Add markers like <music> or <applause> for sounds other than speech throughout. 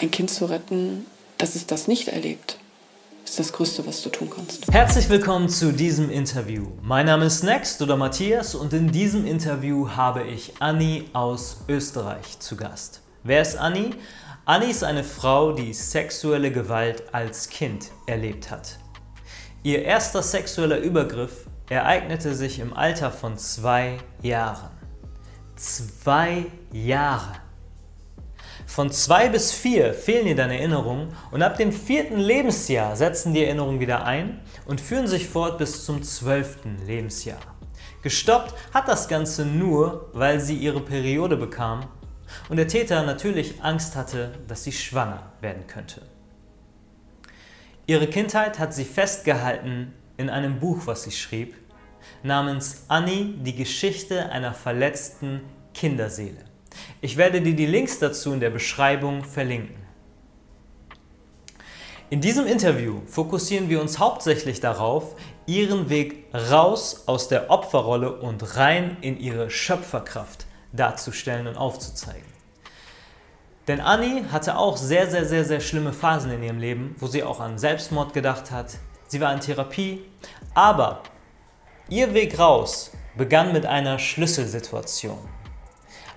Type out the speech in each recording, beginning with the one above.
ein Kind zu retten, dass es das nicht erlebt, ist das Größte, was du tun kannst. Herzlich willkommen zu diesem Interview. Mein Name ist Next oder Matthias und in diesem Interview habe ich Anni aus Österreich zu Gast. Wer ist Anni? Anni ist eine Frau, die sexuelle Gewalt als Kind erlebt hat. Ihr erster sexueller Übergriff ereignete sich im Alter von zwei Jahren. Zwei Jahre. Von zwei bis vier fehlen ihr deine Erinnerungen und ab dem vierten Lebensjahr setzen die Erinnerungen wieder ein und führen sich fort bis zum zwölften Lebensjahr. Gestoppt hat das Ganze nur, weil sie ihre Periode bekam und der Täter natürlich Angst hatte, dass sie schwanger werden könnte. Ihre Kindheit hat sie festgehalten in einem Buch, was sie schrieb, namens Annie, die Geschichte einer verletzten Kinderseele. Ich werde dir die Links dazu in der Beschreibung verlinken. In diesem Interview fokussieren wir uns hauptsächlich darauf, ihren Weg raus aus der Opferrolle und rein in ihre Schöpferkraft darzustellen und aufzuzeigen. Denn Annie hatte auch sehr, sehr, sehr, sehr schlimme Phasen in ihrem Leben, wo sie auch an Selbstmord gedacht hat. Sie war in Therapie, aber ihr Weg raus begann mit einer Schlüsselsituation.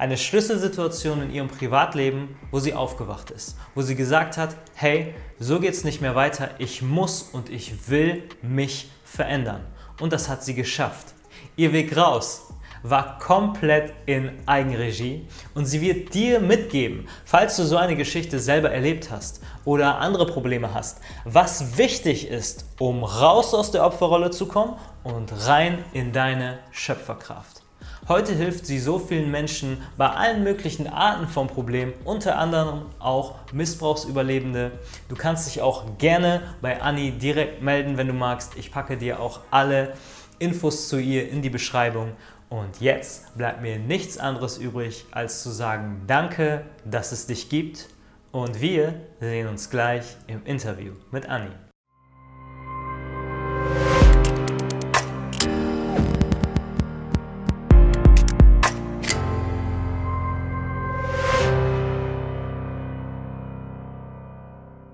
Eine Schlüsselsituation in ihrem Privatleben, wo sie aufgewacht ist, wo sie gesagt hat, hey, so geht es nicht mehr weiter, ich muss und ich will mich verändern. Und das hat sie geschafft. Ihr Weg raus war komplett in Eigenregie und sie wird dir mitgeben, falls du so eine Geschichte selber erlebt hast oder andere Probleme hast, was wichtig ist, um raus aus der Opferrolle zu kommen und rein in deine Schöpferkraft. Heute hilft sie so vielen Menschen bei allen möglichen Arten von Problemen, unter anderem auch Missbrauchsüberlebende. Du kannst dich auch gerne bei Anni direkt melden, wenn du magst. Ich packe dir auch alle Infos zu ihr in die Beschreibung. Und jetzt bleibt mir nichts anderes übrig, als zu sagen, danke, dass es dich gibt. Und wir sehen uns gleich im Interview mit Anni.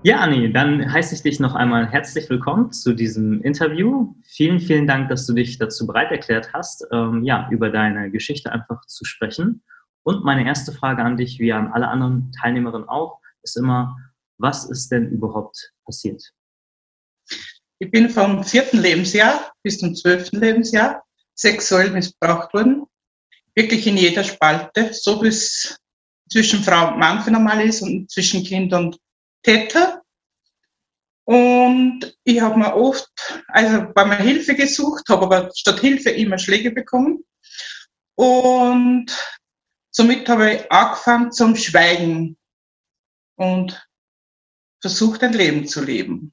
Ja, Anni, dann heiße ich dich noch einmal herzlich willkommen zu diesem Interview. Vielen, vielen Dank, dass du dich dazu bereit erklärt hast, ähm, ja, über deine Geschichte einfach zu sprechen. Und meine erste Frage an dich, wie an alle anderen Teilnehmerinnen auch, ist immer, was ist denn überhaupt passiert? Ich bin vom vierten Lebensjahr bis zum zwölften Lebensjahr sexuell missbraucht worden. Wirklich in jeder Spalte, so wie es zwischen Frau und Mann für normal ist und zwischen Kind und Täter. Und ich habe mir oft, also bei mir Hilfe gesucht, habe aber statt Hilfe immer Schläge bekommen. Und somit habe ich angefangen zum Schweigen und versucht, ein Leben zu leben.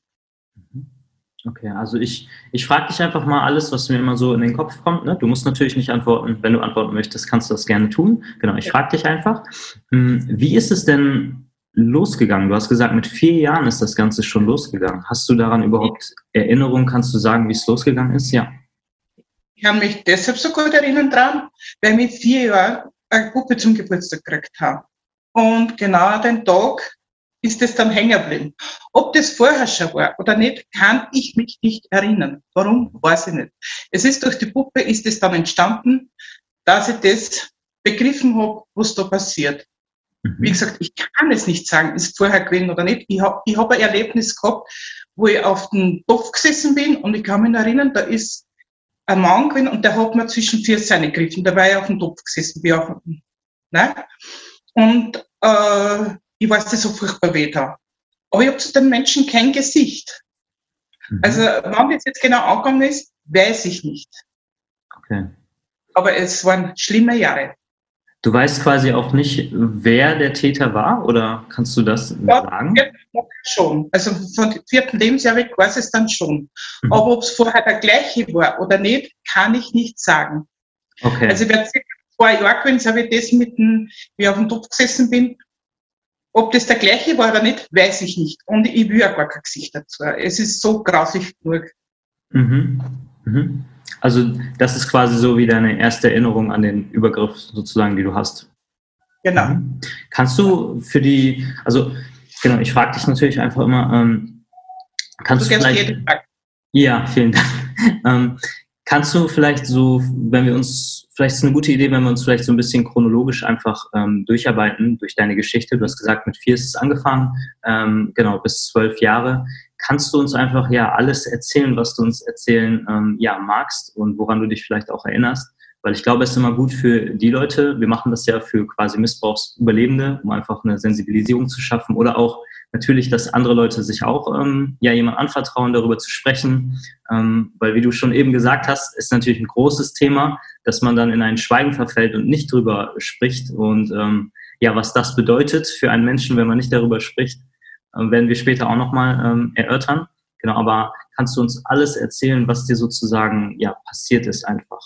Okay, also ich, ich frage dich einfach mal alles, was mir immer so in den Kopf kommt. Ne? Du musst natürlich nicht antworten. Wenn du antworten möchtest, kannst du das gerne tun. Genau, ich frage dich einfach. Hm, wie ist es denn losgegangen? Du hast gesagt, mit vier Jahren ist das Ganze schon losgegangen. Hast du daran überhaupt Erinnerungen? Kannst du sagen, wie es losgegangen ist? Ja. Ich kann mich deshalb so gut erinnern dran, weil mit vier Jahren eine Gruppe zum Geburtstag gekriegt habe. Und genau an den Tag ist es dann hängen geblieben. Ob das vorher schon war oder nicht, kann ich mich nicht erinnern. Warum, weiß ich nicht. Es ist durch die Puppe ist es dann entstanden, dass ich das begriffen habe, was da passiert. Mhm. Wie gesagt, ich kann es nicht sagen, ist vorher gewesen oder nicht. Ich habe ich hab ein Erlebnis gehabt, wo ich auf dem Topf gesessen bin und ich kann mich erinnern, da ist ein Mann gewesen und der hat mir zwischen vier Seine gegriffen. Da war ich auf dem Topf gesessen, wie auf dem, ne? Und äh, ich weiß, dass so furchtbar weh da. Aber ich habe zu den Menschen kein Gesicht. Mhm. Also, wann das jetzt genau angegangen ist, weiß ich nicht. Okay. Aber es waren schlimme Jahre. Du weißt quasi auch nicht, wer der Täter war, oder kannst du das ja, sagen? Ja, schon. Also von vierten Lebensjahr weg weiß es dann schon. Mhm. Aber ob es vorher der gleiche war oder nicht, kann ich nicht sagen. Okay. Also vor gewesen, habe ich das mit dem, wie ich auf dem Topf gesessen bin. Ob das der gleiche war oder nicht, weiß ich nicht. Und ich will ja gar kein Gesicht dazu. Es ist so grausig genug. Mhm. Mhm. Also das ist quasi so wie deine erste Erinnerung an den Übergriff sozusagen, die du hast. Genau. Mhm. Kannst du für die, also genau, ich frage dich natürlich einfach immer, ähm, kannst du, du vielleicht... Ja, vielen Dank. <laughs> ähm, kannst du vielleicht so, wenn wir uns, vielleicht ist es eine gute Idee, wenn wir uns vielleicht so ein bisschen chronologisch einfach ähm, durcharbeiten durch deine Geschichte. Du hast gesagt, mit vier ist es angefangen, ähm, genau, bis zwölf Jahre. Kannst du uns einfach ja alles erzählen, was du uns erzählen ähm, ja, magst und woran du dich vielleicht auch erinnerst? Weil ich glaube, es ist immer gut für die Leute, wir machen das ja für quasi Missbrauchsüberlebende, um einfach eine Sensibilisierung zu schaffen oder auch natürlich, dass andere Leute sich auch ähm, ja jemand anvertrauen, darüber zu sprechen. Ähm, weil wie du schon eben gesagt hast, ist natürlich ein großes Thema, dass man dann in ein Schweigen verfällt und nicht drüber spricht. Und ähm, ja, was das bedeutet für einen Menschen, wenn man nicht darüber spricht, äh, werden wir später auch nochmal ähm, erörtern. Genau, aber kannst du uns alles erzählen, was dir sozusagen ja passiert ist einfach?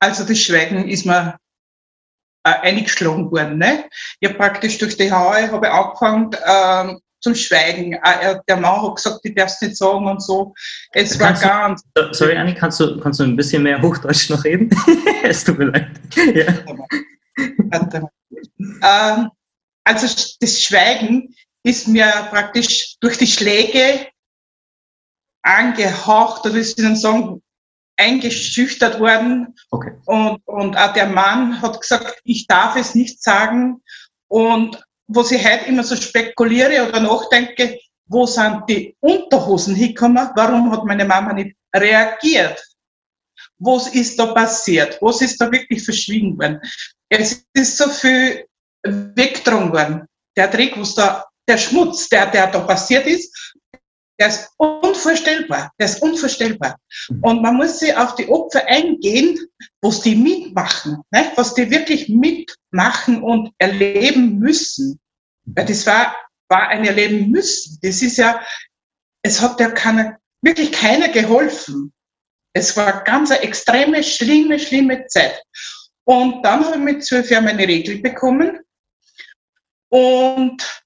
Also das Schweigen ist mir äh, eingeschlagen worden. Ne? Ich habe praktisch durch die Haare habe angefangen ähm, zum Schweigen. Äh, der Mann hat gesagt, ich darf es nicht sagen und so. Es kannst war ganz. Du, sorry, Anni, kannst du, kannst du ein bisschen mehr Hochdeutsch noch reden? <laughs> es tut mir leid. Ja. Ähm, also das Schweigen ist mir praktisch durch die Schläge angehaucht, oder wie soll ich denn sagen, eingeschüchtert worden. Okay. Und, und auch der Mann hat gesagt, ich darf es nicht sagen. Und was ich heute immer so spekuliere oder nachdenke, wo sind die Unterhosen hingekommen? Warum hat meine Mama nicht reagiert? Was ist da passiert? Was ist da wirklich verschwiegen worden? Es ist so viel weggetragen worden. Der Dreck, was da, der Schmutz, der, der da passiert ist, der ist unvorstellbar. Der ist unvorstellbar. Mhm. Und man muss sich auf die Opfer eingehen, was die mitmachen, ne? was die wirklich mitmachen und erleben müssen. Weil das war, war ein Erleben müssen. Das ist ja, es hat ja keiner, wirklich keiner geholfen. Es war ganz eine extreme, schlimme, schlimme Zeit. Und dann habe ich mit zwölf Jahren meine Regel bekommen. Und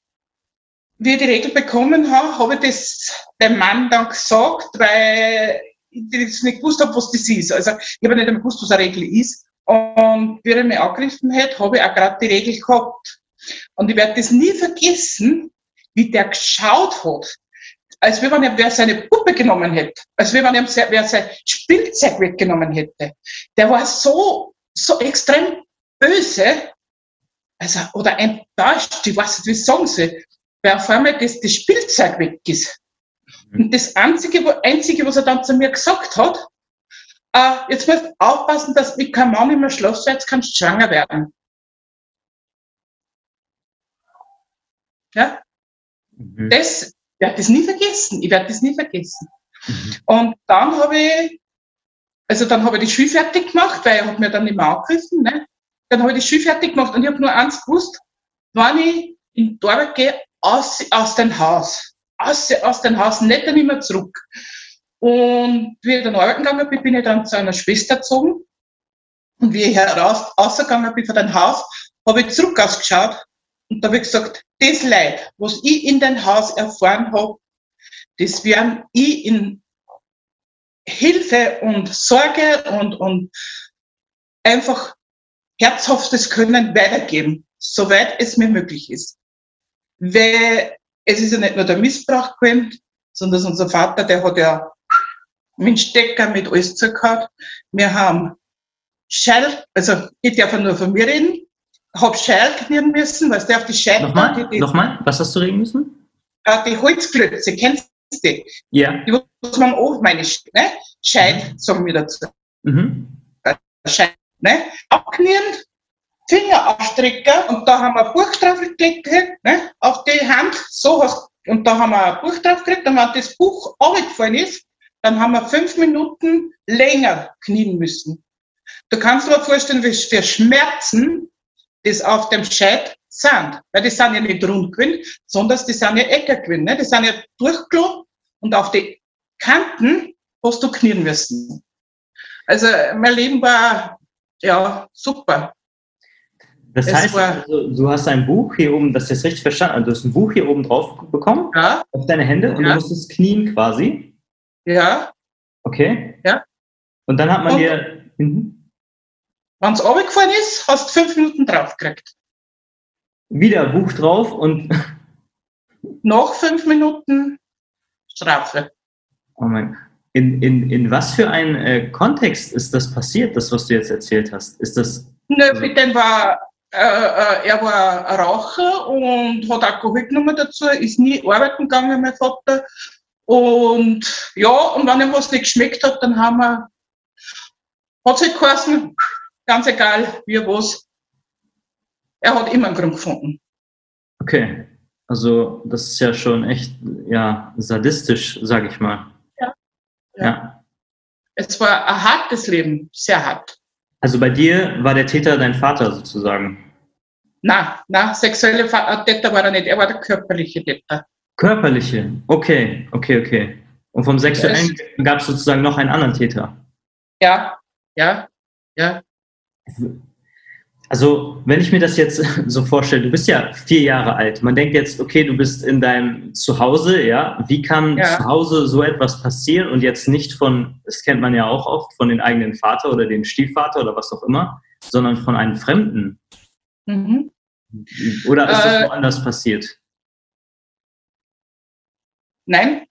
wie ich die Regel bekommen habe, habe ich das dem Mann dann gesagt, weil ich nicht gewusst habe, was das ist. Also ich habe nicht gewusst, was eine Regel ist. Und wie er mich angegriffen hat, habe ich auch gerade die Regel gehabt. Und ich werde das nie vergessen, wie der geschaut hat. Als wenn er wer seine Puppe genommen hätte. Als wenn er wer sein Spielzeug weggenommen hätte. Der war so, so extrem böse. Also, oder enttäuscht, ich weiß nicht, wie ich sagen soll weil auf einmal das, das Spielzeug weg ist. Mhm. Und das Einzige, Einzige, was er dann zu mir gesagt hat, äh, jetzt musst du aufpassen, dass mit keinem Mann immer schlafst, jetzt kannst du schwanger werden. Ja? Mhm. Das, ich werde das nie vergessen. Ich werde das nie vergessen. Mhm. Und dann habe ich, also dann habe ich die Schule fertig gemacht, weil er hat mir dann nicht mehr angegriffen. Ne? Dann habe ich die Schule fertig gemacht und ich habe nur eins gewusst, wenn ich in Dorf gehe, aus, aus dem Haus. Aus, aus dem Haus, nicht dann immer zurück. Und wie ich dann arbeiten gegangen bin, bin ich dann zu einer Schwester gezogen. Und wie ich heraus, rausgegangen bin von dem Haus, habe ich zurück ausgeschaut und da habe ich gesagt, das Leid, was ich in dem Haus erfahren habe, das werden ich in Hilfe und Sorge und, und einfach herzhaftes Können weitergeben, soweit es mir möglich ist weil es ist ja nicht nur der Missbrauch gewesen, sondern unser Vater, der hat ja mit Stecker mit alles zugehört. Wir haben Scheil, also ich darf nur von mir reden, hab Scheil knien müssen, weil der auf die Scheil... Nochmal? Die, Nochmal? Was hast du reden müssen? Äh, die Holzklötze, kennst du die? Ja. Die, was man oben meine, ne? Scheit, mhm. sagen wir dazu. Mhm. Scheit, ne? Abknien, Fingerabstrecker und da haben wir ein Buch drauf gekriegt, ne, auf die Hand, so hast, und da haben wir ein Buch drauf gekriegt, und wenn das Buch runtergefallen ist, dann haben wir fünf Minuten länger knien müssen. Du kannst dir vorstellen, wie für Schmerzen das auf dem Scheit sind. Weil die sind ja nicht rund gewesen, sondern die sind ja eckig gewesen. Ne? Die sind ja durchgelungen und auf die Kanten hast du knien müssen. Also mein Leben war ja super. Das es heißt, also, du hast ein Buch hier oben, das ist jetzt richtig verstanden, also du hast ein Buch hier oben drauf bekommen, ja. auf deine Hände und ja. du musstest knien quasi. Ja. Okay. Ja. Und dann hat man und, dir. Mhm. Wenn es runtergefallen ist, hast du fünf Minuten draufgekriegt. wieder Buch drauf und. Noch fünf Minuten Strafe. Oh mein. In, in, in was für ein äh, Kontext ist das passiert, das, was du jetzt erzählt hast? Ist das. Nö, also, dem war, äh, äh, er war Raucher und hat Alkohol genommen dazu, ist nie arbeiten gegangen, mein Vater. Und ja, und wenn ihm was nicht geschmeckt hat, dann haben wir, hat es halt geheißen, ganz egal, wie was, er hat immer einen Grund gefunden. Okay, also das ist ja schon echt, ja, sadistisch, sage ich mal. Ja. Es war ein hartes Leben, sehr hart. Also bei dir war der Täter dein Vater sozusagen? Na, na, sexuelle äh, Täter war er nicht, er war der körperliche Täter. Körperliche, okay, okay, okay. Und vom sexuellen gab es sozusagen noch einen anderen Täter? Ja, ja, ja. Also, wenn ich mir das jetzt <laughs> so vorstelle, du bist ja vier Jahre alt. Man denkt jetzt, okay, du bist in deinem Zuhause, ja. Wie kann ja. zu Hause so etwas passieren und jetzt nicht von, das kennt man ja auch oft, von den eigenen Vater oder dem Stiefvater oder was auch immer, sondern von einem Fremden? Mhm. Oder ist das äh, woanders passiert? Nein.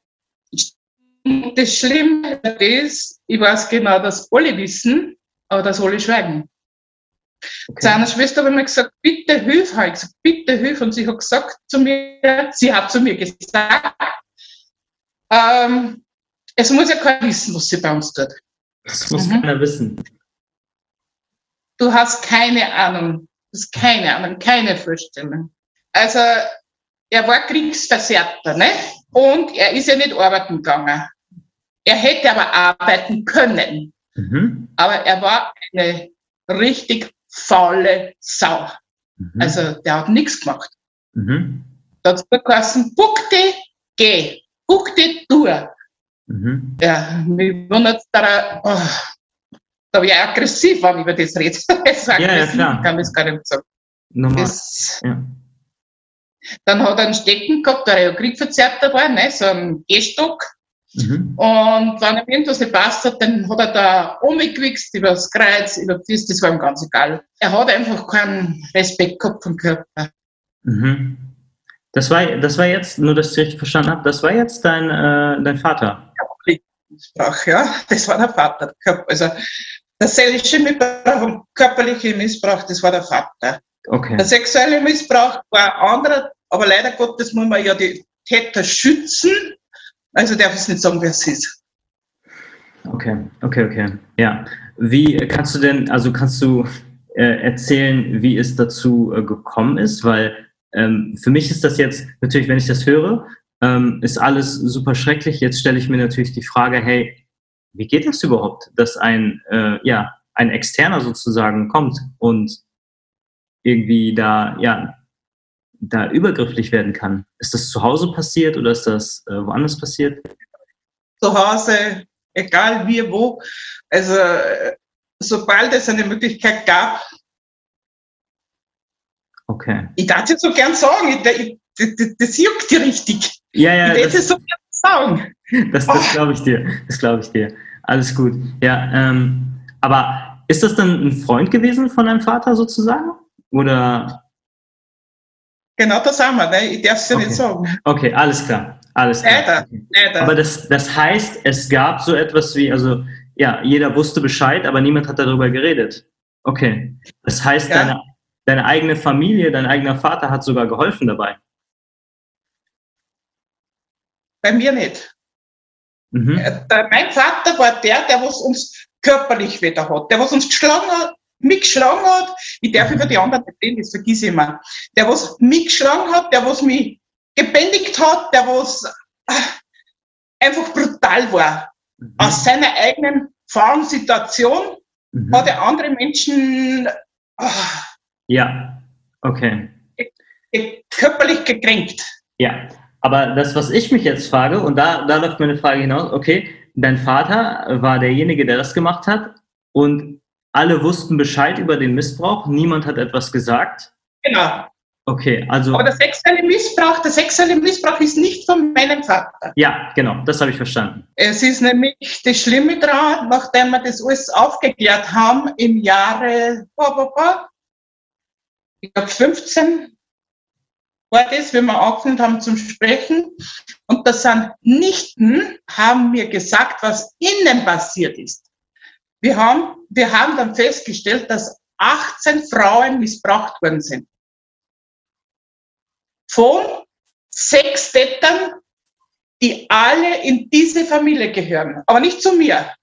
Das Schlimme ist, ich weiß genau, dass alle wissen, aber dass alle schweigen. Okay. Seiner Schwester habe ich mir gesagt, bitte hilf, habe ich gesagt, bitte hilf. Und sie hat gesagt zu mir, sie hat zu mir gesagt, ähm, es muss ja keiner wissen, was sie bei uns tut. Das muss mhm. keiner wissen. Du hast keine Ahnung, du hast keine Ahnung, keine Vorstellung. Also, er war Kriegsversehrter, ne? Und er ist ja nicht arbeiten gegangen. Er hätte aber arbeiten können. Mhm. Aber er war eine richtig faule Sau. Mhm. Also der hat nichts gemacht. Mhm. Da hat es geheißen, dich, geh, dich, tu. Mhm. Ja, mich wundert da, oh, da bin ich aggressiv, wenn ich über das rede. <laughs> Das ja, ja, klar. kann das gar nicht sagen. Das, ja. Dann hat er einen Stecken gehabt, der ja Kriegverzerrter war, ne, so ein Gehstock. Mhm. Und wenn ihm irgendwas nicht passt hat, dann hat er da umgewichst über das Kreuz, über das, das war ihm ganz egal. Er hat einfach keinen Respekt gehabt vom Körper. Mhm. Das war, das war jetzt, nur dass ich richtig verstanden habe, das war jetzt dein, äh, dein Vater? Missbrauch, ja, das war der Vater. Also der seelische Missbrauch und körperliche Missbrauch, das war der Vater. Okay. Der sexuelle Missbrauch war ein anderer, aber leider Gottes muss man ja die Täter schützen also darf ich nicht sagen, wer es ist. Okay, okay, okay. Ja. Wie kannst du denn, also kannst du äh, erzählen, wie es dazu äh, gekommen ist? Weil ähm, für mich ist das jetzt, natürlich, wenn ich das höre, ähm, ist alles super schrecklich. Jetzt stelle ich mir natürlich die Frage, hey, wie geht das überhaupt, dass ein, äh, ja, ein Externer sozusagen kommt und irgendwie da, ja, da übergrifflich werden kann. Ist das zu Hause passiert oder ist das äh, woanders passiert? Zu Hause, egal wie, wo. Also sobald es eine Möglichkeit gab. Okay. Ich darf es so gern sagen, ich, das, das juckt dir richtig. Ja, ja. Ich darf es so gern sagen. Das, das glaube ich dir. Das glaube ich dir. Alles gut. Ja, ähm, aber ist das dann ein Freund gewesen von deinem Vater sozusagen? Oder Genau das haben wir, ne? ich darf es ja okay. nicht sagen. Okay, alles klar. Alles klar. Leider, leider. Aber das, das heißt, es gab so etwas wie, also ja, jeder wusste Bescheid, aber niemand hat darüber geredet. Okay. Das heißt, ja. deine, deine eigene Familie, dein eigener Vater hat sogar geholfen dabei. Bei mir nicht. Mhm. Äh, mein Vater war der, der was uns körperlich wieder hat, der was uns geschlagen hat, mich geschlagen hat, ich darf über die anderen nicht reden, das vergiss ich immer, der was mich geschlagen hat, der was mich gebändigt hat, der was äh, einfach brutal war. Mhm. Aus seiner eigenen Fahrensituation mhm. hat er andere Menschen oh, ja, okay. körperlich gekränkt. Ja, aber das, was ich mich jetzt frage, und da, da läuft meine Frage hinaus, okay, dein Vater war derjenige, der das gemacht hat und alle wussten Bescheid über den Missbrauch, niemand hat etwas gesagt. Genau. Okay, also. Aber der sexuelle Missbrauch, der sexuelle Missbrauch ist nicht von meinem Vater. Ja, genau, das habe ich verstanden. Es ist nämlich das Schlimme daran, nachdem wir das alles aufgeklärt haben, im Jahre, ich glaube 15, war das, wenn wir angefangen haben zum Sprechen. Und das sind Nichten, haben mir gesagt, was innen passiert ist. Wir haben, wir haben dann festgestellt, dass 18 Frauen missbraucht worden sind. Von sechs Tätern, die alle in diese Familie gehören. Aber nicht zu mir,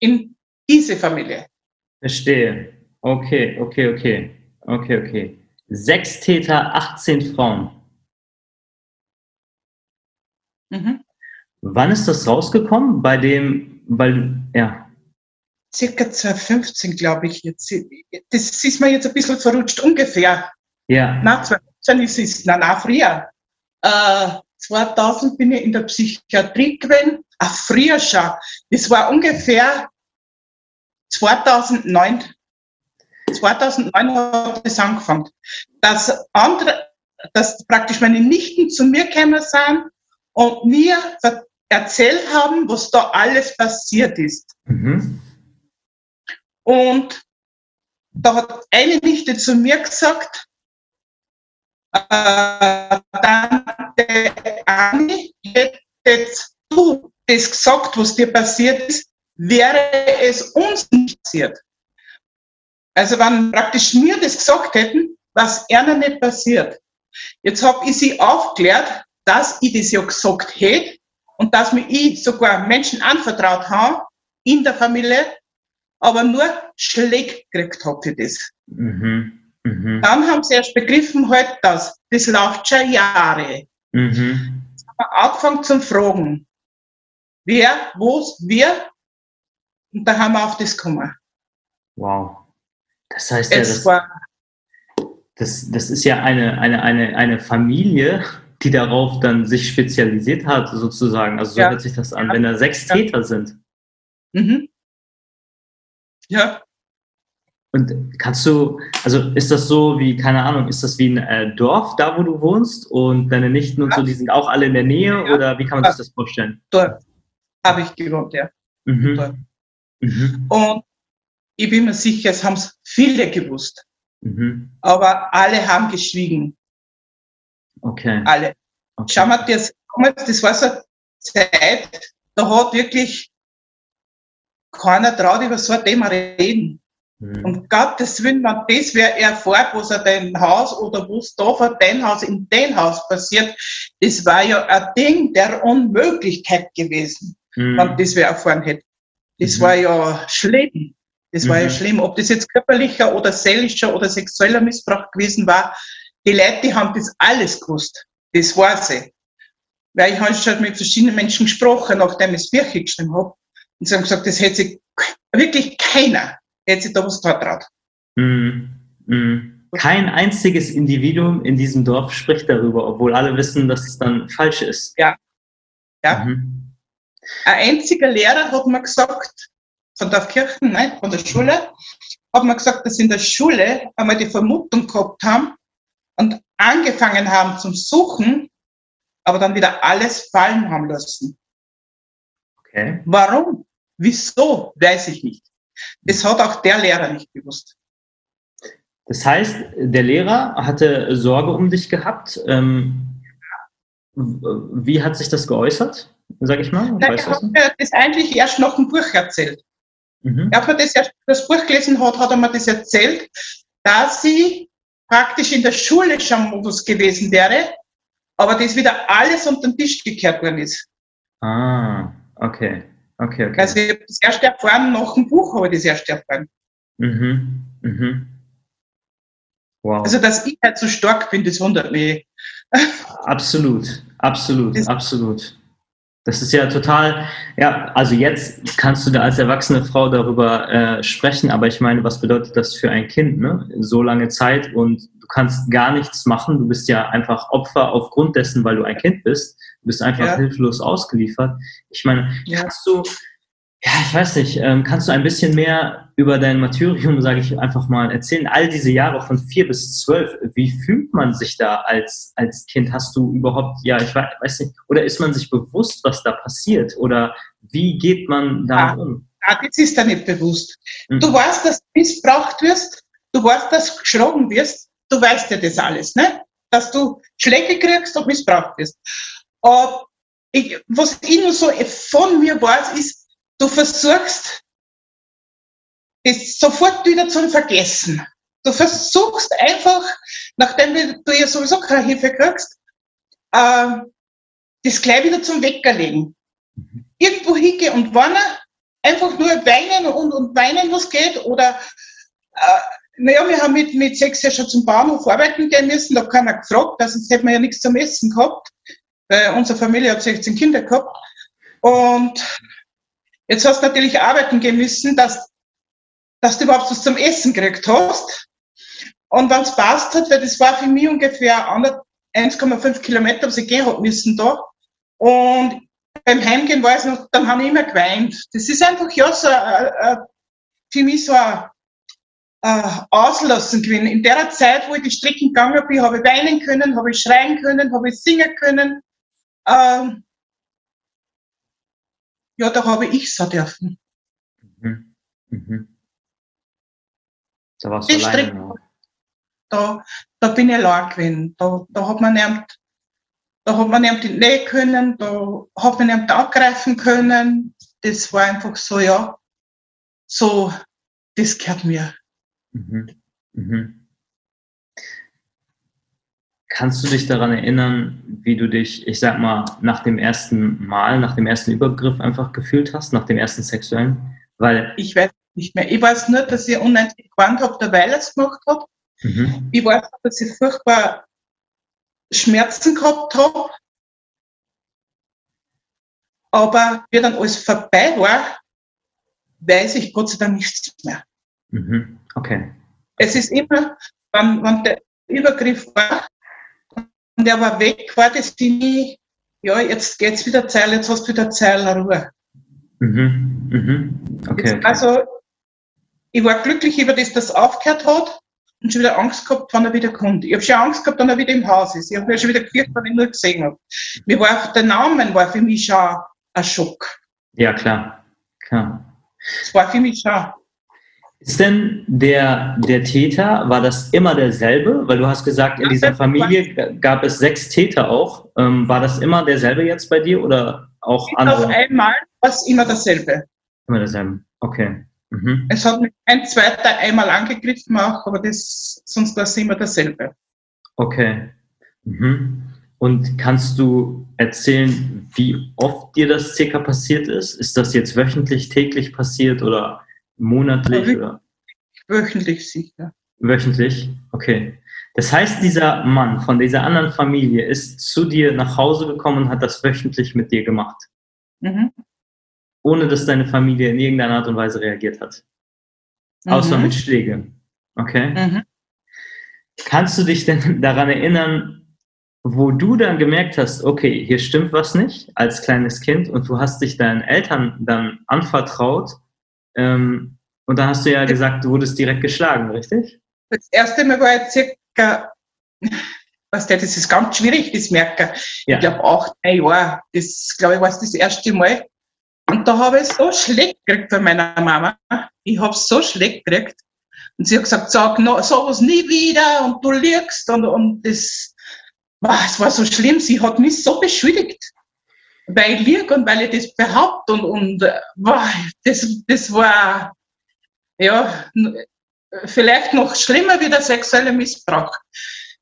in diese Familie. Verstehe. Okay, okay, okay. Okay, okay. Sechs Täter, 18 Frauen. Mhm. Wann ist das rausgekommen? Bei dem, weil, ja. Circa 2015, glaube ich jetzt. Das ist mir jetzt ein bisschen verrutscht, ungefähr. Ja. Nach 2015 ist es, nein, nein, früher. Äh, 2000 bin ich in der Psychiatrie gewesen. Ach, früher schon. Das war ungefähr 2009. 2009 hat es angefangen. Dass andere, dass praktisch meine Nichten zu mir gekommen sind und mir erzählt haben, was da alles passiert ist. Mhm. Und da hat eine Nichte zu mir gesagt, äh, Tante Anni, hättest du das gesagt, was dir passiert ist, wäre es uns nicht passiert. Also wenn praktisch mir das gesagt hätten, was einer nicht passiert. Jetzt habe ich sie aufgeklärt, dass ich das ja gesagt hätte und dass mir ich sogar Menschen anvertraut habe in der Familie, aber nur Schläge gekriegt habe für das. Mhm. Mhm. Dann haben sie erst begriffen, halt, dass das läuft schon Jahre. Mhm. Jetzt haben wir angefangen zum Fragen. Wer, wo, wir? Und da haben wir auf das gekommen. Wow. Das heißt ja, das, das, das ist ja eine, eine, eine, eine Familie, die darauf dann sich spezialisiert hat, sozusagen. Also so ja. hört sich das an, ja. wenn da sechs Täter sind. Mhm. Ja. Und kannst du, also ist das so wie, keine Ahnung, ist das wie ein äh, Dorf, da wo du wohnst und deine Nichten und ja. so, die sind auch alle in der Nähe ja. oder wie kann man sich das vorstellen? Dort habe ich gewohnt, ja. Mhm. Mhm. Und ich bin mir sicher, es haben es viele gewusst. Mhm. Aber alle haben geschwiegen. Okay. Alle. Okay. Schau mal, das, das war so eine Zeit, da hat wirklich keiner traut über so ein Thema reden. Mhm. Und Gottes Willen, wenn das wer erfährt, was er dein Haus oder was da vor dein Haus in dein Haus passiert, das war ja ein Ding der Unmöglichkeit gewesen, mhm. wenn das wer erfahren hätte. Das mhm. war ja schlimm. Das war ja mhm. schlimm. Ob das jetzt körperlicher oder seelischer oder sexueller Missbrauch gewesen war, die Leute, die haben das alles gewusst. Das war sie. Weil ich habe schon mit verschiedenen Menschen gesprochen, nachdem ich das Bücher geschrieben habe. Und sie haben gesagt, das hätte sich wirklich keiner hätte sich da was traut. Mm, mm. Kein einziges Individuum in diesem Dorf spricht darüber, obwohl alle wissen, dass es dann falsch ist. Ja. Ja. Mhm. Ein einziger Lehrer hat mir gesagt, von der Kirche, nein, von der Schule, hat mir gesagt, dass sie in der Schule einmal die Vermutung gehabt haben und angefangen haben zum Suchen, aber dann wieder alles fallen haben lassen. Okay. Warum? Wieso? Weiß ich nicht. Das hat auch der Lehrer nicht gewusst. Das heißt, der Lehrer hatte Sorge um dich gehabt. Ähm, wie hat sich das geäußert, sag ich mal? Nein, er hat mir das eigentlich erst nach dem Buch erzählt. Mhm. Er hat mir das, erst, das Buch gelesen hat, hat er mir das erzählt, dass sie praktisch in der Schule schon Modus gewesen wäre, aber das wieder alles unter den Tisch gekehrt worden ist. Ah, okay. Okay, okay. Also ich habe das erst erfahren, nach dem Buch habe ich das erst erfahren. Mhm. Mhm. Wow. Also, dass ich halt so stark bin, das wundert mich. Absolut, absolut, das absolut. Das ist ja total, ja, also jetzt kannst du da als erwachsene Frau darüber äh, sprechen, aber ich meine, was bedeutet das für ein Kind, ne? So lange Zeit und du kannst gar nichts machen, du bist ja einfach Opfer aufgrund dessen, weil du ein Kind bist. Du bist einfach ja. hilflos ausgeliefert. Ich meine, kannst du, ja, ich weiß nicht, ähm, kannst du ein bisschen mehr über dein Martyrium, sage ich einfach mal, erzählen? All diese Jahre von vier bis zwölf, wie fühlt man sich da als, als Kind? Hast du überhaupt, ja, ich weiß nicht, oder ist man sich bewusst, was da passiert? Oder wie geht man damit ah, um? Ah, das ist da nicht bewusst. Mhm. Du weißt, dass du missbraucht wirst, du weißt, dass du geschlagen wirst, du weißt ja das alles, ne? dass du Schläge kriegst und missbraucht wirst. Aber ich, was ich nur so von mir weiß, ist, du versuchst, es sofort wieder zum Vergessen. Du versuchst einfach, nachdem du ja sowieso keine Hilfe kriegst, äh, das gleich wieder zum Weckerlegen. Mhm. Irgendwo hingehen und warnen, einfach nur weinen und, und weinen, was geht, oder äh, naja, wir haben mit, mit sechs Jahren schon zum Bahnhof arbeiten gehen müssen, da hat keiner gefragt, also sonst hätten wir ja nichts zum Essen gehabt, weil unsere Familie hat 16 Kinder gehabt. Und jetzt hast du natürlich arbeiten gehen müssen, dass, dass du überhaupt was zum Essen gekriegt hast. Und wenn es passt hat, weil das war für mich ungefähr 1,5 Kilometer, was ich gehen habe müssen da. Und beim Heimgehen war es noch, dann habe ich immer geweint. Das ist einfach, ja, so, äh, für mich so ein äh, auslassen können. In der Zeit, wo ich die Strecken gegangen bin, habe ich weinen können, habe ich schreien können, habe ich singen können. Ähm, ja, da habe ich so dürfen. Mhm. Mhm. Da warst du alleine da, da bin ich allein gewesen. Da, da hat man nicht, da hat man nicht in die Nähe können, da hat man nicht angreifen können. Das war einfach so, ja, so, das gehört mir. Mhm. Mhm. Kannst du dich daran erinnern, wie du dich, ich sag mal, nach dem ersten Mal, nach dem ersten Übergriff einfach gefühlt hast, nach dem ersten sexuellen? Weil ich weiß nicht mehr. Ich weiß nur, dass ich unendlich gewarnt habe, derweil es gemacht habe. Mhm. Ich weiß, dass ich furchtbar Schmerzen gehabt habe. Aber wie dann alles vorbei war, weiß ich Gott sei Dank nichts mehr. Mhm. Okay. Es ist immer, wenn, wenn der Übergriff war und der war weg, war das nie, ja, jetzt geht's wieder Zeil, jetzt hast du wieder Zeil Ruhe. Mhm. Mhm. Okay, okay. Also, ich war glücklich über das, das aufgehört hat und schon wieder Angst gehabt, wann er wieder kommt. Ich habe schon Angst gehabt, wenn er wieder im Haus ist. Ich habe mir schon wieder gefürchtet, wenn ich nur gesehen habe. Mir war, der Name war für mich schon ein Schock. Ja, klar. klar. Es war für mich schon ist denn der, der Täter, war das immer derselbe? Weil du hast gesagt, in dieser Familie gab es sechs Täter auch. Ähm, war das immer derselbe jetzt bei dir oder auch andere? Auf einmal war es immer dasselbe. Immer derselbe, okay. Mhm. Es hat mich ein zweiter einmal angegriffen auch, aber das, sonst war es immer dasselbe. Okay. Mhm. Und kannst du erzählen, wie oft dir das circa passiert ist? Ist das jetzt wöchentlich, täglich passiert oder Monatlich oder? Wöchentlich sicher. Wöchentlich? Okay. Das heißt, dieser Mann von dieser anderen Familie ist zu dir nach Hause gekommen und hat das wöchentlich mit dir gemacht. Mhm. Ohne dass deine Familie in irgendeiner Art und Weise reagiert hat. Mhm. Außer mit Schlägen. Okay. Mhm. Kannst du dich denn daran erinnern, wo du dann gemerkt hast, okay, hier stimmt was nicht als kleines Kind und du hast dich deinen Eltern dann anvertraut ähm, und da hast du ja gesagt, du wurdest direkt geschlagen, richtig? Das erste Mal war ich circa, was der, das ist ganz schwierig, das merken. Ja. Ich glaube, acht, neun Jahre. Das, glaube ich, war das erste Mal. Und da habe ich so schlecht gekriegt von meiner Mama. Ich habe so schlecht gekriegt. Und sie hat gesagt, sag no, sowas nie wieder und du lügst. Und, und das, boah, es war so schlimm. Sie hat mich so beschuldigt weil ich liege und weil ich das behaupte und, und boah, das, das war ja vielleicht noch schlimmer wie der sexuelle Missbrauch.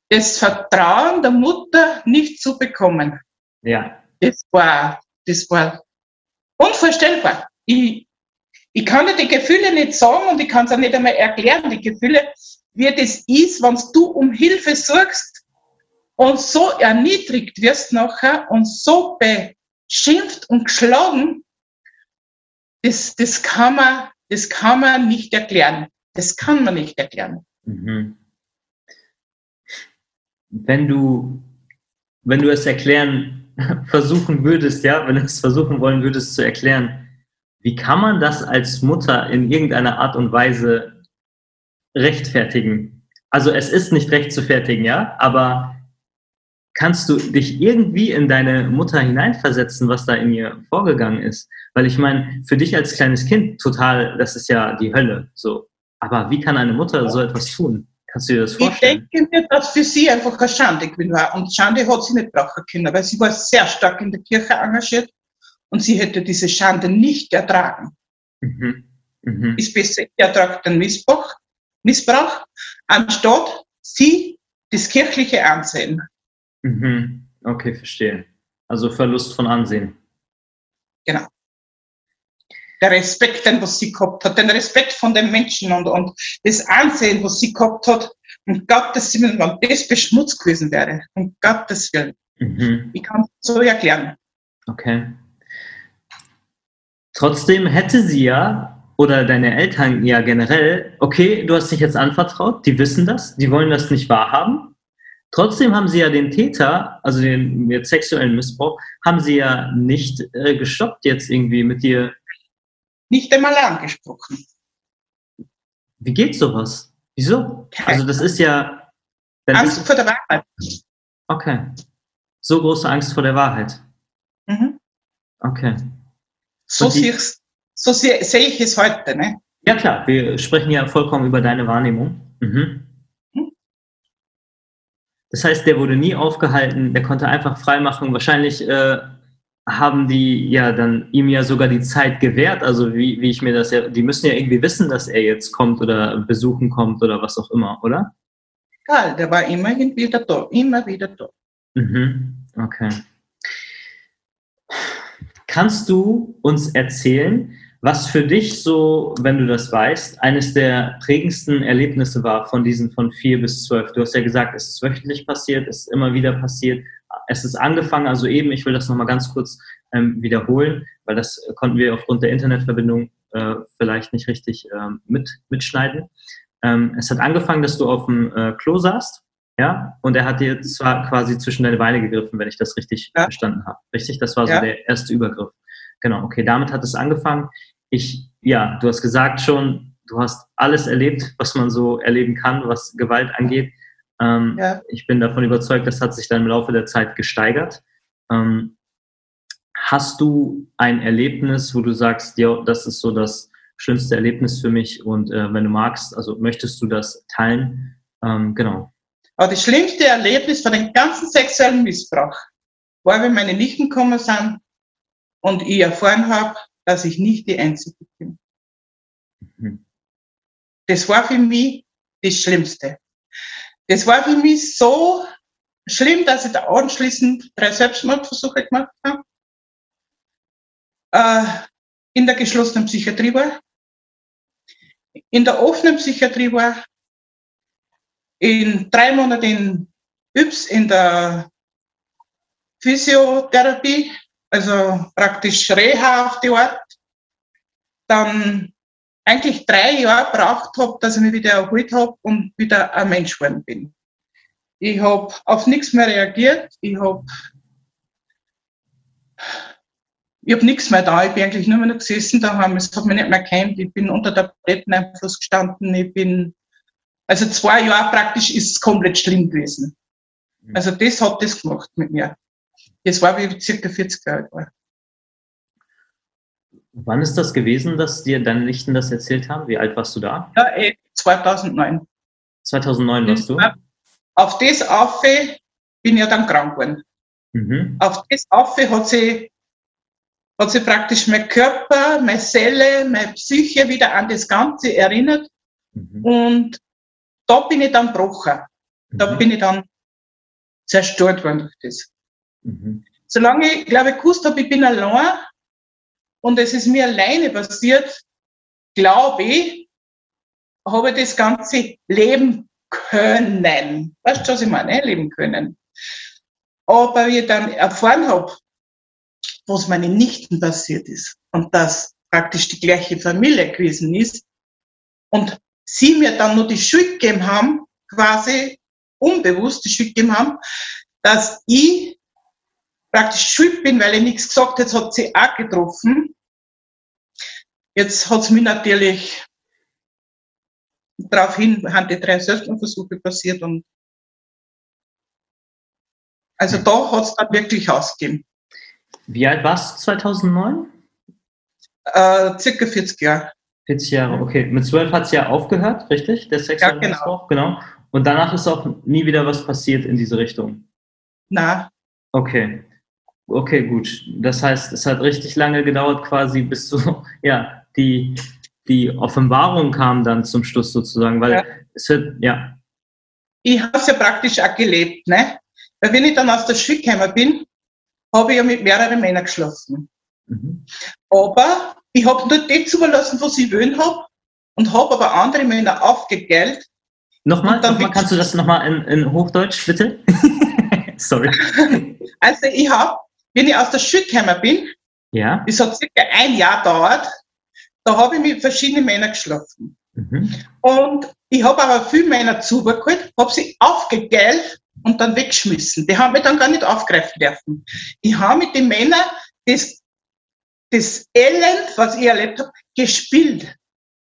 Das Vertrauen der Mutter nicht zu bekommen. Ja. Das war, das war unvorstellbar. Ich, ich kann dir die Gefühle nicht sagen und ich kann es auch nicht einmal erklären, die Gefühle, wie das ist, wenn du um Hilfe suchst und so erniedrigt wirst nachher und so be, schimpft und geschlagen, das, das, kann man, das kann man nicht erklären. Das kann man nicht erklären. Mhm. Wenn du, wenn du es erklären <laughs> versuchen würdest, ja, wenn du es versuchen wollen würdest zu erklären, wie kann man das als Mutter in irgendeiner Art und Weise rechtfertigen? Also es ist nicht recht zu fertigen, ja, aber kannst du dich irgendwie in deine Mutter hineinversetzen, was da in ihr vorgegangen ist? Weil ich meine, für dich als kleines Kind total, das ist ja die Hölle, so. Aber wie kann eine Mutter so etwas tun? Kannst du dir das vorstellen? Ich denke mir, dass für sie einfach eine Schande gewesen war. Und Schande hat sie nicht brauchen können, weil sie war sehr stark in der Kirche engagiert und sie hätte diese Schande nicht ertragen. Mhm. Mhm. Ist besser, ich ertrage den Missbrauch, Missbrauch, anstatt sie das kirchliche Ansehen. Mhm. Okay, verstehe. Also Verlust von Ansehen. Genau. Der Respekt, den was sie gehabt hat, den Respekt von den Menschen und, und das Ansehen, was sie gehabt hat, um Gottes Willen, wenn das beschmutzt gewesen wäre, um Gottes Willen. Mhm. Ich kann es so erklären. Okay. Trotzdem hätte sie ja oder deine Eltern ja generell, okay, du hast dich jetzt anvertraut, die wissen das, die wollen das nicht wahrhaben. Trotzdem haben sie ja den Täter, also den jetzt sexuellen Missbrauch, haben sie ja nicht äh, gestoppt jetzt irgendwie mit dir. Nicht einmal angesprochen. Wie geht sowas? Wieso? Also das ist ja. Angst ist, vor der Wahrheit. Okay. So große Angst vor der Wahrheit. Mhm. Okay. So siehst so sehe seh ich es heute. Ne? Ja klar, wir sprechen ja vollkommen über deine Wahrnehmung. Mhm. Das heißt, der wurde nie aufgehalten, der konnte einfach frei machen. Wahrscheinlich äh, haben die ja dann ihm ja sogar die Zeit gewährt. Also wie, wie ich mir das ja, die müssen ja irgendwie wissen, dass er jetzt kommt oder besuchen kommt oder was auch immer, oder? Egal, der war immer wieder da, immer wieder da. Mhm. Okay. Kannst du uns erzählen, was für dich so, wenn du das weißt, eines der prägendsten Erlebnisse war von diesen von vier bis zwölf? Du hast ja gesagt, es ist wöchentlich passiert, es ist immer wieder passiert. Es ist angefangen, also eben, ich will das nochmal ganz kurz ähm, wiederholen, weil das konnten wir aufgrund der Internetverbindung äh, vielleicht nicht richtig ähm, mit, mitschneiden. Ähm, es hat angefangen, dass du auf dem äh, Klo saßt, ja, und er hat dir zwar quasi zwischen deine Beine gegriffen, wenn ich das richtig ja. verstanden habe. Richtig? Das war so ja. der erste Übergriff. Genau, okay, damit hat es angefangen ich, ja, du hast gesagt schon, du hast alles erlebt, was man so erleben kann, was Gewalt angeht. Ähm, ja. Ich bin davon überzeugt, das hat sich dann im Laufe der Zeit gesteigert. Ähm, hast du ein Erlebnis, wo du sagst, ja, das ist so das schlimmste Erlebnis für mich und äh, wenn du magst, also möchtest du das teilen? Ähm, genau. Aber das schlimmste Erlebnis von dem ganzen sexuellen Missbrauch war, wenn meine Nichten gekommen sind und ich erfahren habe, dass ich nicht die Einzige bin. Mhm. Das war für mich das Schlimmste. Das war für mich so schlimm, dass ich da anschließend drei Selbstmordversuche gemacht habe. Äh, in der geschlossenen Psychiatrie war. In der offenen Psychiatrie war. In drei Monaten in Yps in der Physiotherapie also praktisch Reha auf die Art, dann eigentlich drei Jahre braucht habe, dass ich mich wieder erholt habe und wieder ein Mensch geworden bin. Ich habe auf nichts mehr reagiert, ich habe ich hab nichts mehr da, ich bin eigentlich nur mehr noch gesessen daheim, es hat mich nicht mehr kennt, ich bin unter der Tabletteneinfluss gestanden, ich bin, also zwei Jahre praktisch ist es komplett schlimm gewesen. Mhm. Also das hat das gemacht mit mir. Das war, wie ich circa 40 Jahre alt war. Wann ist das gewesen, dass dir deine Nichten das erzählt haben? Wie alt warst du da? Ja, 2009. 2009 warst du? Auf das Affe bin ich ja dann krank geworden. Mhm. Auf das Affe hat sie, hat sie praktisch mein Körper, meine Seele, meine Psyche wieder an das Ganze erinnert. Mhm. Und da bin ich dann gebrochen. Da mhm. bin ich dann zerstört worden durch das. Mhm. Solange ich, glaube ich, gewusst habe, ich bin allein und es ist mir alleine passiert, glaube ich, habe ich das Ganze leben können. Weißt du, was ich meine? Leben können. Aber wie ich dann erfahren habe, was meine Nichten passiert ist und dass praktisch die gleiche Familie gewesen ist und sie mir dann nur die Schuld gegeben haben, quasi unbewusst die Schuld gegeben haben, dass ich praktisch schuld bin, weil ich nichts gesagt habe, hat sie auch getroffen. Jetzt hat es mir natürlich daraufhin haben die drei Selbstmordversuche passiert und also da hat es dann wirklich ausgegeben. Wie alt warst du 2009? Äh, circa 40 Jahre. 40 Jahre, okay. Mit 12 hat es ja aufgehört, richtig? Der sexuelle ja, genau. Genau. Und danach ist auch nie wieder was passiert in diese Richtung? Na. Okay. Okay, gut. Das heißt, es hat richtig lange gedauert, quasi, bis so, <laughs> ja, die, die Offenbarung kam dann zum Schluss sozusagen, weil ja. es wird, ja. Ich habe es ja praktisch auch gelebt, ne? Weil wenn ich dann aus der Schule gekommen bin, habe ich ja mit mehreren Männern geschlafen. Mhm. Aber ich habe nur die zugelassen, was ich wollen habe und habe aber andere Männer aufgegeilt. Nochmal, nochmal kannst du das nochmal in, in Hochdeutsch, bitte? <laughs> Sorry. <laughs> Also ich habe, wenn ich aus der Schule gekommen bin, ja. das hat circa ein Jahr dauert, da habe ich mit verschiedenen Männern geschlafen. Mhm. Und ich habe aber viele Männer zugeholt, habe sie aufgegeilt und dann weggeschmissen. Die haben mich dann gar nicht aufgreifen dürfen. Ich habe mit den Männern das, das Elend, was ich erlebt habe, gespielt.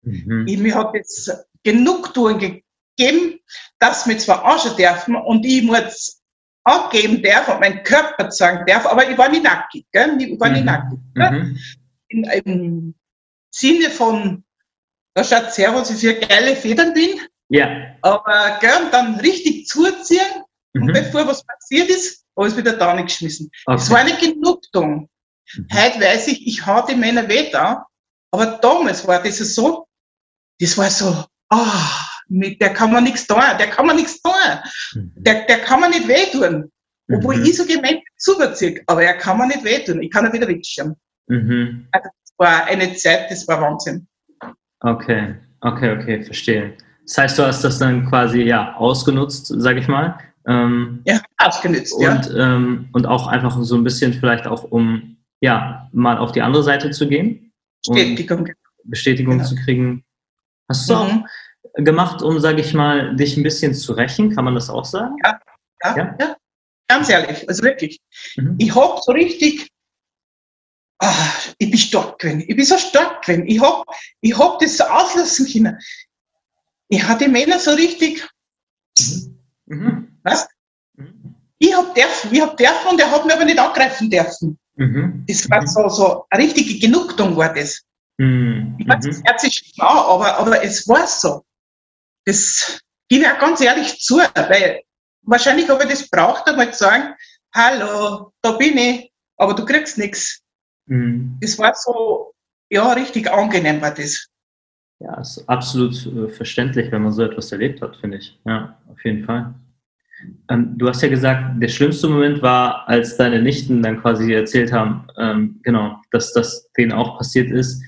Mhm. Ich, mir hat jetzt Genugtuung gegeben, dass wir zwar anschauen dürfen und ich muss angeben darf und meinen Körper zeigen darf, aber ich war nicht nackig. Gell? Ich war nicht mhm. nackig. Mhm. In, Im Sinne von, da schaut sehr, was ich für geile Federn bin. Ja. Aber gell, dann richtig zuziehen mhm. und bevor was passiert ist, alles wieder da nicht geschmissen. Okay. Das war eine Genugtuung. Mhm. Heute weiß ich, ich hau die Männer weh da, aber damals war das so, das war so, ah, mit der kann man nichts tun, der kann man nichts tun, mhm. der, der kann man nicht wehtun. Obwohl mhm. ich so gemeint zuberziehe, aber er kann man nicht wehtun, ich kann er wieder wegschauen. Mhm. Also das war eine Zeit, das war Wahnsinn. Okay, okay, okay, verstehe. Das heißt, du hast das dann quasi ja ausgenutzt, sag ich mal. Ähm, ja, ausgenutzt, und, ja. Ähm, und auch einfach so ein bisschen vielleicht auch, um ja, mal auf die andere Seite zu gehen. Bestätigung. Bestätigung genau. zu kriegen. Hast du mhm. auch gemacht, um, sage ich mal, dich ein bisschen zu rächen? Kann man das auch sagen? Ja, ja, ja. ja. ganz ehrlich, also wirklich. Mhm. Ich habe so richtig, ah, ich bin stark gewesen. Ich bin so stark gewesen. Ich habe ich hab das so auslassen können. Ich hatte Männer so richtig, mhm. was? Mhm. Ich habe dürfen, ich habe dürfen und er hat mir aber nicht angreifen dürfen. Mhm. Das war so, so eine richtige Genugtuung war das. Mhm. Ich weiß, das hört sich an, aber, aber es war so. Das gebe ich auch ganz ehrlich zu, weil wahrscheinlich habe ich das braucht, einmal zu sagen, hallo, da bin ich, aber du kriegst nichts. Mhm. Das war so, ja, richtig angenehm war das. Ja, ist absolut äh, verständlich, wenn man so etwas erlebt hat, finde ich. Ja, auf jeden Fall. Ähm, du hast ja gesagt, der schlimmste Moment war, als deine Nichten dann quasi erzählt haben, ähm, genau, dass das denen auch passiert ist.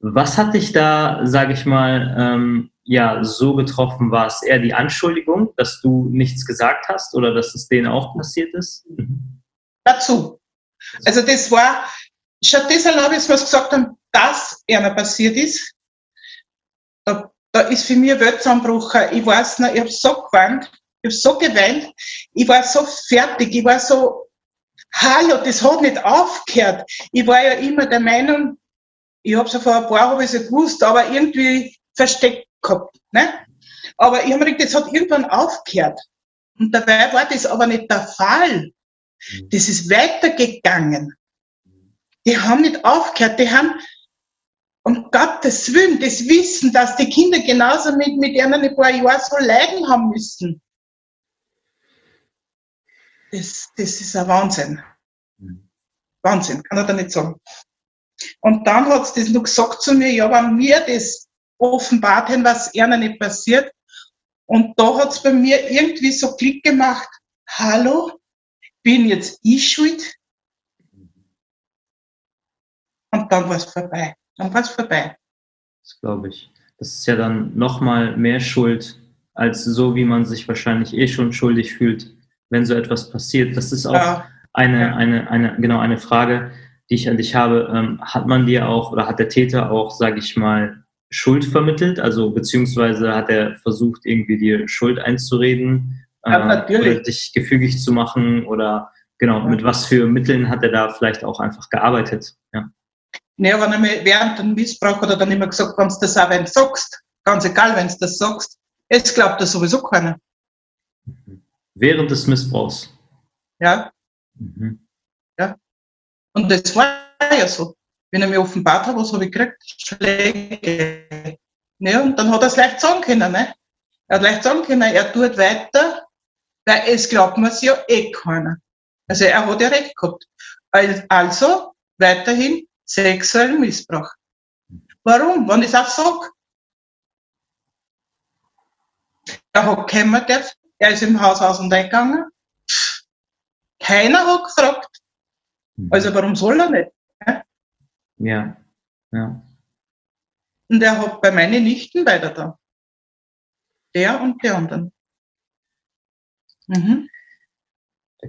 Was hat dich da, sage ich mal, ähm, ja so getroffen? War es eher die Anschuldigung, dass du nichts gesagt hast oder dass es denen auch passiert ist? Mhm. Dazu. Also das war, stattdessen habe ich was gesagt haben, dass einer passiert ist. Da, da ist für mich ein Weltzusammenbruch. Ich weiß noch, ich habe so geweint, ich habe so geweint, ich war so fertig, ich war so, hallo, das hat nicht aufgehört. Ich war ja immer der Meinung, ich habe es vor ein paar habe ich es gewusst, aber irgendwie versteckt gehabt. Ne? Aber ich habe mir gedacht, das hat irgendwann aufgehört. Und dabei war das aber nicht der Fall. Mhm. Das ist weitergegangen. Die haben nicht aufgehört, die haben, um Gottes Willen, das Wissen, dass die Kinder genauso mit, mit ihnen ein paar Jahre so leiden haben müssen. Das, das ist ein Wahnsinn. Mhm. Wahnsinn, kann er da nicht sagen. Und dann hat sie das noch gesagt zu mir, ja, wenn mir das offenbart haben, was ihnen nicht passiert. Und da hat es bei mir irgendwie so Klick gemacht, hallo, bin jetzt ich schuld? Und dann war es vorbei. Dann war es vorbei. Das glaube ich. Das ist ja dann nochmal mehr Schuld, als so, wie man sich wahrscheinlich eh schon schuldig fühlt, wenn so etwas passiert. Das ist auch ja. eine, eine, eine, genau eine Frage, die ich an dich habe. Ähm, hat man dir auch oder hat der Täter auch, sage ich mal, Schuld vermittelt? Also beziehungsweise hat er versucht, irgendwie dir Schuld einzureden ja, äh, oder dich gefügig zu machen oder genau, mit was für Mitteln hat er da vielleicht auch einfach gearbeitet? Ja. Naja, wenn er mir während dem Missbrauch hat er dann immer gesagt, wenn du das auch wenn sagst, ganz egal, wenn du das sagst, es glaubt das sowieso keiner. Mhm. Während des Missbrauchs? Ja. Mhm. Ja. Und das war ja so wenn er mir offenbart hat, was habe ich gekriegt? Schläge. Ne? Und dann hat er es leicht sagen können. Ne? Er hat leicht sagen können, er tut weiter, weil es glaubt man ja eh keiner. Also er hat ja recht gehabt. Also weiterhin sexuellen Missbrauch. Warum? Wenn ich es auch sage. Er hat darf, er ist im Haus aus und eingegangen. Keiner hat gefragt. Mhm. Also warum soll er nicht? Ja, ja. Und er hat bei meinen Nichten weiter da. Der und die anderen. Mhm.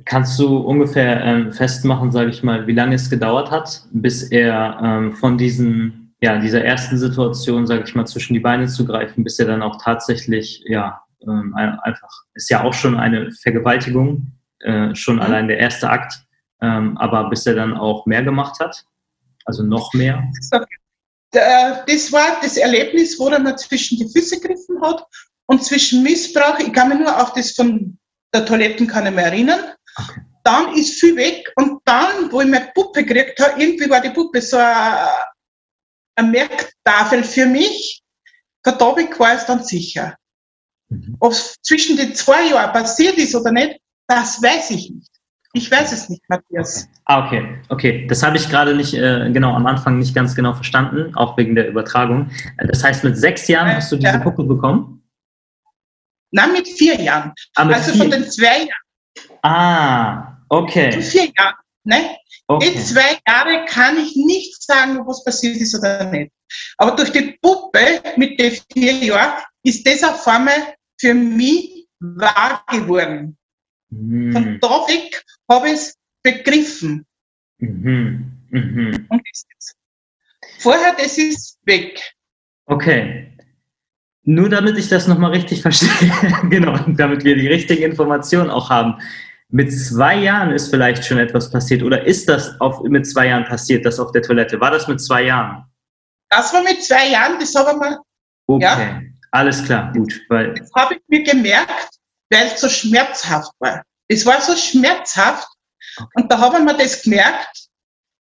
Kannst du ungefähr ähm, festmachen, sage ich mal, wie lange es gedauert hat, bis er ähm, von diesen, ja, dieser ersten Situation, sage ich mal, zwischen die Beine zu greifen, bis er dann auch tatsächlich, ja, ähm, einfach, ist ja auch schon eine Vergewaltigung, äh, schon mhm. allein der erste Akt, ähm, aber bis er dann auch mehr gemacht hat, also noch mehr? Das war das Erlebnis, wo er mir zwischen die Füße gegriffen hat und zwischen Missbrauch. Ich kann mich nur auf das von der Toilettenkanne mehr erinnern. Okay. Dann ist viel weg und dann, wo ich meine Puppe gekriegt habe, irgendwie war die Puppe so eine, eine Merktafel für mich. Da war es dann sicher. Mhm. Ob es zwischen den zwei Jahren passiert ist oder nicht, das weiß ich nicht. Ich weiß es nicht, Matthias. Okay. Ah, okay. Okay, das habe ich gerade nicht äh, genau am Anfang nicht ganz genau verstanden, auch wegen der Übertragung. Das heißt, mit sechs Jahren hast du diese ja. Puppe bekommen? Nein, mit vier Jahren. Ah, mit also vier. von den zwei Jahren. Ah, okay. Mit vier Jahren. Ne? Okay. In zwei Jahren kann ich nicht sagen, was passiert ist oder nicht. Aber durch die Puppe mit den vier Jahren ist das auf einmal für mich wahr geworden. Mhm. Von da weg habe ich es begriffen. Mhm. Mhm. Und ist es. Vorher, das ist weg. Okay. Nur damit ich das nochmal richtig verstehe, <laughs> genau, damit wir die richtige Information auch haben. Mit zwei Jahren ist vielleicht schon etwas passiert oder ist das auf, mit zwei Jahren passiert, das auf der Toilette? War das mit zwei Jahren? Das war mit zwei Jahren, das habe ich mal. Okay, ja. alles klar, gut. Weil das habe ich mir gemerkt, weil es so schmerzhaft war. Es war so schmerzhaft und da haben wir das gemerkt.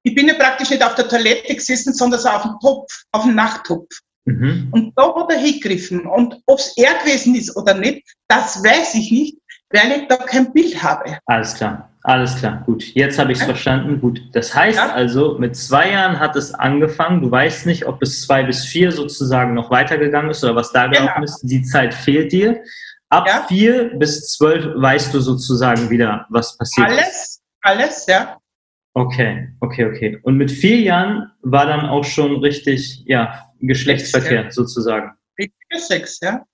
Ich bin ja praktisch nicht auf der Toilette gesessen, sondern so auf dem Topf, auf dem Nachttopf. Mhm. Und da hat er hingegriffen. Und ob es er gewesen ist oder nicht, das weiß ich nicht, weil ich da kein Bild habe. Alles klar. Alles klar, gut. Jetzt habe ich es verstanden. Gut. Das heißt ja. also, mit zwei Jahren hat es angefangen. Du weißt nicht, ob es zwei bis vier sozusagen noch weitergegangen ist oder was da gelaufen genau. ist. Die Zeit fehlt dir. Ab ja. vier bis zwölf weißt du sozusagen wieder, was passiert alles, ist. Alles, ja. Okay, okay, okay. Und mit vier Jahren war dann auch schon richtig, ja, Geschlechtsverkehr ja. sozusagen. Richtiger Sex, ja.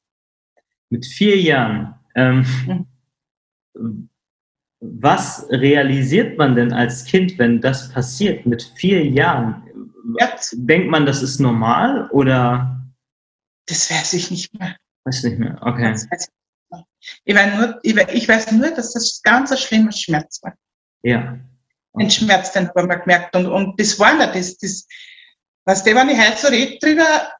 Mit vier Jahren. Ähm, mhm. Was realisiert man denn als Kind, wenn das passiert mit vier Jahren? Ja. Denkt man, das ist normal oder? Das weiß ich nicht mehr. Weiß nicht mehr, okay. Ich weiß, ich, weiß, ich weiß nur, dass das ganz ein schlimmer Schmerz war. Ja. Okay. Den Schmerz, den haben wir gemerkt. Und, und das war nicht das, das, was der, wenn ich heute so rede drüber,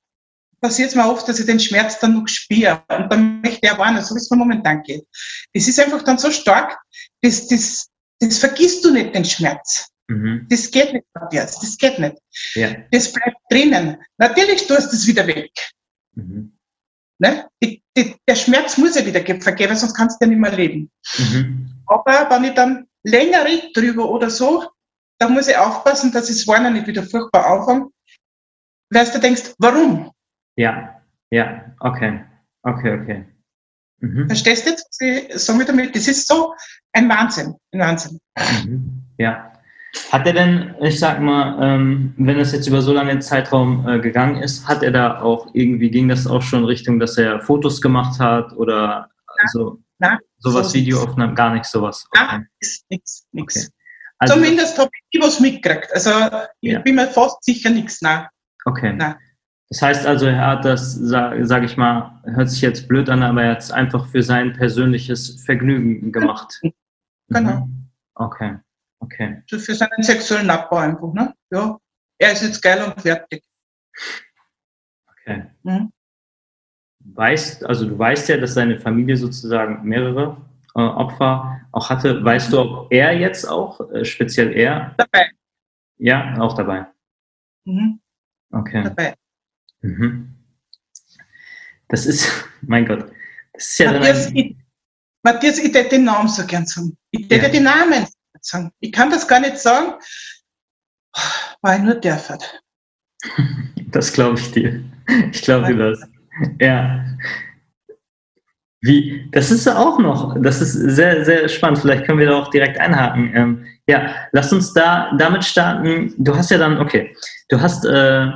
passiert es mir oft, dass ich den Schmerz dann noch spüre. Und dann möchte ich auch warnen, so wie es mir momentan geht. Das ist einfach dann so stark, das, das, das vergisst du nicht, den Schmerz. Mhm. Das geht nicht, Matthias, das geht nicht. Ja. Das bleibt drinnen. Natürlich tust du es wieder weg. Mhm. Ne? Die, die, der Schmerz muss ja wieder vergehen, sonst kannst du ja nicht mehr leben. Mhm. Aber wenn ich dann länger rede drüber oder so, dann muss ich aufpassen, dass ich es Warnen nicht wieder furchtbar anfange, weil du denkst, warum? Ja, ja, okay, okay, okay. Mhm. Verstehst du jetzt, was ich sage damit? Das ist so ein Wahnsinn, ein Wahnsinn. Mhm. Ja. Hat er denn, ich sag mal, ähm, wenn das jetzt über so lange Zeitraum äh, gegangen ist, hat er da auch irgendwie, ging das auch schon Richtung, dass er Fotos gemacht hat oder na, so, na, sowas, so Videoaufnahmen, gar nichts sowas? Okay. Nein, nichts, nichts. Okay. Also, Zumindest habe ich was mitgekriegt. Also ich ja. bin mir fast sicher nichts. Nein. Okay. Nein. Das heißt also, er hat das, sage sag ich mal, hört sich jetzt blöd an, aber er hat es einfach für sein persönliches Vergnügen gemacht. Genau. Mhm. Okay. Okay. So für seinen sexuellen Abbau einfach, ne? Ja. Er ist jetzt geil und fertig. Okay. Mhm. Weißt, also du weißt ja, dass seine Familie sozusagen mehrere äh, Opfer auch hatte. Weißt du, ob er jetzt auch, äh, speziell er? Dabei. Ja, auch dabei. Mhm. Okay. Dabei. Mhm. Das ist, <laughs> mein Gott, ja Matthias, ich, Matthias, ich hätte den Namen so gern sagen. Ich hätte ja. den Namen sagen. Ich kann das gar nicht sagen, weil nur darf. Das glaube ich dir. Ich glaube dir das. Ja. Wie, das ist auch noch, das ist sehr, sehr spannend. Vielleicht können wir da auch direkt einhaken. Ähm, ja, lass uns da damit starten. Du hast ja dann, okay, du hast, äh,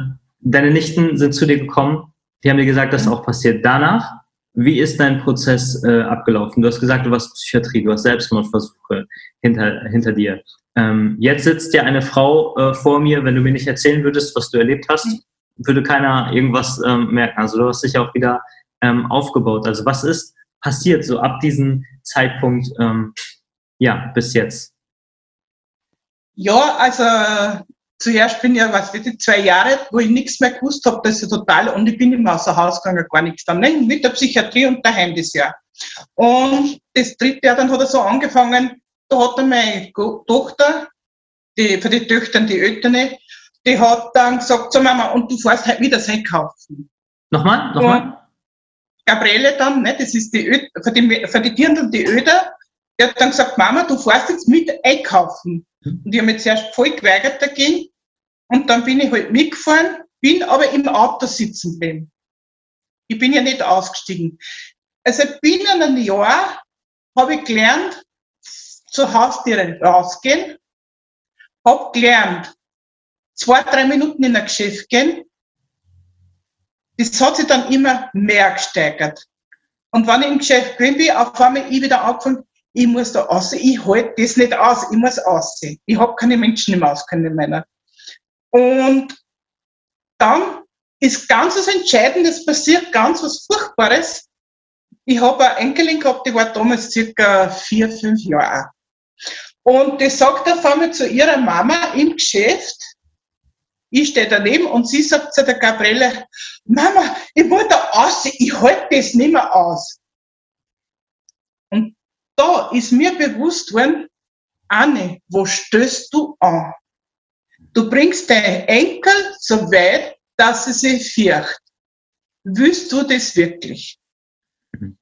deine Nichten sind zu dir gekommen, die haben dir gesagt, das ist auch passiert. Danach, wie ist dein Prozess äh, abgelaufen? Du hast gesagt, du warst Psychiatrie, du hast Selbstmordversuche hinter, hinter dir. Ähm, jetzt sitzt ja eine Frau äh, vor mir, wenn du mir nicht erzählen würdest, was du erlebt hast, würde keiner irgendwas ähm, merken. Also du hast dich auch wieder ähm, aufgebaut. Also was ist passiert so ab diesem Zeitpunkt, ähm, ja, bis jetzt? Ja, also zuerst bin ich ja, was ich, zwei Jahre, wo ich nichts mehr gewusst habe, das ist ja total, und ich bin immer außer Haus gegangen, gar nichts dann, ne? mit der Psychiatrie und daheim das Jahr. Und das dritte Jahr, dann hat er so angefangen, da hat er meine Tochter, die, für die Töchter die Eltern, die hat dann gesagt zur Mama, und du fährst halt wieder sein kaufen. Nochmal? Nochmal? Gabriele dann, ne, das ist die, Ö für die, für die Dirndl die Öder, die hat dann gesagt, Mama, du fährst jetzt mit einkaufen. Und ich habe mich zuerst voll geweigert dagegen. Und dann bin ich halt mitgefahren, bin aber im Auto sitzen geblieben. Ich bin ja nicht ausgestiegen. Also binnen einem Jahr habe ich gelernt, zur Haustiere rausgehen, habe gelernt, zwei, drei Minuten in ein Geschäft gehen. Das hat sich dann immer mehr gesteigert. Und wenn ich im Geschäft drin bin, auf einmal ich wieder angefangen, ich muss da raus, ich halte das nicht aus, ich muss aussehen. Ich habe keine Menschen im Haus, keine Männer. Und dann ist ganz was Entscheidendes passiert, ganz was Furchtbares. Ich habe eine Enkelin gehabt, die war damals circa vier, fünf Jahre. Und die sagt auf einmal zu ihrer Mama im Geschäft, ich stehe daneben und sie sagt zu der Gabriele, Mama, ich muss da aus, ich halte das nicht mehr aus. Und da ist mir bewusst worden, Anne, wo stößt du an? Du bringst deine Enkel so weit, dass sie sich fürcht. Willst du das wirklich? Mhm.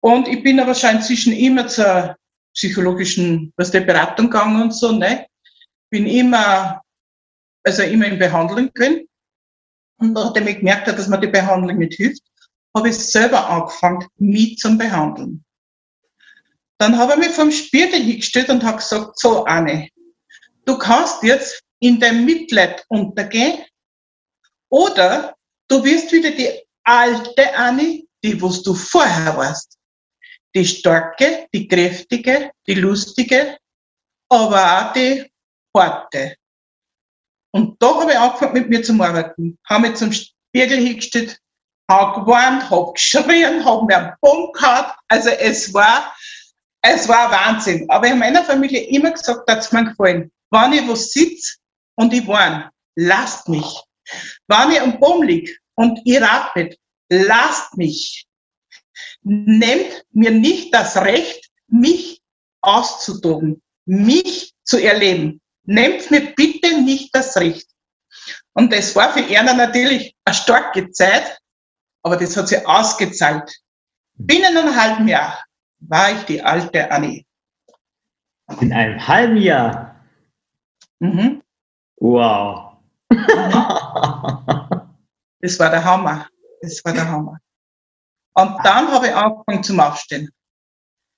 Und ich bin aber schon inzwischen immer zur psychologischen, was der Beratung gegangen und so, ne? Bin immer, also immer in Behandlung können. Und nachdem ich gemerkt habe, dass mir die Behandlung nicht hilft, habe ich selber angefangen, mich zum Behandeln. Dann habe ich mich vom Spiegel hingestellt und habe gesagt, so Anne, du kannst jetzt in dein Mitleid untergehen oder du wirst wieder die alte Anne, die was du vorher warst. Die starke, die kräftige, die lustige, aber auch die harte. Und da habe ich angefangen mit mir zu arbeiten. Habe mich zum Spiegel hingestellt, habe gewarnt, habe geschrien, habe mir einen Bomb gehabt. Also es war es war Wahnsinn. Aber in meiner Familie immer gesagt, hat es mir gefallen. Wenn ich wo sitze und ich warne, lasst mich. Wenn ich am Baum liege und ihr atmet, lasst mich. Nehmt mir nicht das Recht, mich auszutoben, mich zu erleben. Nehmt mir bitte nicht das Recht. Und das war für Erna natürlich eine starke Zeit, aber das hat sie ausgezahlt. Binnen einem halben Jahr war ich die alte Annie. In einem halben Jahr? Mhm. Wow. <laughs> das war der Hammer. Das war der Hammer. Und dann habe ich angefangen zum Aufstehen.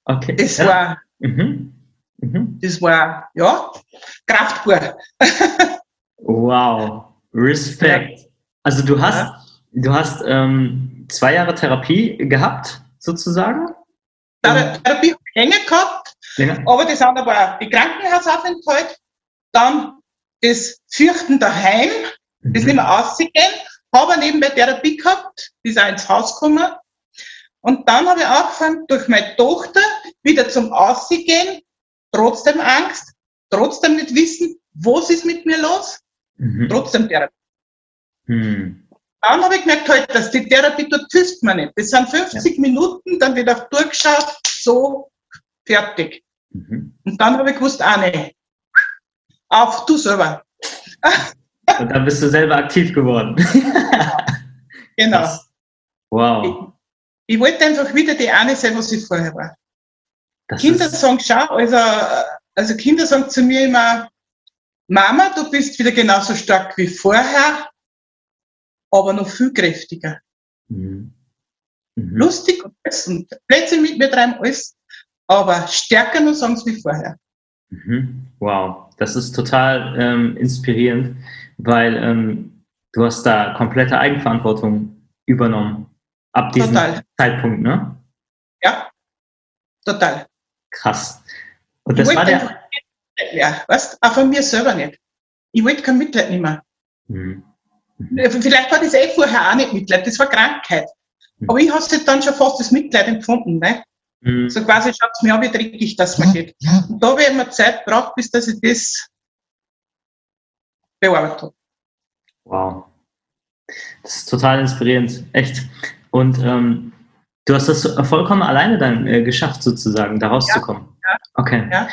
Okay. Das ja. war, mhm. Mhm. das war, ja, Kraftpur. wow. Respekt. Also du hast, ja. du hast ähm, zwei Jahre Therapie gehabt, sozusagen? Therapie länger gehabt, ja. aber das sind aber die Krankenhausaufenthalt, dann das Fürchten daheim, mhm. das nicht mehr auszugehen, habe nebenbei Therapie gehabt, ist auch ins Haus gekommen. Und dann habe ich angefangen, durch meine Tochter wieder zum Aussehen, trotzdem Angst, trotzdem nicht wissen, was ist mit mir los, mhm. trotzdem Therapie. Mhm dann habe ich gemerkt, halt, dass die Therapie dort hilft mir nicht. Das sind 50 ja. Minuten, dann wird auf durchgeschaut, so, fertig. Mhm. Und dann habe ich gewusst, ah nee, auf du selber. <laughs> Und dann bist du selber aktiv geworden. <laughs> genau. Wow. Ich wollte einfach wieder die eine sein, was ich vorher war. Das Kinder sagen schau, also, also Kinder sagen zu mir immer, Mama, du bist wieder genauso stark wie vorher, aber noch viel kräftiger. Mhm. Mhm. Lustig und alles und Plätze mit mir treiben, alles, aber stärker nur sagen sie wie vorher. Mhm. Wow, das ist total ähm, inspirierend, weil ähm, du hast da komplette Eigenverantwortung übernommen. Ab diesem Total. Zeitpunkt, ne? Ja, total. Krass. Und das war der. mehr, weißt? Auch von mir selber nicht. Ich wollte kein Mitleid nicht mehr. Mhm. Vielleicht war das eh vorher auch nicht Mitleid, das war Krankheit. Mhm. Aber ich habe es dann schon fast als Mitleid empfunden. Ne? Mhm. So quasi, schaut's mir an, wie dreckig das mir geht. Und da habe ich immer Zeit braucht, bis dass ich das bearbeitet habe. Wow. Das ist total inspirierend, echt. Und ähm, du hast das vollkommen alleine dann äh, geschafft, sozusagen, da rauszukommen. Ja. Okay. Ja.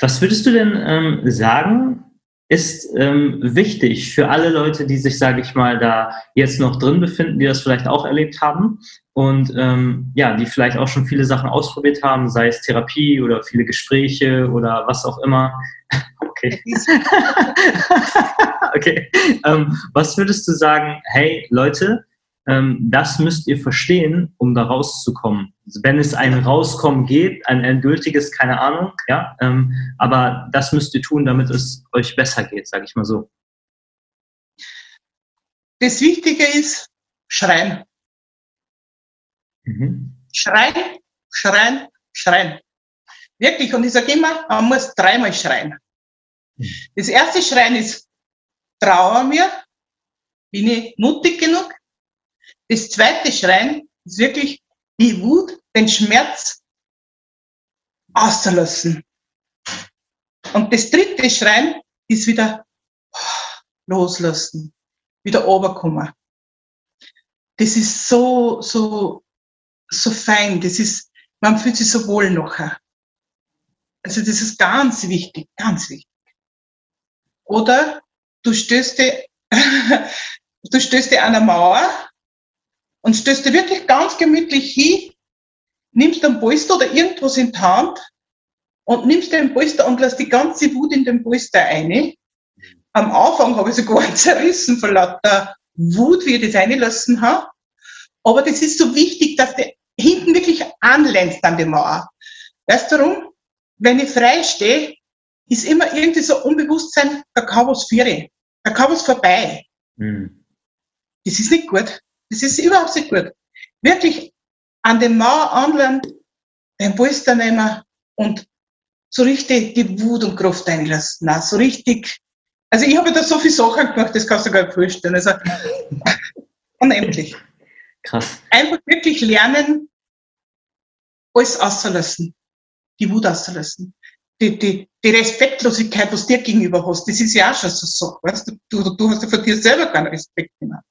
Was würdest du denn ähm, sagen, ist ähm, wichtig für alle Leute, die sich, sage ich mal, da jetzt noch drin befinden, die das vielleicht auch erlebt haben und ähm, ja, die vielleicht auch schon viele Sachen ausprobiert haben, sei es Therapie oder viele Gespräche oder was auch immer. <laughs> Okay. <laughs> okay. Ähm, was würdest du sagen, hey Leute, ähm, das müsst ihr verstehen, um da rauszukommen. Wenn es ein Rauskommen geht, ein endgültiges, keine Ahnung, ja, ähm, aber das müsst ihr tun, damit es euch besser geht, sage ich mal so. Das Wichtige ist, schreien. Mhm. Schreien, schreien, schreien. Wirklich. Und ich sage immer, man muss dreimal schreien. Das erste Schreien ist, traue mir, bin ich mutig genug. Das zweite Schreien ist wirklich die Wut, den Schmerz auszulassen. Und das dritte Schreien ist wieder loslassen, wieder runterkommen. Das ist so, so, so fein. Das ist, man fühlt sich so wohl nachher. Also das ist ganz wichtig, ganz wichtig. Oder du stößt dir, <laughs> du stößt dir an eine Mauer und stößt dir wirklich ganz gemütlich hin, nimmst einen Polster oder irgendwas in die Hand und nimmst den Polster und lässt die ganze Wut in den Polster ein. Am Anfang habe ich sogar zerrissen von lauter Wut, wie ich das reinlassen habe. Aber das ist so wichtig, dass du hinten wirklich anlernst an die Mauer. Weißt du warum? Wenn ich frei stehe, ist immer irgendwie so Unbewusstsein, da kann was führen. Da kann was vorbei. Mhm. Das ist nicht gut. Das ist überhaupt nicht gut. Wirklich an den Mauer anlernen, den Polster nehmen und so richtig die Wut und Kraft einlassen. Na, so richtig. Also ich habe da so viele Sachen gemacht, das kannst du gar nicht vorstellen. Also <laughs> unendlich. Krass. Einfach wirklich lernen, alles auszulassen. Die Wut auszulassen. Die, die, die Respektlosigkeit, was dir gegenüber hast, das ist ja auch schon so Sache. Weißt du? Du, du hast ja von dir selber keinen Respekt mehr.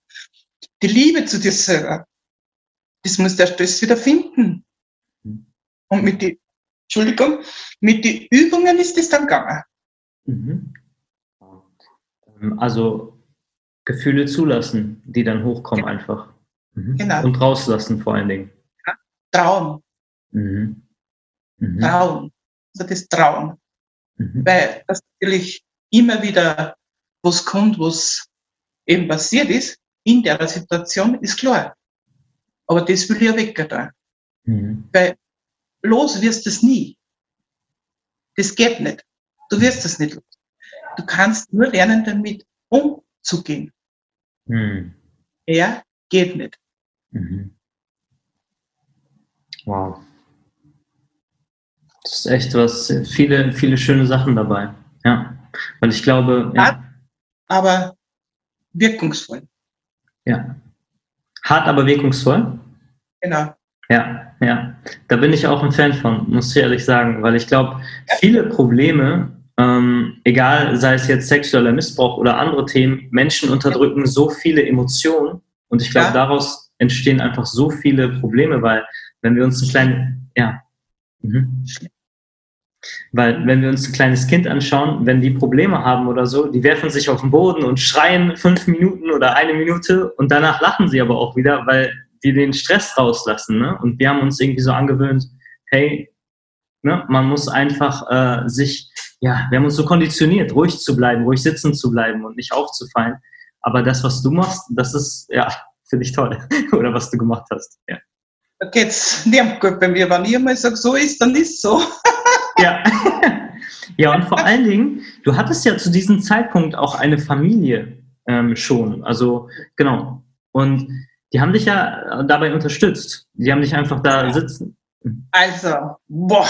Die Liebe zu dir selber, das musst du erst das wieder finden. Und mit die, Entschuldigung, mit den Übungen ist das dann gegangen. Mhm. Ähm, Also Gefühle zulassen, die dann hochkommen Genau. einfach. Mhm. Genau. Und rauslassen vor allen Dingen. Trauen, Mhm. Mhm. trauen. Also das Trauen. Mhm. Weil das natürlich immer wieder was kommt, was eben passiert ist, in der Situation, ist klar. Aber das will ich ja weggetan. Mhm. Weil los wirst du es nie. Das geht nicht. Du wirst es nicht los. Du kannst nur lernen, damit umzugehen. Mhm. Er geht nicht. Mhm. Wow. Das ist echt was, viele, viele schöne Sachen dabei. Ja. Weil ich glaube, ja, Aber wirkungsvoll. ja. Hart, aber wirkungsvoll. Genau. Ja, ja. Da bin ich auch ein Fan von, muss ich ehrlich sagen, weil ich glaube, viele Probleme, ähm, egal sei es jetzt sexueller Missbrauch oder andere Themen, Menschen unterdrücken so viele Emotionen und ich glaube, Ja. daraus entstehen einfach so viele Probleme, weil wenn wir uns ein kleines, ja, mhm. weil wenn wir uns ein kleines Kind anschauen, wenn die Probleme haben oder so, die werfen sich auf den Boden und schreien fünf Minuten oder eine Minute und danach lachen sie aber auch wieder, weil die den Stress rauslassen. Ne? Und wir haben uns irgendwie so angewöhnt, hey, ne, man muss einfach äh, sich, ja, wir haben uns so konditioniert, ruhig zu bleiben, ruhig sitzen zu bleiben und nicht aufzufallen. Aber das, was du machst, das ist, ja, finde ich toll. <laughs> Oder was du gemacht hast. Ja. Da geht's nicht gut bei mir. Wenn ich einmal sage, so ist, dann ist so. <laughs> ja. <laughs> ja, und vor allen Dingen, du hattest ja zu diesem Zeitpunkt auch eine Familie ähm, schon. Also, genau. Und die haben dich ja dabei unterstützt. Die haben dich einfach da ja. sitzen. Also, boah,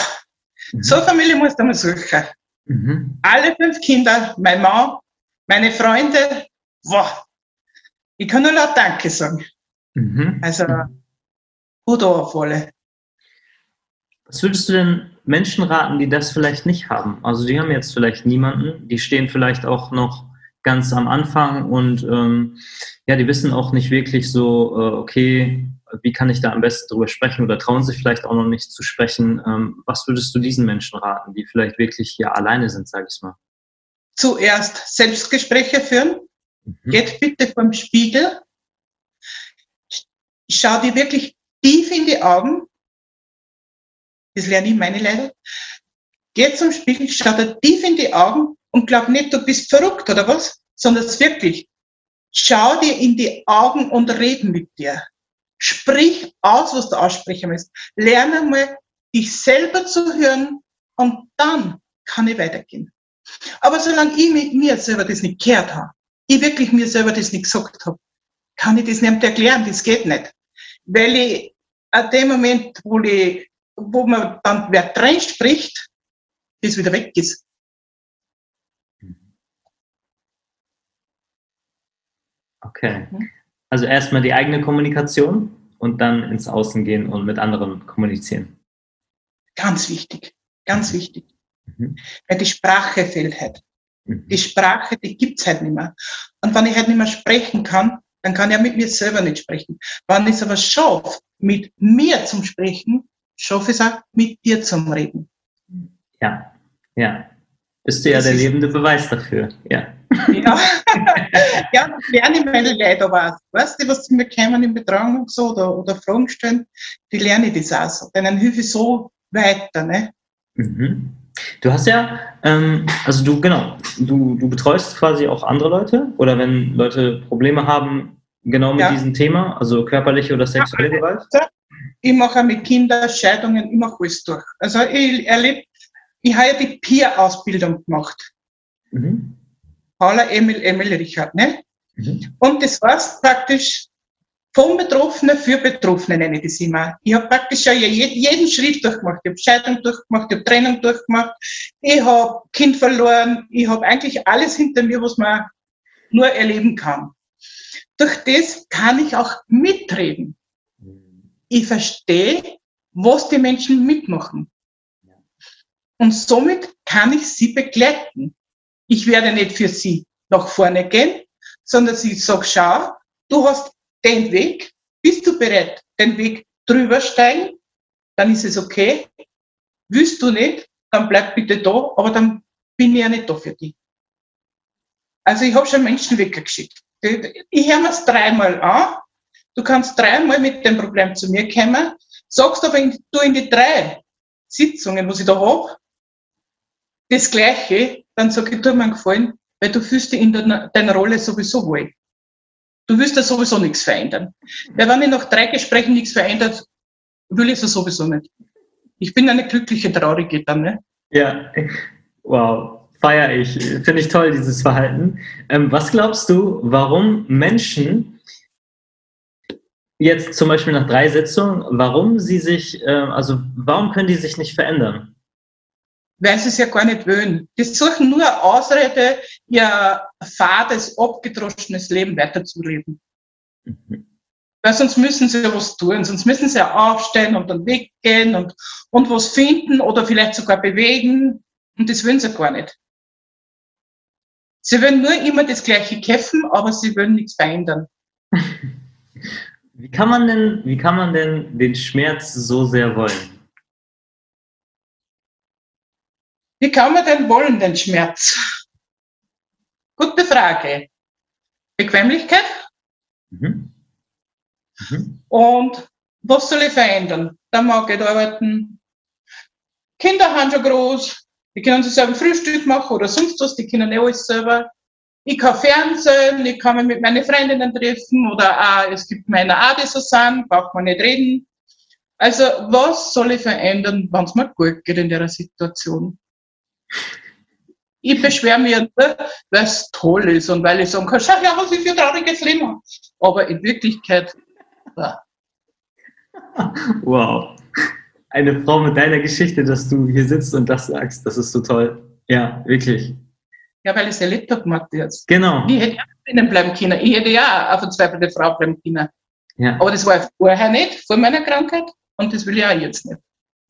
mhm. so eine Familie musst du mal suchen. Mhm. Alle fünf Kinder, mein Mann, meine Freunde, boah, ich kann nur laut Danke sagen. Mhm. Also, Hut auf alle. Was würdest du denn Menschen raten, die das vielleicht nicht haben? Also die haben jetzt vielleicht niemanden, die stehen vielleicht auch noch ganz am Anfang und ähm, ja, die wissen auch nicht wirklich so, äh, okay, wie kann ich da am besten drüber sprechen oder trauen sich vielleicht auch noch nicht zu sprechen. Ähm, was würdest du diesen Menschen raten, die vielleicht wirklich hier alleine sind, sage ich mal? Zuerst Selbstgespräche führen. Mhm. Geht bitte vom Spiegel. Schau dir wirklich tief in die Augen. Das lerne ich meine Leute. Geh zum Spiegel, schau dir tief in die Augen und glaub nicht, du bist verrückt oder was, sondern es wirklich. Schau dir in die Augen und reden mit dir. Sprich aus, was du aussprechen willst. Lerne mal, dich selber zu hören und dann kann ich weitergehen. Aber solange ich mit mir selber das nicht gehört habe, ich wirklich mir selber das nicht gesagt habe, kann ich das nicht erklären, das geht nicht. Weil ich an dem Moment, wo, ich, wo man dann wer rein spricht, das wieder weg ist. Okay. Mhm. Also erstmal die eigene Kommunikation und dann ins Außen gehen und mit anderen kommunizieren. Ganz wichtig, ganz wichtig. Mhm. Weil die Sprache fehlt halt. Mhm. Die Sprache, die gibt's halt nicht mehr. Und wenn ich halt nicht mehr sprechen kann, dann kann ich ja mit mir selber nicht sprechen. Wenn ich es aber schaffe, mit mir zum Sprechen, schaffe ich es auch, mit dir zum Reden. Ja, ja. Bist du ja das der lebende Beweis dafür, ja. Ja, <laughs> ja lerne ich meine Leute aber auch. Weißt du, was mir kommen in Betreuung und so oder, oder Fragen stellen, die lerne ich das auch so. Denen hilfe ich so weiter. Ne? Mhm. Du hast ja, ähm, also du, genau, du, du betreust quasi auch andere Leute oder wenn Leute Probleme haben, genau mit ja. diesem Thema, also körperliche oder sexuelle Gewalt? Ich mache mit Kindern Scheidungen, ich mache alles durch. Also ich erlebe, ich habe ja die Peer-Ausbildung gemacht. Mhm. Paula Emil, Emil Richard, ne? Mhm. Und das war's praktisch vom Betroffenen für Betroffene, nenne ich das immer. Ich habe praktisch ja jeden Schritt durchgemacht. Ich habe Scheidung durchgemacht, ich habe Trennung durchgemacht, ich habe Kind verloren, ich habe eigentlich alles hinter mir, was man nur erleben kann. Durch das kann ich auch mitreden. Ich verstehe, was die Menschen mitmachen. Und somit kann ich sie begleiten. Ich werde nicht für sie nach vorne gehen, sondern sie sagt, schau, du hast den Weg, bist du bereit, den Weg drüber steigen, dann ist es okay. Willst du nicht, dann bleib bitte da, aber dann bin ich ja nicht da für dich. Also ich habe schon Menschen weggeschickt. Ich höre mir es dreimal an. Du kannst dreimal mit dem Problem zu mir kommen, sagst aber in, du in die drei Sitzungen, was ich da hab, das Gleiche, dann sage ich, tu mir einen Gefallen, weil du fühlst dich in deiner, deiner Rolle sowieso wohl. Du willst ja sowieso nichts verändern. Weil wenn ich nach drei Gesprächen nichts verändert, will ich es sowieso nicht. Ich bin eine glückliche, traurige dann, ne? Ja, wow, feier ich. Finde ich toll, dieses Verhalten. Ähm, was glaubst du, warum Menschen jetzt zum Beispiel nach drei Sitzungen, warum sie sich, äh, also warum können die sich nicht verändern? Weil sie es ja gar nicht wollen. Die suchen nur Ausrede, ihr fades, abgedroschenes Leben weiterzuleben. Mhm. Weil sonst müssen sie ja was tun, sonst müssen sie ja aufstehen und dann weggehen und, und was finden oder vielleicht sogar bewegen. Und das wollen sie gar nicht. Sie wollen nur immer das Gleiche kämpfen, aber sie wollen nichts verändern. Wie kann man denn, wie kann man denn den Schmerz so sehr wollen? Wie kann man denn wollen, den Schmerz? Gute Frage. Bequemlichkeit? Mhm. Mhm. Und was soll ich verändern? Der Mann geht arbeiten, Kinder haben schon groß, die können sich selber Frühstück machen oder sonst was, die können eh alles selber. Ich kann Fernsehen, ich kann mich mit meinen Freundinnen treffen oder auch, es gibt die so sind, braucht man nicht reden. Also, was soll ich verändern, wenn es mir gut geht in der Situation? Ich beschwere mich nur, weil es toll ist und weil ich sagen kann, schau her, was ich für ein trauriges Leben habe. Aber in Wirklichkeit, ja. <laughs> Wow. Eine Frau mit deiner Geschichte, dass du hier sitzt und das sagst, das ist so toll. Ja, wirklich. Ja, weil ich es erlebt habe, Matthias. Genau. Ich hätte ja drinnen bleiben können. Ich hätte ja eine verzweifelte Frau bleiben können. Ja. Aber das war vorher nicht, vor meiner Krankheit. Und das will ich auch jetzt nicht.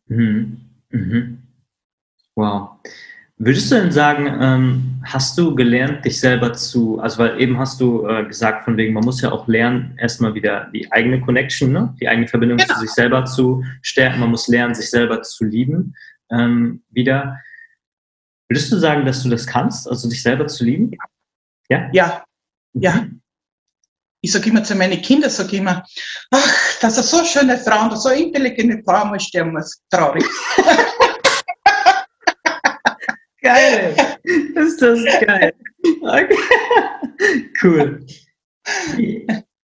Mhm. Mhm. Wow. Würdest du denn sagen, ähm, hast du gelernt, dich selber zu, also weil eben hast du äh, gesagt, von wegen, man muss ja auch lernen, erstmal wieder die eigene Connection, ne? die eigene Verbindung genau. zu sich selber zu stärken, man muss lernen, sich selber zu lieben ähm, wieder. Würdest du sagen, dass du das kannst, also dich selber zu lieben? Ja. Ja. Ja. Ich sage immer zu meinen Kindern, sage immer, ach, dass er so schöne Frau und so intelligente Frau mal sterben muss. Traurig. <laughs> geil. <laughs> Ist das geil. Okay. Cool.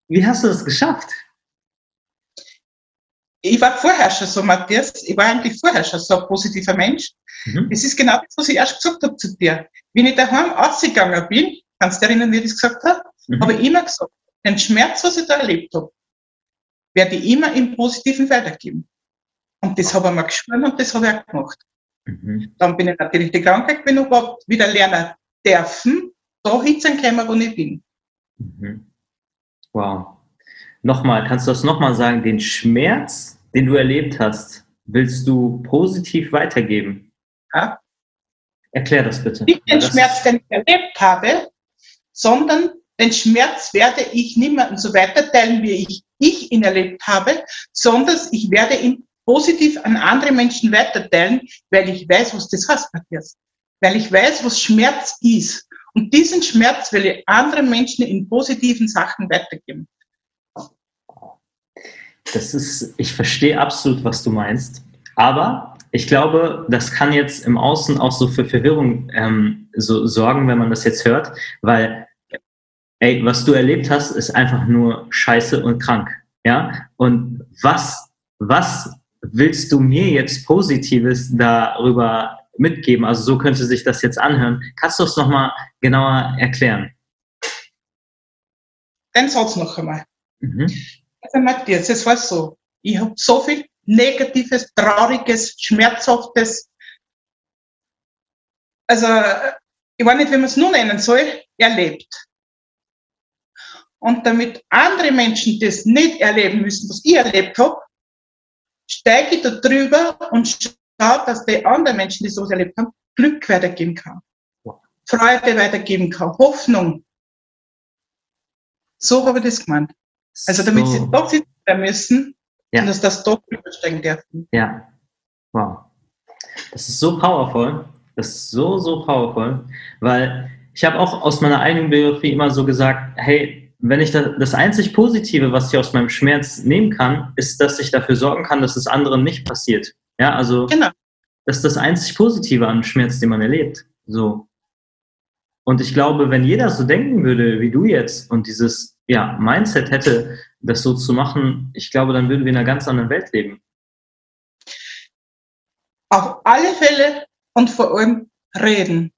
Wie, hast du das geschafft? Ich war vorher schon so, Matthias, ich war eigentlich vorher schon so ein positiver Mensch. Mhm. Es ist genau das, was ich erst gesagt habe zu dir. Wenn ich daheim ausgegangen bin, kannst du erinnern, wie ich das gesagt habe, mhm. habe ich immer gesagt, den Schmerz, was ich da erlebt habe, werde ich immer im Positiven weitergeben. Und das habe ich mir geschworen und das habe ich auch gemacht. Mhm. Dann bin ich natürlich die Krankheit überhaupt wieder lernen dürfen, da hinzukommen, wo ich bin. Mhm. Wow. Nochmal, kannst du das nochmal sagen? Den Schmerz, den du erlebt hast, willst du positiv weitergeben? Ja. Erklär das bitte. Nicht den Schmerz, den ich erlebt habe, sondern den Schmerz werde ich niemandem so weiterteilen, wie ich, ich ihn erlebt habe, sondern ich werde ihn positiv an andere Menschen weiterteilen, weil ich weiß, was das heißt, Matthias. Weil ich weiß, was Schmerz ist. Und diesen Schmerz will ich anderen Menschen in positiven Sachen weitergeben. Das ist, ich verstehe absolut, was du meinst. Aber ich glaube, das kann jetzt im Außen auch so für Verwirrung ähm, so sorgen, wenn man das jetzt hört, weil, ey, was du erlebt hast, ist einfach nur scheiße und krank. Ja? Und was, was willst du mir jetzt Positives darüber mitgeben? Also so könnte sich das jetzt anhören. Kannst du es nochmal genauer erklären? Den Satz noch einmal. Mhm. Also Matthias, es war so, ich habe so viel Negatives, Trauriges, Schmerzhaftes, also ich weiß nicht, wie man es nur nennen soll, erlebt. Und damit andere Menschen das nicht erleben müssen, was ich erlebt habe, steige da drüber und schaue, dass die anderen Menschen, die so erlebt haben, Glück weitergeben kann. Freude weitergeben kann, Hoffnung. So habe ich das gemeint. Also damit so. sie doch sitzen müssen, ja. und dass das doch übersteigen dürfen. Ja. Wow. Das ist so powerful. Das ist so, so powerful, weil ich habe auch aus meiner eigenen Biografie immer so gesagt, hey, wenn ich da, das einzig Positive, was ich aus meinem Schmerz nehmen kann, ist, dass ich dafür sorgen kann, dass es anderen nicht passiert. Ja, also genau. das ist das einzig Positive an Schmerz, den man erlebt. So. Und ich glaube, wenn jeder so denken würde wie du jetzt und dieses ja, Mindset hätte, das so zu machen, ich glaube, dann würden wir in einer ganz anderen Welt leben. Auf alle Fälle und vor allem reden.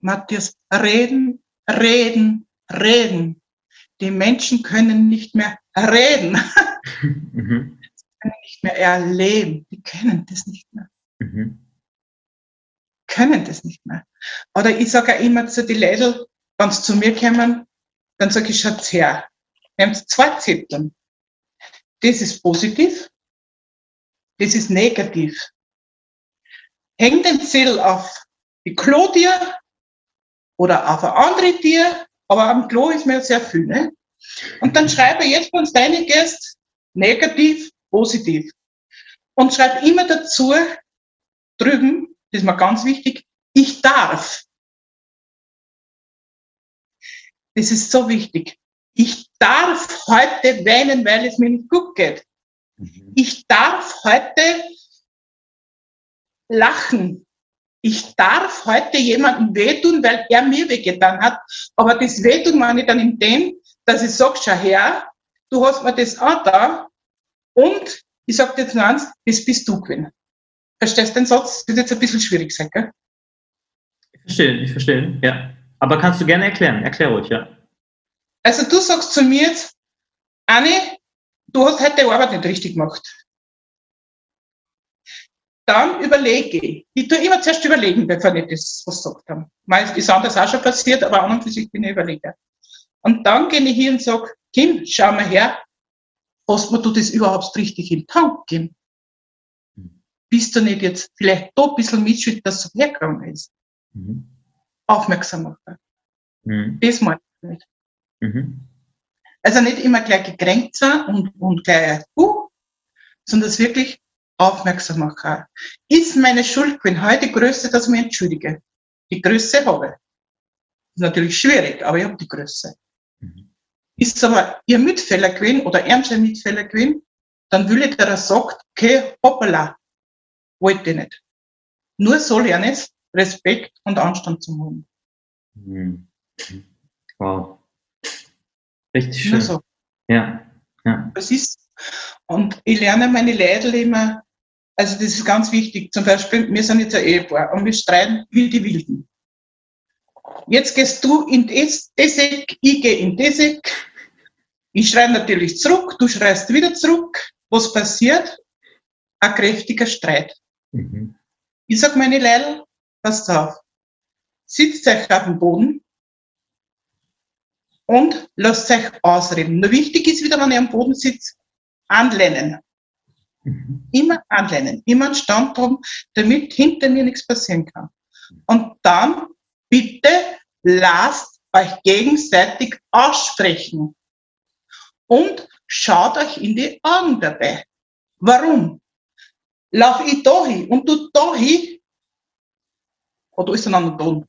Matthias, reden, reden, reden die Menschen können nicht mehr reden. <laughs> Mhm. Sie können nicht mehr erleben. Die können das nicht mehr. Mhm. Können das nicht mehr. Oder ich sage auch immer zu den Leuten, wenn sie zu mir kommen, dann sage ich, schaut her. Wir haben zwei Zettel. Das ist positiv. Das ist negativ. Häng den Zettel auf die Klotier oder auf ein andere Tier aber am Klo ist mir sehr viel. Ne? Und dann schreibe jetzt, wenn du reingehst, negativ, positiv. Und schreibe immer dazu, drüben, das ist mir ganz wichtig, ich darf. Das ist so wichtig. Ich darf heute weinen, weil es mir nicht gut geht. Mhm. Ich darf heute lachen. Ich darf heute jemandem wehtun, weil er mir wehgetan hat. Aber das Wehtun meine ich dann in dem, dass ich sage, schau her, du hast mir das auch da und ich sag dir jetzt nur eins, das bist du gewesen. Verstehst du den Satz? Das ist jetzt ein bisschen schwierig sein, gell? Ich verstehe, ich verstehe, ja. Aber kannst du gerne erklären? Erklär ruhig, ja. Also du sagst zu mir jetzt, Anni, du hast heute die Arbeit nicht richtig gemacht. Dann überlege ich. Ich tue immer zuerst überlegen, bevor ich das was gesagt habe. Meist ist anders auch schon passiert, aber an und für sich bin ich überlege. Und dann gehe ich hier und sage, Kim, schau mal her, hast du das überhaupt richtig in den Tank gegeben? Bist du nicht jetzt vielleicht da ein bisschen mitschuld, dass es so hergegangen ist? Mhm. Aufmerksam machen. Mhm. Das meine ich nicht. Mhm. Also nicht immer gleich gekränkt sein und, und gleich, uh, sondern es wirklich aufmerksam machen. Ist meine Schuld gewesen heute die Größe, dass ich mich entschuldige? Die Größe habe ich. Ist natürlich schwierig, aber ich habe die Größe. Mhm. Ist aber ihr Mitfehler gewesen oder er sein Mitfehler gewesen, dann will ich, dass er sagt, okay, hoppala, wollte ich nicht. Nur so lerne ich Respekt und Anstand zu haben. Mhm. Wow. Richtig schön. so. Ja, ja. Das ist, und ich lerne meine Leute immer, also das ist ganz wichtig. Zum Beispiel, wir sind jetzt ein Ehepaar und wir streiten wie die Wilden. Jetzt gehst du in das, Eck, ich gehe in das Eck. Ich schreie natürlich zurück, du schreist wieder zurück. Was passiert? Ein kräftiger Streit. Mhm. Ich sag meine Leute, passt auf. Sitzt euch auf dem Boden und lasst euch ausreden. Nur wichtig ist wieder, wenn ihr am Boden sitzt, anlehnen. Immer anlehnen, immer einen Stand haben, damit hinter mir nichts passieren kann. Und dann bitte lasst euch gegenseitig aussprechen. Und schaut euch in die Augen dabei. Warum? Lauf ich da hin und du da hin, hat alles einen anderen Ton.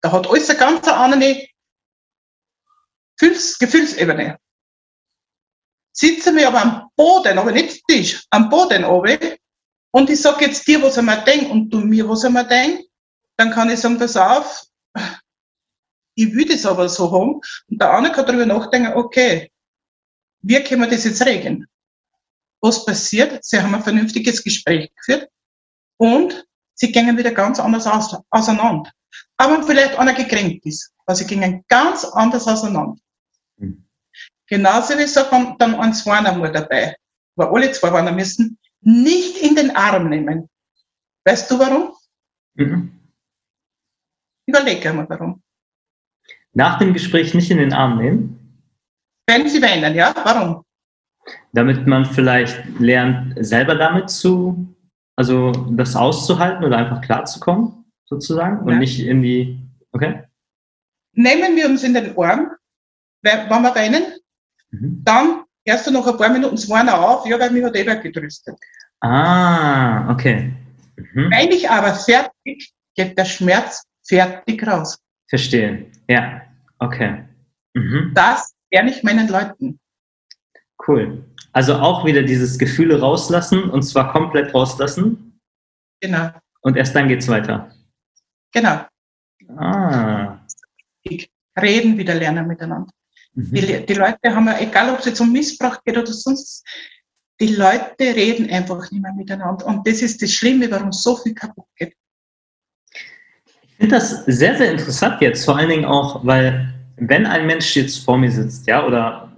Da hat alles eine ganz andere Gefühls Gefühlsebene. Sitzen wir aber am Boden, aber nicht Tisch, am Boden oben, und ich sag jetzt dir, was ich mir denk, und du mir, was ich mir denk, dann kann ich sagen, pass auf, ich will das aber so haben. Und der andere kann darüber nachdenken, okay, wie können wir das jetzt regeln? Was passiert? Sie haben ein vernünftiges Gespräch geführt und sie gingen wieder ganz anders aus, auseinander. Aber vielleicht einer gekränkt ist. Also sie gingen ganz anders auseinander. Genauso wie so dann, dann ein Zweiner mal dabei. Aber alle zwei waren müssen nicht in den Arm nehmen. Weißt du warum? Mhm. Überleg einmal warum. Nach dem Gespräch nicht in den Arm nehmen, Wenn sie weinen, ja? Warum? damit man vielleicht lernt, selber damit zu, also das auszuhalten oder einfach klarzukommen, sozusagen, und Ja. nicht in die, okay? Nehmen wir uns in den Arm, weil- wenn wir weinen, Mhm. dann erst nach ein paar Minuten das Weinen auf, ja, weil mich hat Eva getröstet. Ah, okay. Mhm. Wenn ich aber fertig, geht der Schmerz fertig raus. Verstehe. Ja, okay. Mhm. Das lerne ich meinen Leuten. Cool. Also auch wieder dieses Gefühle rauslassen und zwar komplett rauslassen Genau, und erst dann geht's weiter. genau. Ah. Reden wieder lernen miteinander. Mhm. Die, die Leute haben ja, egal ob es jetzt um Missbrauch geht oder sonst, die Leute reden einfach nicht mehr miteinander. Und das ist das Schlimme, warum so viel kaputt geht. Ich finde das sehr, sehr interessant jetzt, vor allen Dingen auch, weil wenn ein Mensch jetzt vor mir sitzt, ja, oder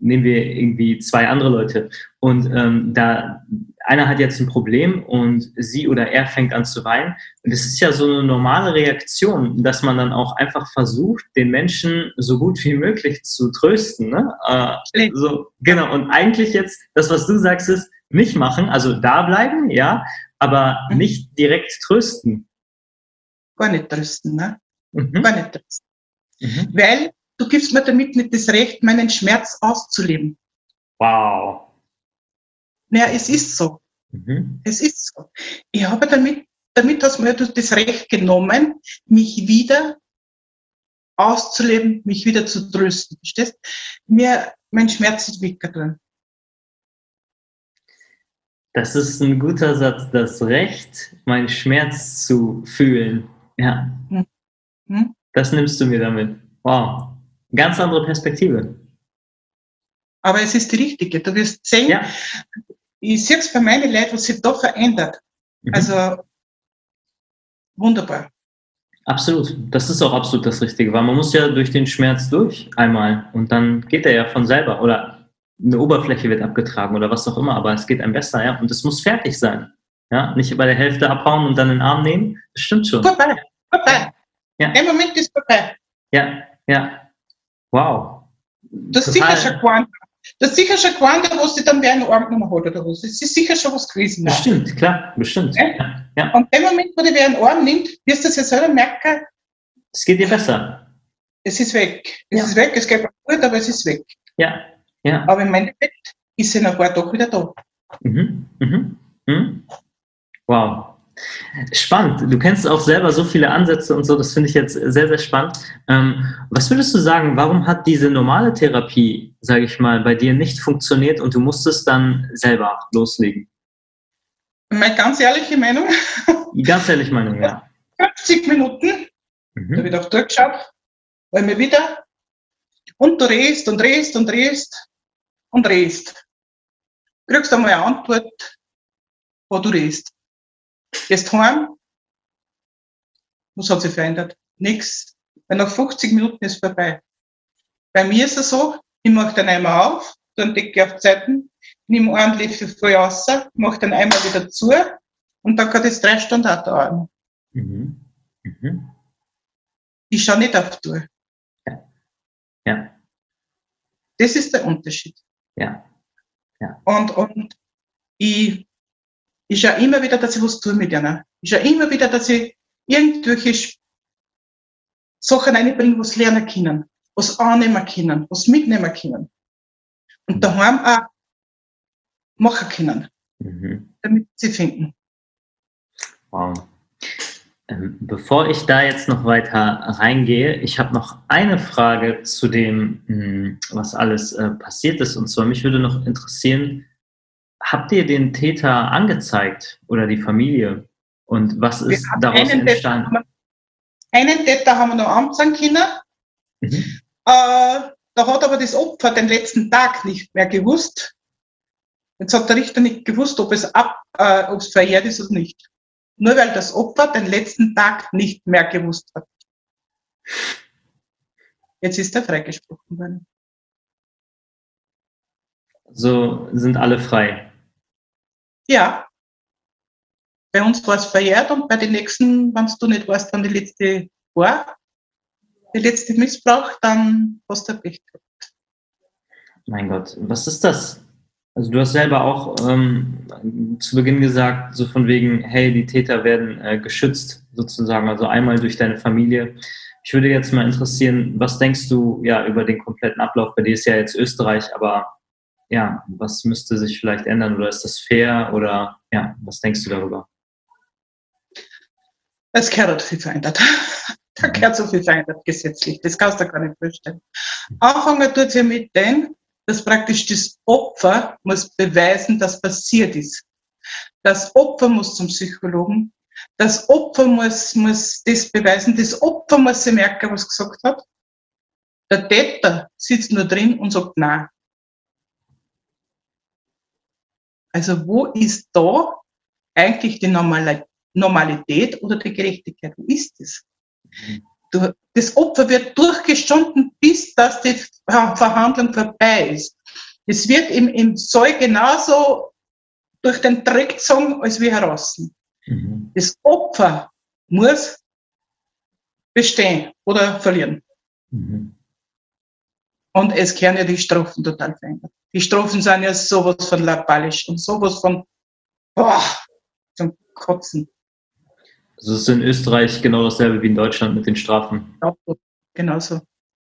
nehmen wir irgendwie zwei andere Leute und ähm, da einer hat jetzt ein Problem und sie oder er fängt an zu weinen. Und es ist ja so eine normale Reaktion, dass man dann auch einfach versucht, den Menschen so gut wie möglich zu trösten. Ne? Äh, so, genau. Und eigentlich jetzt, das, was du sagst, ist nicht machen, also da bleiben, ja, aber Mhm. nicht direkt trösten. Gar nicht trösten, ne? Mhm. Gar nicht trösten. Mhm. Weil du gibst mir damit nicht das Recht, meinen Schmerz auszuleben. Wow. Naja, es ist so. Mhm. Es ist so. Ich habe damit, damit hast mir das Recht genommen, mich wieder auszuleben, mich wieder zu trösten. Verstehst? Mir, mein Schmerz ist weggegangen. Das ist ein guter Satz, das Recht, meinen Schmerz zu fühlen. Ja. Hm. Hm? Das nimmst du mir damit. Wow. Ganz andere Perspektive. Aber es ist die richtige. Du wirst sehen, ja. ich sehe es bei meinen Leuten, was sich da verändert. Mhm. Also wunderbar. Absolut. Das ist auch absolut das Richtige, weil man muss ja durch den Schmerz durch einmal und dann geht er ja von selber oder eine Oberfläche wird abgetragen oder was auch immer, aber es geht einem besser, ja. Und es muss fertig sein. Ja, nicht bei der Hälfte abhauen und dann den Arm nehmen. Das stimmt schon. Vorbei, vorbei. Ja. Im Moment ist vorbei. Ja, ja. Wow. Das ist sicher schon. Das ist sicher schon gewarnt, wo sie dann wer einen Arm genommen hat oder was. Das ist sicher schon was gewesen. Bestimmt, klar, bestimmt. Ja? Ja. Und im Moment, wo der wer einen Arm nimmt, wirst du es ja selber merken. Es geht dir besser. Es ist weg. Es ja. ist weg, es geht gut, aber es ist weg. Ja, ja. Aber im Endeffekt ist sie in ein paar Tagen wieder da. Mhm. Mhm. Mhm. Wow. Spannend. Du kennst auch selber so viele Ansätze und so. Das finde ich jetzt sehr, sehr spannend. Ähm, was würdest du sagen, warum hat diese normale Therapie, sage ich mal, bei dir nicht funktioniert und du musstest dann selber loslegen? Meine ganz ehrliche Meinung. Ganz ehrliche Meinung, ja. 50 Minuten, mhm. da wird auch durchgeschaut, weil mir wieder und du drehst und drehst und drehst und drehst. Kriegst einmal eine Antwort, wo du drehst. Gehst heim, was hat sich verändert? Nichts. Weil nach 50 Minuten ist vorbei. Bei mir ist es so, ich mache den Eimer auf, dann decke auf Zeiten, nehme einen Löffel voll raus, mache den Eimer wieder zu und dann kann das drei Stunden auch dauern. Mhm. Mhm. Ich schaue nicht auf die Tour. Ja. ja. Das ist der Unterschied. Ja. ja. Und, und ich ich schaue immer wieder, dass ich was tue mit ihnen. Ich schaue immer wieder, dass ich irgendwelche Sachen einbringe, was lernen können, was annehmen können, was mitnehmen können. Und daheim auch machen können, mhm. damit sie finden. Wow. Ähm, bevor ich da jetzt noch weiter reingehe, ich habe noch eine Frage zu dem, hm, was alles äh, passiert ist. Und zwar, mich würde noch interessieren, habt ihr den Täter angezeigt oder die Familie? Und was ist daraus entstanden? Täter, einen Täter haben wir noch anzeigen können. Mhm. Äh, da hat aber das Opfer den letzten Tag nicht mehr gewusst. Jetzt hat der Richter nicht gewusst, ob es, ab, äh, ob es verjährt ist oder nicht. Nur weil das Opfer den letzten Tag nicht mehr gewusst hat. Jetzt ist er freigesprochen worden. So sind alle frei. Ja. Bei uns war es verjährt und bei den nächsten, wenn du nicht weißt, wann die letzte war, der letzte Missbrauch, dann hast du Pech gehabt. Mein Gott, was ist das? Also du hast selber auch ähm, zu Beginn gesagt, so von wegen, hey, die Täter werden äh, geschützt sozusagen, also einmal durch deine Familie. Ich würde jetzt mal interessieren, was denkst du ja über den kompletten Ablauf? Bei dir ist ja jetzt Österreich, aber ja, was müsste sich vielleicht ändern oder ist das fair oder ja, was denkst du darüber? Es gehört viel verändert. <laughs> da gehört so viel verändert gesetzlich. Das kannst du gar nicht vorstellen. Anfangen tut es ja mit dem, dass praktisch das Opfer muss beweisen, dass passiert ist. Das Opfer muss zum Psychologen. Das Opfer muss, muss das beweisen. Das Opfer muss sich merken, was gesagt hat. Der Täter sitzt nur drin und sagt, nein, Also wo ist da eigentlich die Normalität oder die Gerechtigkeit? Wo ist es? Das Opfer wird durchgestanden, bis dass die Verhandlung vorbei ist. Es wird im, im Zoll genauso durch den Dreck gezogen, als wie heraus. Mhm. Das Opfer muss bestehen oder verlieren. Mhm. Und es können ja die Strophen total verändert. Die Strophen sind ja sowas von lappalisch und sowas von boah, zum Kotzen. Also es ist in Österreich genau dasselbe wie in Deutschland mit den Strafen. Genau so.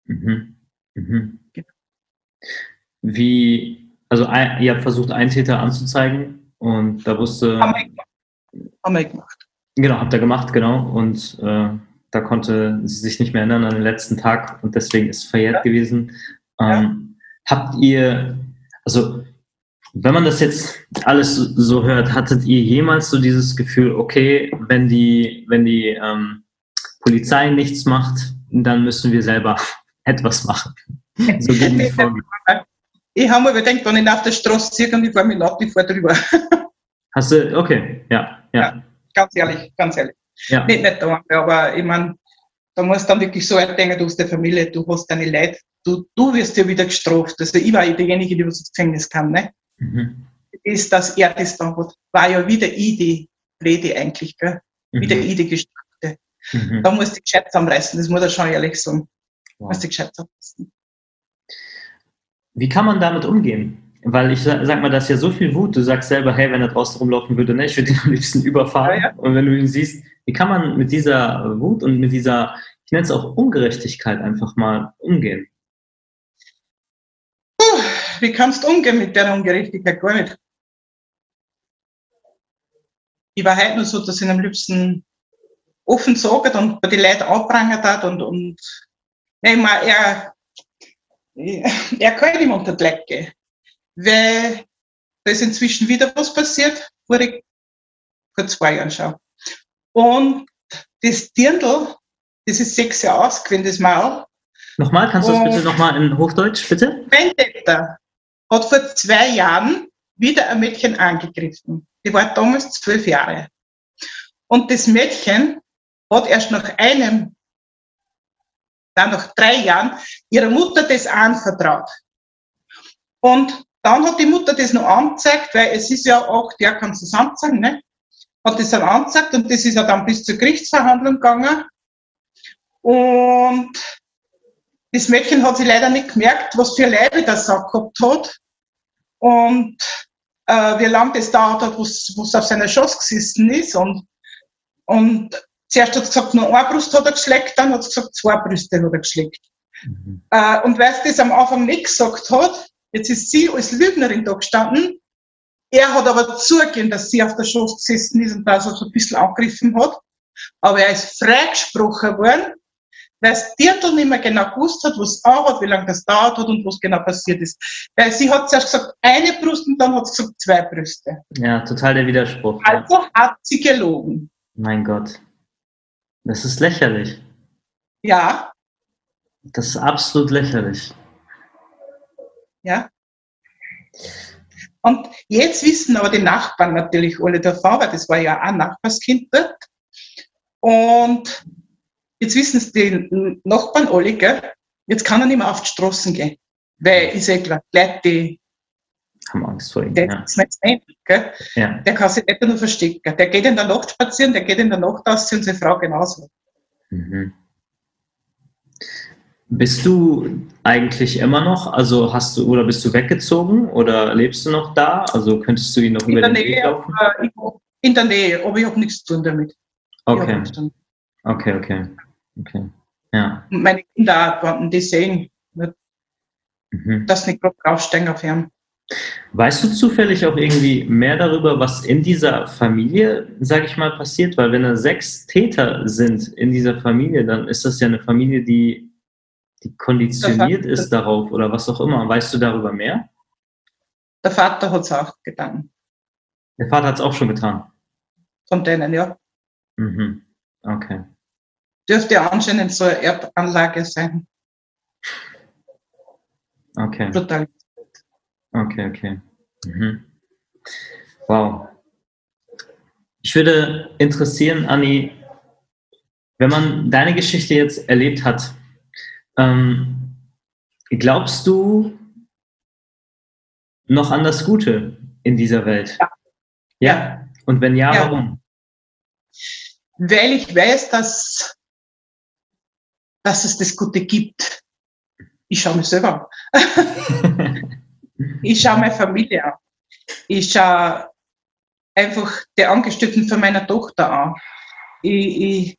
Mhm. Mhm. Genau. Wie, also ein, ihr habt versucht, einen Täter anzuzeigen und da wusste. Haben wir gemacht. Haben wir gemacht. Genau, habt ihr gemacht, genau. Und äh, da konnte sie sich nicht mehr erinnern an den letzten Tag und deswegen ist es verjährt ja. gewesen. Ähm, ja. Habt ihr, also wenn man das jetzt alles so hört, hattet ihr jemals so dieses Gefühl, okay, wenn die, wenn die ähm, Polizei nichts macht, dann müssen wir selber <laughs> etwas machen? So gegen die Ich habe mir überdenkt, wenn ich auf der Straße sehe und ich fahre mit Auto, ich fahre drüber. <laughs> Hast du, okay, ja, ja. ja ganz ehrlich, ganz ehrlich. Ja. Nicht, nicht da, aber ich meine, da musst du dann wirklich so denken, du hast eine Familie, du hast deine Leute, du, du wirst ja wieder gestraft. Also ich war diejenige, die ins Gefängnis kam, ne? Mhm. Ist, dass er das dann hat, war ja wieder ich die Rede eigentlich, gell? Mhm. Wieder ich die Gestrafte. Mhm. Da musst du gescheit zusammenreißen, das muss er schon ehrlich sagen. Wow. Musst du gescheit zusammenreißen. Wie kann man damit umgehen? Weil ich sag mal, das ist ja so viel Wut. Du sagst selber, hey, wenn er draußen rumlaufen würde, ne, ich würde ihn am liebsten überfahren. Ja, ja. Und wenn du ihn siehst, wie kann man mit dieser Wut und mit dieser, ich nenne es auch Ungerechtigkeit einfach mal umgehen? Wie kannst du umgehen mit der Ungerechtigkeit? Gar nicht. Ich war heute nur so, dass ich am liebsten offen sage und bei den Leuten anprangert hat und, und ja, ich meine, er, er kann ihm unter die Leute gehen weil da ist inzwischen wieder was passiert, vor, vor zwei Jahren schon. Und das Dirndl, das ist sechs Jahre ausgewählt, das Maul. Nochmal, kannst du das bitte nochmal in Hochdeutsch, bitte? Vendetta hat vor zwei Jahren wieder ein Mädchen angegriffen. Die war damals zwölf Jahre. Und das Mädchen hat erst nach einem, dann nach drei Jahren, ihrer Mutter das anvertraut. Und dann hat die Mutter das noch angezeigt, weil es ist ja auch, der kann es anzeigen, ne? Hat das dann angezeigt und das ist ja dann bis zur Gerichtsverhandlung gegangen. Und das Mädchen hat sich leider nicht gemerkt, was für Leibe das auch gehabt hat. Und äh, wie lange das dauert hat, was, was auf seiner Schoss gesessen ist. Und, und zuerst hat es gesagt, nur eine Brust hat er geschleckt, dann hat es gesagt, zwei Brüste hat er geschleckt. Mhm. Äh, und weil es das am Anfang nicht gesagt hat, Jetzt ist sie als Lügnerin da gestanden. Er hat aber zugegeben, dass sie auf der Schoß gesessen ist und da so ein bisschen angegriffen hat. Aber er ist freigesprochen worden, weil es Dirndl nicht mehr genau gewusst hat, was er hat, wie lange das dauert hat und was genau passiert ist. Weil sie hat zuerst gesagt, eine Brust und dann hat sie gesagt, zwei Brüste. Ja, total der Widerspruch. Also hat sie gelogen. Mein Gott. Das ist lächerlich. Ja. Das ist absolut lächerlich. Ja? Und jetzt wissen aber die Nachbarn natürlich alle davon, weil das war ja auch ein Nachbarskind dort. Und jetzt wissen es die Nachbarn alle, gell? jetzt kann er nicht mehr auf die Straßen gehen. Weil, ist ja klar, Leute, die haben Angst vor ihm. Der, ja. gell? Ja. der kann sich nicht nur verstecken. Der geht in der Nacht spazieren, der geht in der Nacht aus und seine Frau genauso. Mhm. Bist du eigentlich immer noch, also hast du oder bist du weggezogen oder lebst du noch da? Also könntest du ihn noch in über den Nähe, Weg laufen? Äh, in der Nähe, aber ich habe nichts zu tun damit. Okay. Okay, okay. Okay. Ja. Meine Kinder konnten die sehen, mhm. dass nicht gerade draufsteigen auf ihn. Weißt du zufällig auch irgendwie mehr darüber, was in dieser Familie, sage ich mal, passiert? Weil wenn da sechs Täter sind in dieser Familie, dann ist das ja eine Familie, die die konditioniert ist darauf oder was auch immer. Weißt du darüber mehr? Der Vater hat es auch getan. Der Vater hat es auch schon getan? Von denen, ja. Mhm. Okay. Dürfte anscheinend so eine Erbanlage sein. Okay. Total. Okay, okay. Mhm. Wow. Ich würde interessieren, Anni, wenn man deine Geschichte jetzt erlebt hat, ähm, glaubst du noch an das Gute in dieser Welt? Ja. Ja? Und wenn ja, ja. warum? Weil ich weiß, dass, dass es das Gute gibt. Ich schaue mich selber an. <laughs> ich schaue meine Familie an. Ich schaue einfach die Angestellten von meiner Tochter an. Ich, ich,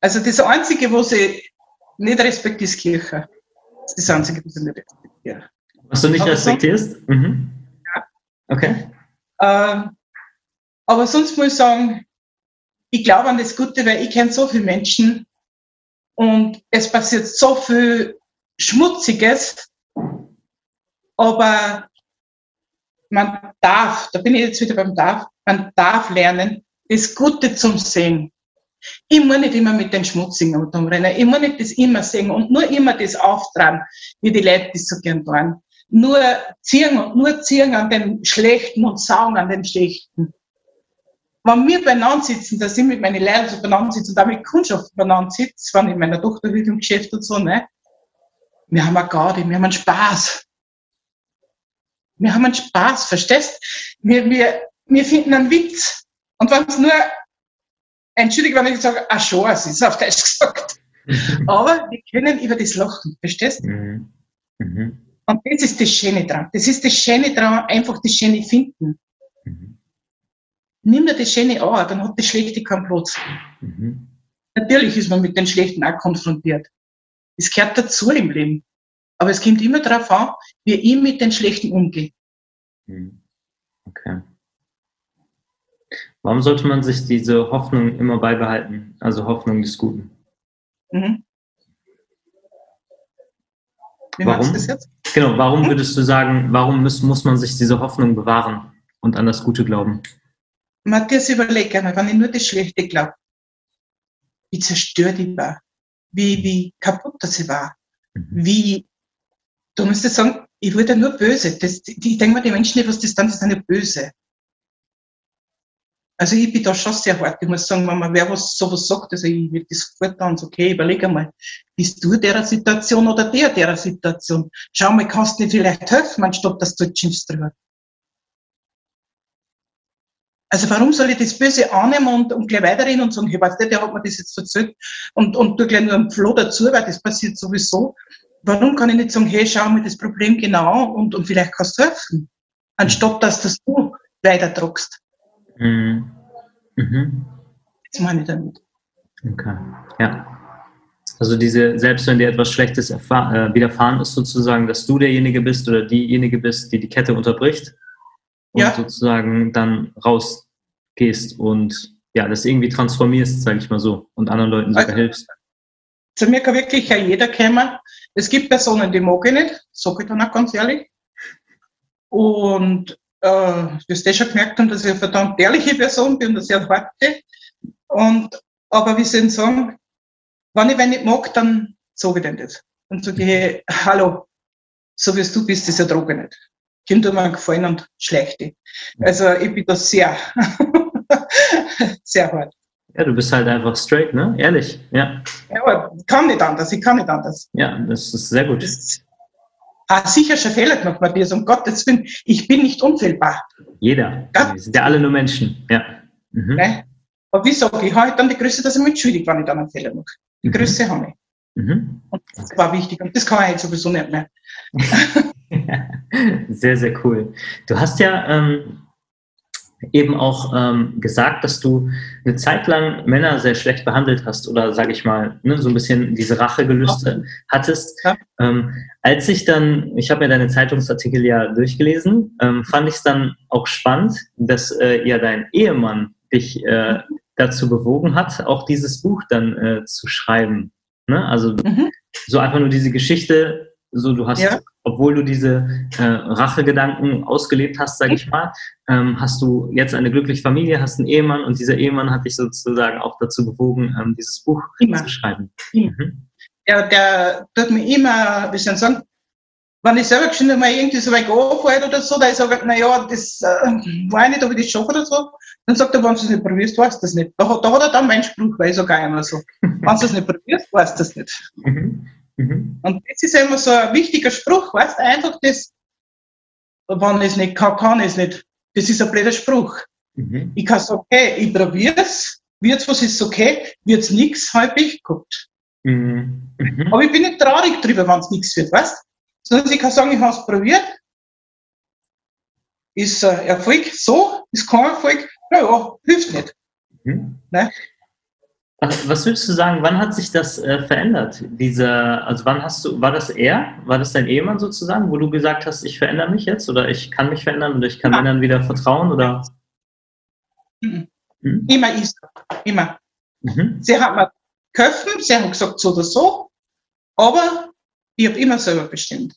also das Einzige, was ich nicht respektiere, ist Kirche. Das ist das Einzige, was ich nicht respektiere. Was du nicht aber respektierst? Sonst, mhm. Ja. Okay. Ähm, aber sonst muss ich sagen, ich glaube an das Gute, weil ich kenne so viele Menschen und es passiert so viel Schmutziges, aber man darf, da bin ich jetzt wieder beim Darf, man darf lernen, das Gute zum Sehen. Ich muss nicht immer mit den Schmutzigen umrennen. Ich muss nicht das immer sehen und nur immer das auftragen, wie die Leute das so gern tun. Nur ziehen und nur ziehen an den Schlechten und saugen an den Schlechten. Wenn wir beieinander sitzen, da sind mit meinen Lehrern so beieinander sitzen und auch mit Kundschaft beieinander sitzen, wenn ich in meiner Tochter im Geschäft und so, ne? Wir haben eine Garde, wir haben einen Spaß. Wir haben einen Spaß, verstehst? Wir, wir, wir finden einen Witz. Und wenn es nur, entschuldige, wenn ich sage, ein Chance ist, auf Deutsch <laughs> gesagt. <laughs> Aber wir können über das lachen, verstehst? Mhm. Mhm. Und das ist das Schöne dran. Das ist das Schöne dran, einfach das Schöne finden. Nimm dir das Schöne an, dann hat das Schlechte keinen Platz. Mhm. Natürlich ist man mit den Schlechten auch konfrontiert. Es gehört dazu im Leben. Aber es kommt immer darauf an, wie ich mit den Schlechten umgehe. Mhm. Okay. Warum sollte man sich diese Hoffnung immer beibehalten? Also Hoffnung des Guten. Mhm. Wie warum? Das jetzt? Genau, warum hm? würdest du sagen, warum muss, muss man sich diese Hoffnung bewahren und an das Gute glauben? Matthias, überleg einmal, wenn ich nur das Schlechte glaube, wie zerstört ich war, wie, wie kaputt das ich war, mhm. wie, du müsstest sagen, ich wurde nur böse. Das, ich denke mal, die Menschen, die was das dann, die sind ja böse. Also ich bin da schon sehr hart. Ich muss sagen, wenn man wer was sowas sagt, also ich will das sofort dann okay, überleg einmal, bist du der Situation oder der der Situation? Schau mal, kannst du dir vielleicht helfen, anstatt dass du schimpfst drüber. Also warum soll ich das Böse annehmen und, und gleich weiterreden und sagen, hey, weißt du, der hat mir das jetzt erzählt und, und du gleich nur einen Floh dazu, weil das passiert sowieso. Warum kann ich nicht sagen, hey, schau mir das Problem genau und, und vielleicht kannst du helfen, anstatt dass das du weiter druckst. Mhm. Mhm. Das meine ich damit. Okay, ja. Also diese, selbst wenn dir etwas Schlechtes äh, widerfahren ist, sozusagen, dass du derjenige bist oder diejenige bist, die die Kette unterbricht und ja. sozusagen dann rausgehst und ja, das irgendwie transformierst, sage ich mal so, und anderen Leuten sogar also, hilfst. Zu mir kann wirklich ja jeder kommen. Es gibt Personen, die mag ich nicht, sage ich dann auch ganz ehrlich. Und äh, das eh schon gemerkt haben, dass ich eine verdammt ehrliche Person bin, dass ich eine harte. Und, aber wie soll ich sagen, wenn ich wen nicht mag, dann sage ich denn das. Dann sage ich, hallo, so wie du bist, ist ja Droge nicht. Kinder mir gefallen und schlechte. Also ich bin da sehr, <laughs> sehr hart. Ja, du bist halt einfach straight, ne? Ehrlich, ja. Ja, aber ich kann nicht anders, ich kann nicht anders. Ja, das ist sehr gut. Das, Ah, sicher schon Fehler gemacht, Matthias, um Gottes Willen. Ich bin nicht unfehlbar. Jeder. Ja? Wir sind ja alle nur Menschen. Ja. Mhm. Ne? Aber wie sage ich, habe dann die Größe, dass ich mich schuldig, wenn ich dann einen Fehler mache. Die mhm. Größe habe ich. Mhm. Und das war wichtig und das kann ich jetzt sowieso nicht mehr. <laughs> <laughs> sehr, sehr cool. Du hast ja ähm, eben auch ähm, gesagt, dass du eine Zeit lang Männer sehr schlecht behandelt hast oder sage ich mal, ne, so ein bisschen diese Rachegelüste okay. hattest. Ja. Ähm, als ich dann, ich habe ja deine Zeitungsartikel ja durchgelesen, ähm, fand ich es dann auch spannend, dass äh, ja dein Ehemann dich äh, dazu bewogen hat, auch dieses Buch dann äh, zu schreiben. Ne? Also mhm. so einfach nur diese Geschichte, so du hast ja obwohl du diese äh, Rachegedanken ausgelebt hast, sage ich mal, ähm, hast du jetzt eine glückliche Familie, hast einen Ehemann und dieser Ehemann hat dich sozusagen auch dazu bewogen, ähm, dieses Buch immer. zu schreiben. Mhm. Ja, der tut mir immer, wie soll ich sagen, wenn ich selber schon mal irgendwie so weit anfällt oder so, da ich sage, naja, das äh, war nicht, ob ich das schaffe oder so, dann sagt er, wenn du es nicht probierst, weißt du das nicht. Da, da hat er dann meinen Spruch, weil ich sogar immer so, <laughs> wenn du es nicht probierst, weißt du das nicht. Mhm. Mhm. Und das ist immer so ein wichtiger Spruch, weißt einfach das, wenn ich es nicht kann, kann ich es nicht. Das ist ein blöder Spruch. Mhm. Ich kann sagen, okay, ich probiere es, wird's was ist okay, wird's nichts, habe ich gehabt. Mhm. Mhm. Aber ich bin nicht traurig drüber, wenn es nichts wird, weißt? Sondern ich kann sagen, ich habe es probiert, ist äh, Erfolg so, ist kein Erfolg, naja, hilft nicht. Mhm. Ne? Was würdest du sagen, wann hat sich das äh, verändert? Diese, also wann hast du, war das er? War das dein Ehemann sozusagen, wo du gesagt hast, ich verändere mich jetzt oder ich kann mich verändern oder ich kann. Männern wieder vertrauen oder? Mhm. Mhm. Immer ich. Immer. Mhm. Sie hat mir geholfen, sie haben gesagt so oder so, aber ich habe immer selber bestimmt.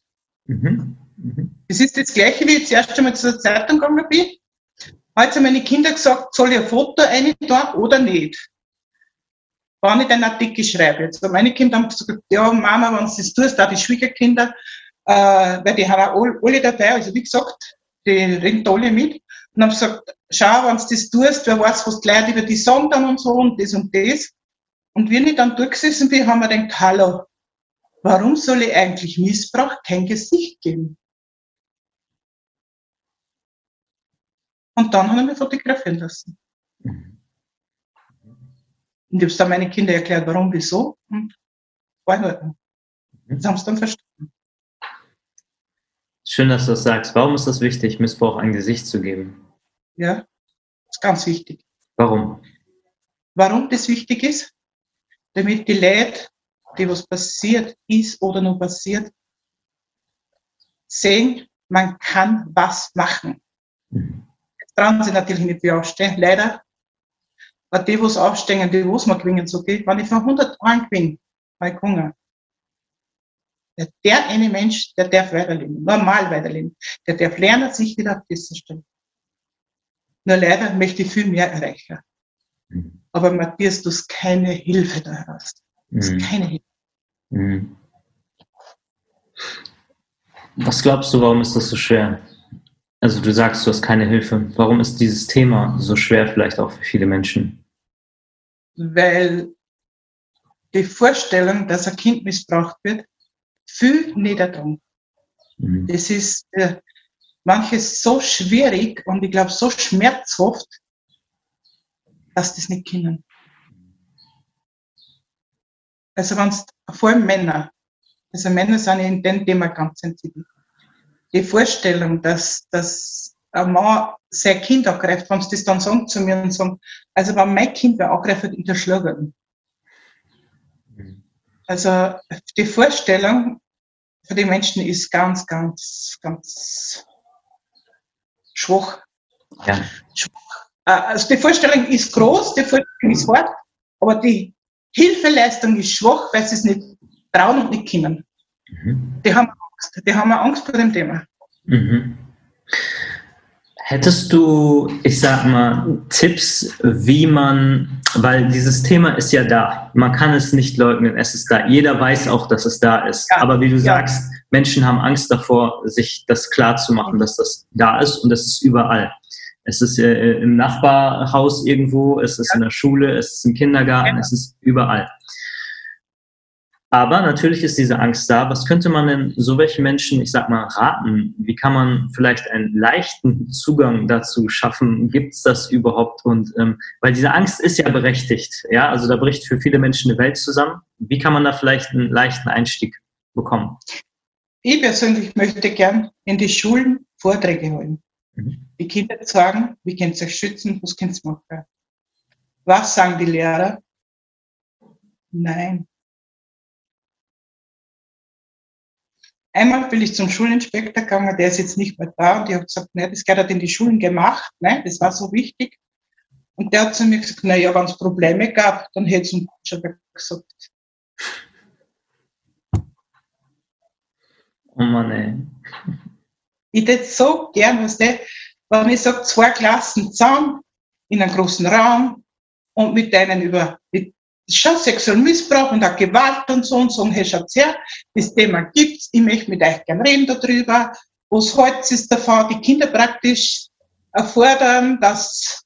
Mhm. Mhm. Das ist das Gleiche, wie ich das erste Mal zur Zeitung gegangen bin. Heute haben meine Kinder gesagt, soll ich ein Foto reintun oder nicht? Wann ich einen Artikel schreibe. Jetzt meine Kinder haben gesagt, ja, Mama, wenn du das tust, auch die Schwiegerkinder, äh, weil die haben auch alle dabei, also wie gesagt, die reden alle mit. Und haben gesagt, schau, wenn du das tust, wer weiß, was die Leute über die dann und so und das und das. Und wenn ich dann durchgesessen bin, haben wir gedacht, hallo, warum soll ich eigentlich Missbrauch kein Gesicht geben? Und dann haben wir fotografieren lassen. Und ich habe dann meine Kinder erklärt, warum, wieso. Und war halt. Das haben sie dann verstanden. Schön, dass du das sagst. Warum ist das wichtig, Missbrauch ein Gesicht zu geben? Ja, das ist ganz wichtig. Warum? Warum das wichtig ist? Damit die Leute, die was passiert ist oder noch passiert, sehen, man kann was machen. Mhm. Jetzt trauen sie natürlich nicht wie aufstehen, leider. Aber die, was aufstehen, die, was man gewinnen, so geht, wenn ich von 100 Jahren gewinne, bei Hunger, der eine Mensch, der darf weiterleben, normal weiterleben. Der darf lernen, sich wieder auf diese Stelle. Nur leider möchte ich viel mehr erreichen. Mhm. Aber Matthias, du hast keine Hilfe da hast. Du hast mhm. keine Hilfe. Mhm. Was glaubst du, warum ist das so schwer? Also du sagst, du hast keine Hilfe. Warum ist dieses Thema so schwer vielleicht auch für viele Menschen? Weil die Vorstellung, dass ein Kind missbraucht wird, viel niederdrung. Mhm. Das ist äh, manches so schwierig und ich glaube so schmerzhaft, dass das nicht können. Also wenn vor allem Männer, also Männer sind in dem Thema ganz sensibel. Die Vorstellung, dass, dass ein Mann sein Kind angreift, wenn sie das dann sagen zu mir und sagen, also wenn mein Kind wer angreift, in der Schlager. Also die Vorstellung für die Menschen ist ganz, ganz, ganz schwach. Ja. schwach. Äh, also die Vorstellung ist groß, die Vorstellung ist hart, aber die Hilfeleistung ist schwach, weil sie es nicht trauen und nicht können. Mhm. Die haben Angst. Die haben Angst vor dem Thema. Mhm. Hättest du, ich sag mal, Tipps, wie man, weil dieses Thema ist ja da. Man kann es nicht leugnen, es ist da. Jeder weiß auch, dass es da ist. Ja. Aber wie du ja. sagst, Menschen haben Angst davor, sich das klar zu machen, dass das da ist und das ist überall. Es ist äh, im Nachbarhaus irgendwo, es ist ja. in der Schule, es ist im Kindergarten, es ist überall. Aber natürlich ist diese Angst da. Was könnte man denn so welchen Menschen, ich sag mal, raten? Wie kann man vielleicht einen leichten Zugang dazu schaffen? Gibt es das überhaupt? Und ähm, weil diese Angst ist ja berechtigt, ja, also da bricht für viele Menschen eine Welt zusammen. Wie kann man da vielleicht einen leichten Einstieg bekommen? Ich persönlich möchte gern in die Schulen Vorträge holen. Mhm. Die Kinder sagen, wie könnt ihr euch schützen, was könnt ihr machen? Was sagen die Lehrer? Nein, Einmal bin ich zum Schulinspektor gegangen, der ist jetzt nicht mehr da und ich habe gesagt, ne, das gehört in die Schulen gemacht, ne, das war so wichtig. Und der hat zu mir gesagt, na ja, wenn es Probleme gab, dann hätte es uns schon gesagt. Oh Mann, ey. Ich hätte so gern, was der, wenn ich sage, zwei Klassen zusammen in einem großen Raum und mit denen über, schon sexuellen Missbrauch und auch Gewalt und so und so. Und hey, schaut her, das Thema gibt's. Ich möchte mit euch gerne reden darüber. Was heute ist davon, die Kinder praktisch erfordern, dass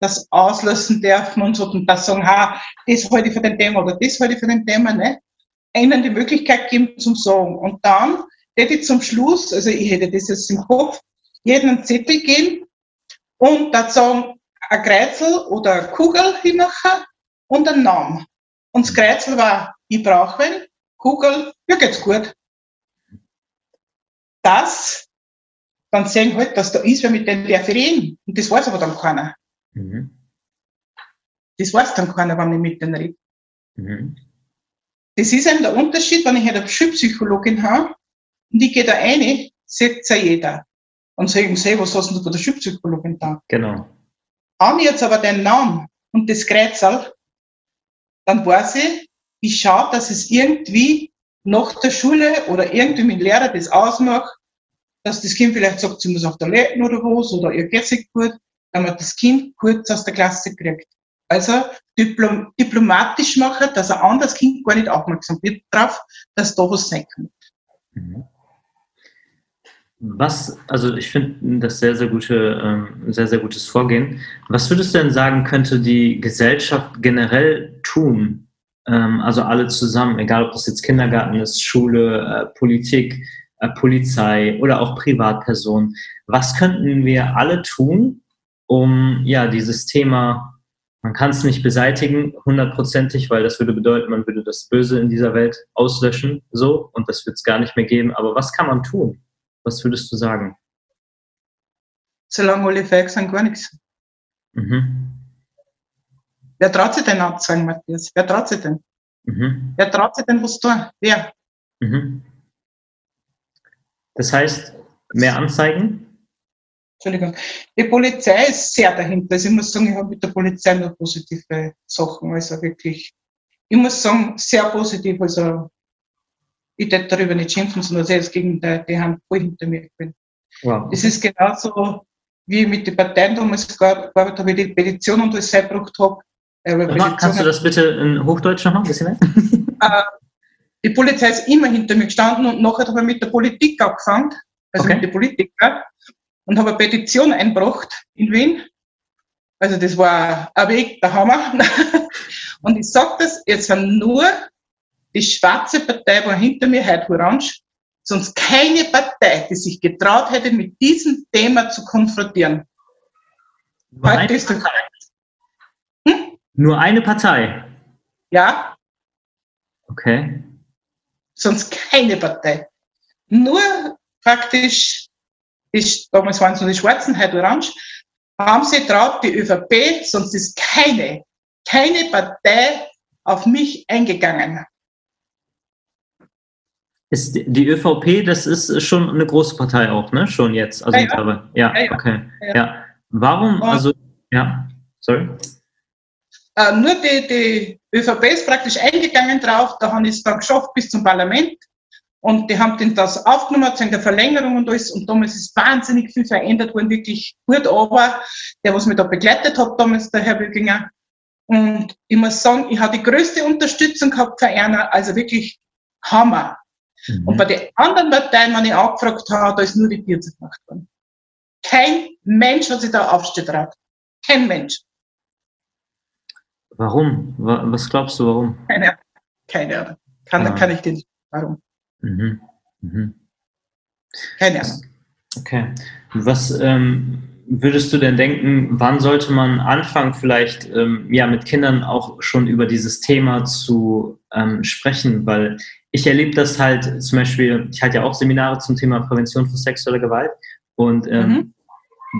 das auslösen dürfen und so und das sagen, ha, das ich für den Thema oder das ich für den Thema, ne? Ihnen die Möglichkeit geben zum Sagen. Und dann hätte ich zum Schluss, also ich hätte das jetzt im Kopf, jeden einen Zettel geben und da sagen, ein Kreuzel oder eine Kugel hinmachen und einen Namen. Und das Kreuzel war, ich brauche wen, Kugel, mir geht's gut. Das, dann sehen halt, dass da ist wer mit dem darf ich reden. Und das weiß aber dann keiner. Mhm. Das weiß dann keiner, wenn ich mit denen rede. Mhm. Das ist eben der Unterschied, wenn ich eine Schulpsychologin habe und ich gehe da rein, sieht ja jeder. Und sagen, sie, was hast du bei der Schulpsychologin da? Genau. Ich jetzt aber den Namen und das Kreizel, dann weiß ich, ich schaue, dass es irgendwie nach der Schule oder irgendwie mit dem Lehrer das ausmacht, dass das Kind vielleicht sagt, sie muss auf Toiletten oder was, oder ihr geht sich gut, man das Kind kurz aus der Klasse kriegt. Also diplom diplomatisch machen, dass ein anderes Kind gar nicht aufmerksam wird darauf, dass da was sein kann. Mhm. Was, also ich finde das sehr, sehr gute, ähm, sehr, sehr gutes Vorgehen. Was würdest du denn sagen, könnte die Gesellschaft generell tun? Ähm, also alle zusammen, egal ob das jetzt Kindergarten ist, Schule, äh, Politik, äh, Polizei oder auch Privatpersonen. Was könnten wir alle tun, um ja dieses Thema, man kann es nicht beseitigen, hundertprozentig, weil das würde bedeuten, man würde das Böse in dieser Welt auslöschen, so, und das wird es gar nicht mehr geben. Aber was kann man tun? Was würdest du sagen? Solange alle fähig sind, gar nichts. Mhm. Wer traut sich denn abzusagen, Matthias? Wer traut sich denn? Mhm. Wer traut sich denn was tun? Wer? Mhm. Das heißt, mehr Anzeigen? Entschuldigung. Die Polizei ist sehr dahinter. Also ich muss sagen, ich habe mit der Polizei nur positive Sachen. Also wirklich, ich muss sagen, sehr positiv. Also ich darf darüber nicht schimpfen, sondern sehr das Gegenteil, die haben voll hinter mir gewinnt. Wow. Es ist genauso, wie ich mit den Parteien damals gearbeitet habe, die Petition und alles eingebracht habe. Äh, kannst du das bitte in Hochdeutsch noch ein bisschen äh, <laughs> Die Polizei ist immer hinter mir gestanden und nachher habe ich mit der Politik angefangen, also okay. mit den Politikern, und habe eine Petition eingebracht in Wien. Also das war ein Weg, der Hammer. <laughs> und ich sage das, jetzt sind nur die schwarze Partei war hinter mir, heute orange, sonst keine Partei, die sich getraut hätte, mit diesem Thema zu konfrontieren. Nur heute ist Partei. Hm? Nur eine Partei? Ja. Okay. Sonst keine Partei. Nur praktisch, ist, damals waren es nur die Schwarzen, heute orange, haben sie traut, die ÖVP, sonst ist keine, keine Partei auf mich eingegangen ist die ÖVP, das ist schon eine große Partei auch, ne? Schon jetzt. Also ja, ja. ja, ja okay. Ja. Warum, also, ja, sorry. Äh, nur die, die ÖVP ist praktisch eingegangen drauf, da haben es dann geschafft bis zum Parlament. Und die haben den das aufgenommen, zu der Verlängerung und alles. Und damals ist wahnsinnig viel verändert worden, wirklich gut. Aber der, was mich da begleitet hat, damals der Herr Böginger. Und ich muss sagen, ich habe die größte Unterstützung gehabt für einer, also wirklich Hammer. Mhm. Und bei den anderen Parteien, wenn ich angefragt habe, da ist nur die Tür gemacht worden. Kein Mensch hat sich da aufsteht Kein Mensch. Warum? Was glaubst du, warum? Keine Ahnung. Keine Ahnung. Kann, ah. kann ich dir nicht. Warum? Mhm. Mhm. Keine Ahnung. Okay. Was ähm, würdest du denn denken, wann sollte man anfangen, vielleicht ähm, ja, mit Kindern auch schon über dieses Thema zu ähm, sprechen? Weil ich erlebe das halt zum Beispiel, ich halte ja auch Seminare zum Thema Prävention von sexueller Gewalt und ähm, mhm.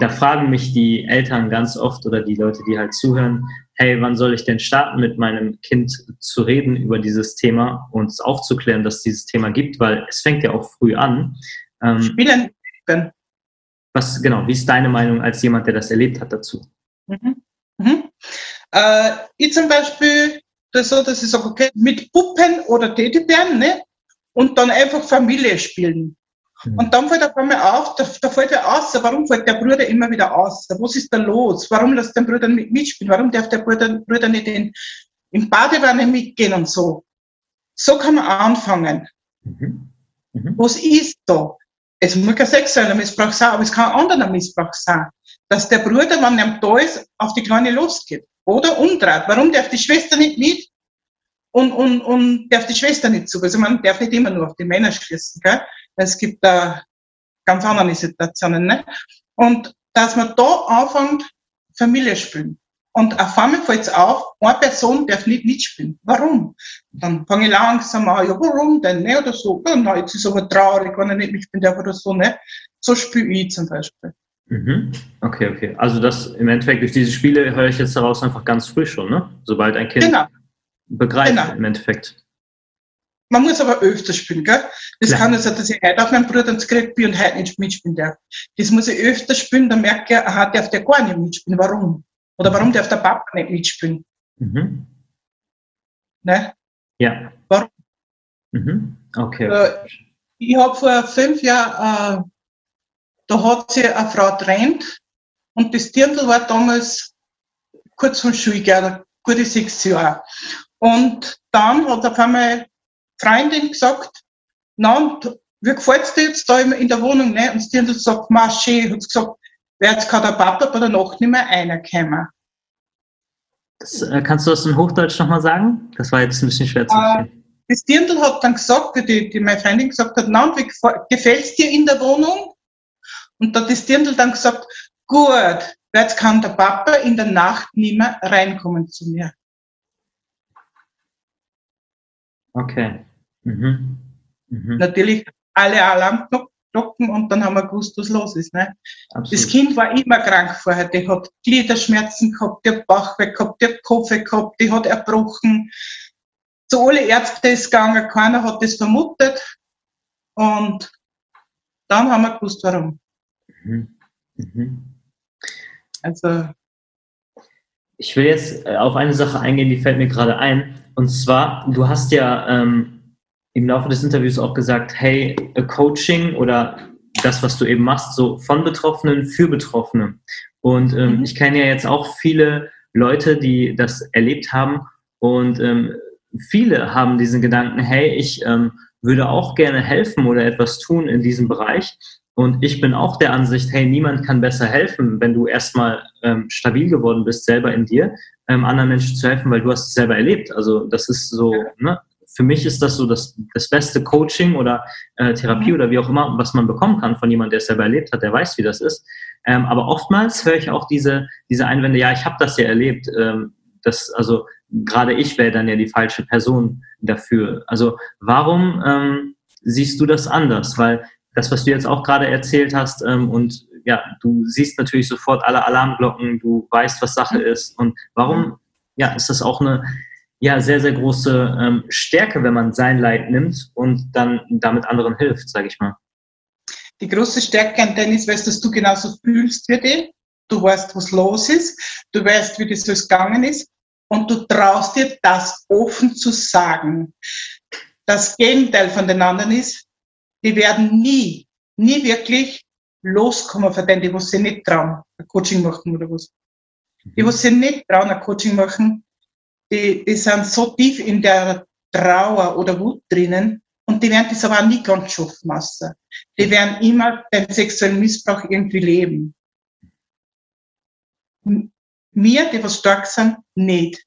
da fragen mich die Eltern ganz oft oder die Leute, die halt zuhören, hey, wann soll ich denn starten, mit meinem Kind zu reden über dieses Thema und es aufzuklären, dass es dieses Thema gibt, weil es fängt ja auch früh an. Ähm, Spielen. Was, genau, wie ist deine Meinung als jemand, der das erlebt hat dazu? Mhm. Mhm. Äh, ich zum Beispiel das so, dass ich sage, okay, mit Puppen oder Teddybären, ne? Und dann einfach Familie spielen. Mhm. Und dann fällt auf einmal auf, da, da fällt er aus, warum fällt der Bruder immer wieder aus? Was ist da los? Warum lässt der Bruder nicht mitspielen? Warum darf der Bruder, Bruder nicht in, in Badewanne mitgehen und so? So kann man anfangen. Mhm. Mhm. Was ist da? Es muss kein sexueller Missbrauch sein, aber es kann ein anderer Missbrauch sein. Dass der Bruder, wenn er da ist, auf die Kleine losgeht. Oder umdreht. Warum darf die Schwester nicht mit? Und, und, und darf die Schwester nicht zu? Also man darf nicht immer nur auf die Männer schließen. Gell? Es gibt da ganz andere Situationen. Ne? Und dass man da anfängt, Familie spielen. Und auf einmal fällt es auf, eine Person darf nicht mitspielen. Warum? Dann fange ich langsam an, ja, warum denn? Ne? Oder so, ja, na, jetzt ist aber traurig, wenn er nicht mitspielen darf oder so. Ne? So spiele ich zum Beispiel. Mhm. Okay, okay. Also das im Endeffekt durch diese Spiele höre ich jetzt daraus einfach ganz früh schon, ne? Sobald ein Kind genau. begreift genau. im Endeffekt. Man muss aber öfter spielen, gell? Das Klar. kann nicht sein, dass ich heute auf meinen Bruder ins Krieg bin und heute nicht mitspielen darf. Das muss ich öfter spielen, dann merke ich, aha, darf der gar nicht mitspielen. Warum? Oder warum darf der Papa nicht mitspielen? Mhm. Ne? Ja. Warum? Mhm. Okay. Äh, ich habe vor fünf Jahren, äh, da hat sich eine Frau trennt und das Dirndl war damals kurz vom Schuljahr, gute sechs Jahre. Und dann hat auf einmal Freundin gesagt, na, und wie gefällt's dir jetzt da in der Wohnung? Ne? Und das Dirndl sagt, Masche, hat gesagt, jetzt kann der Papa bei der Nacht nicht mehr reinkommen. Das, äh, kannst du das in Hochdeutsch nochmal sagen? Das war jetzt ein bisschen schwer zu Äh, verstehen. Das Dirndl hat dann gesagt, die, die meine Freundin gesagt hat, na, und wie gefällt's dir in der Wohnung? Und da hat das Dirndl dann gesagt, gut, jetzt kann der Papa in der Nacht nicht mehr reinkommen zu mir. Okay. Mhm. Mhm. Natürlich alle Alarmglocken und dann haben wir gewusst, was los ist. Ne? Das. Kind war immer krank vorher. Die hat Gliederschmerzen gehabt, die hat Bauchweh gehabt, die hat Kopfweh gehabt, die hat erbrochen. Zu alle Ärzte ist gegangen, keiner hat das vermutet. Und dann haben wir gewusst, warum. Mhm. Mhm. Also, Ich will jetzt äh, auf eine Sache eingehen, die fällt mir gerade ein. Und zwar, du hast ja ähm, im Laufe des Interviews auch gesagt, hey, äh, Coaching oder das, was du eben machst, so von Betroffenen für Betroffene. Und ähm, Mhm. ich kenne ja jetzt auch viele Leute, die das erlebt haben. Und ähm, viele haben diesen Gedanken, hey, ich ähm, würde auch gerne helfen oder etwas tun in diesem Bereich. Und ich bin auch der Ansicht, hey, niemand kann besser helfen, wenn du erstmal ähm, stabil geworden bist, selber in dir, ähm, anderen Menschen zu helfen, weil du hast es selber erlebt. Also das ist so, ne? Für mich ist das so das, das beste Coaching oder äh, Therapie Mhm. oder wie auch immer, was man bekommen kann von jemandem, der es selber erlebt hat, der weiß, wie das ist. Ähm, aber oftmals höre ich auch diese, diese Einwände, ja, ich habe das ja erlebt. Ähm, das, also gerade ich wäre dann ja die falsche Person dafür. Also warum ähm, siehst du das anders? Weil das, was du jetzt auch gerade erzählt hast, ähm, und ja, du siehst natürlich sofort alle Alarmglocken, du weißt, was Sache ist. Und warum, ja, ist das auch eine ja, sehr, sehr große ähm, Stärke, wenn man sein Leid nimmt und dann damit anderen hilft, sage ich mal. die große Stärke an Dennis weißt, dass du genauso fühlst wie die. Du weißt, was los ist. Du weißt, wie das alles gegangen ist. Und du traust dir, das offen zu sagen. Das Gegenteil von den anderen ist, die werden nie, nie wirklich loskommen von denen, die was sie nicht trauen, ein Coaching machen oder was. Die, was sie nicht trauen, ein Coaching machen, die, die sind so tief in der Trauer oder Wut drinnen und die werden das aber auch nie ganz schaffen. Masse. Die werden immer den sexuellen Missbrauch irgendwie leben. Wir, die was stark sind, nicht.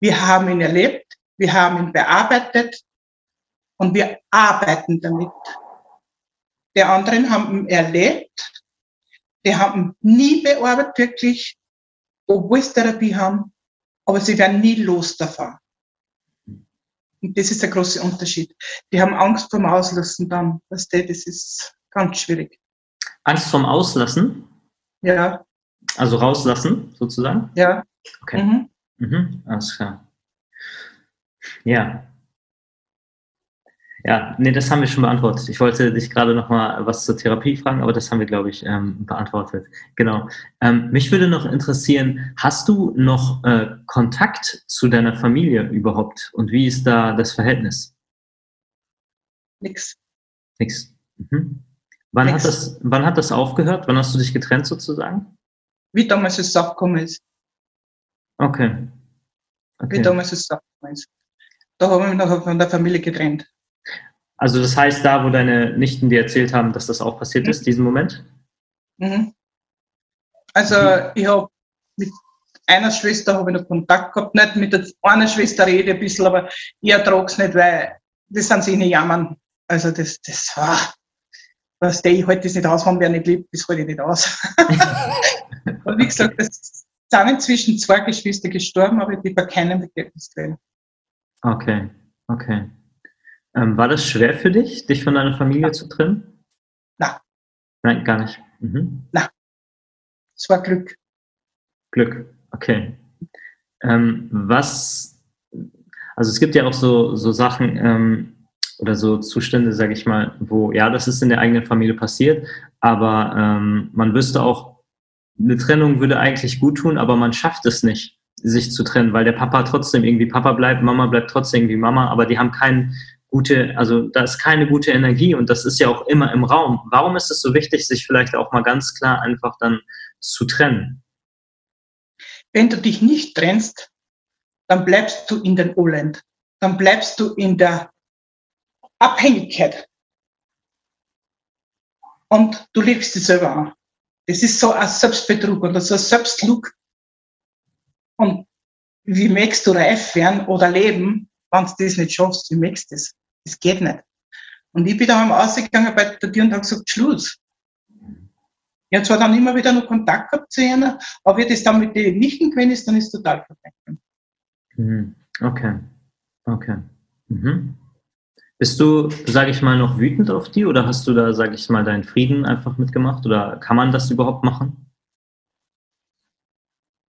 Wir haben ihn erlebt, wir haben ihn bearbeitet und wir arbeiten damit. Die anderen haben ihn erlebt, die haben ihn nie bearbeitet, wirklich, obwohl sie Therapie haben, aber sie werden nie los davon. Und das ist der große Unterschied. Die haben Angst vorm Auslassen dann. Das ist ganz schwierig. Angst vorm Auslassen, Ja, also rauslassen sozusagen. ja. Okay. Mhm. Mhm, alles klar. Ja. Ja, nee, das haben wir schon beantwortet. Ich wollte dich gerade noch mal was zur Therapie fragen, aber das haben wir, glaube ich, ähm, beantwortet. Genau. Ähm, mich würde noch interessieren, hast du noch äh, Kontakt zu deiner Familie überhaupt? Und wie ist da das Verhältnis? Nix. Nix. Mhm. Wann, Nix. hat das, wann hat das aufgehört? Wann hast du dich getrennt sozusagen? Wie damals es abgekommen ist. Okay. Wie okay. damals es abgekommen ist. Da haben wir mich nachher von der Familie getrennt. Also das heißt, da, wo deine Nichten dir erzählt haben, dass das auch passiert Mhm. ist, diesen Moment? Mhm. Also Mhm. ich habe mit einer Schwester habe ich noch Kontakt gehabt, nicht mit der einer Schwester rede ich ein bisschen, aber ich ertrage es nicht, weil das sind sie nicht jammern. Also das, das, ah, was der, ich halte das nicht aus, wenn wer nicht liebt, das halte ich nicht aus. <laughs> Und wie gesagt, es sind inzwischen zwei Geschwister gestorben, aber die bei keinem Begräbnis gewesen. Okay, okay. Ähm, war das schwer für dich, dich von deiner Familie zu trennen? Nein. Nein, gar nicht. Mhm. Es war Glück. Glück, okay. Ähm, was, also es gibt ja auch so, so Sachen ähm, oder so Zustände, sage ich mal, wo, ja, das ist in der eigenen Familie passiert, aber ähm, man wüsste auch, eine Trennung würde eigentlich gut tun, aber man schafft es nicht, sich zu trennen, weil der Papa trotzdem irgendwie Papa bleibt, Mama bleibt trotzdem irgendwie Mama, aber die haben keinen gute, also da ist keine gute Energie und das ist ja auch immer im Raum. Warum ist es so wichtig, sich vielleicht auch mal ganz klar einfach dann zu trennen? Wenn du dich nicht trennst, dann bleibst du in den Olend. Dann bleibst du in der Abhängigkeit. Und du lebst dich selber an. Das ist so ein Selbstbetrug oder so ein Selbstlug. Und wie möchtest du reif werden oder leben, wenn du das nicht schaffst? Wie möchtest du das? Das geht nicht. Und ich bin da am Ausgegangen bei der Tür und habe gesagt, Schluss. Ich habe zwar dann immer wieder noch Kontakt gehabt zu einer, aber wie das dann mit den Nichten gewesen ist, dann ist es total vorbei. Mhm. Okay. Okay. Mhm. Bist du, sage ich mal, noch wütend auf die oder hast du da, sage ich mal, deinen Frieden einfach mitgemacht oder kann man das überhaupt machen?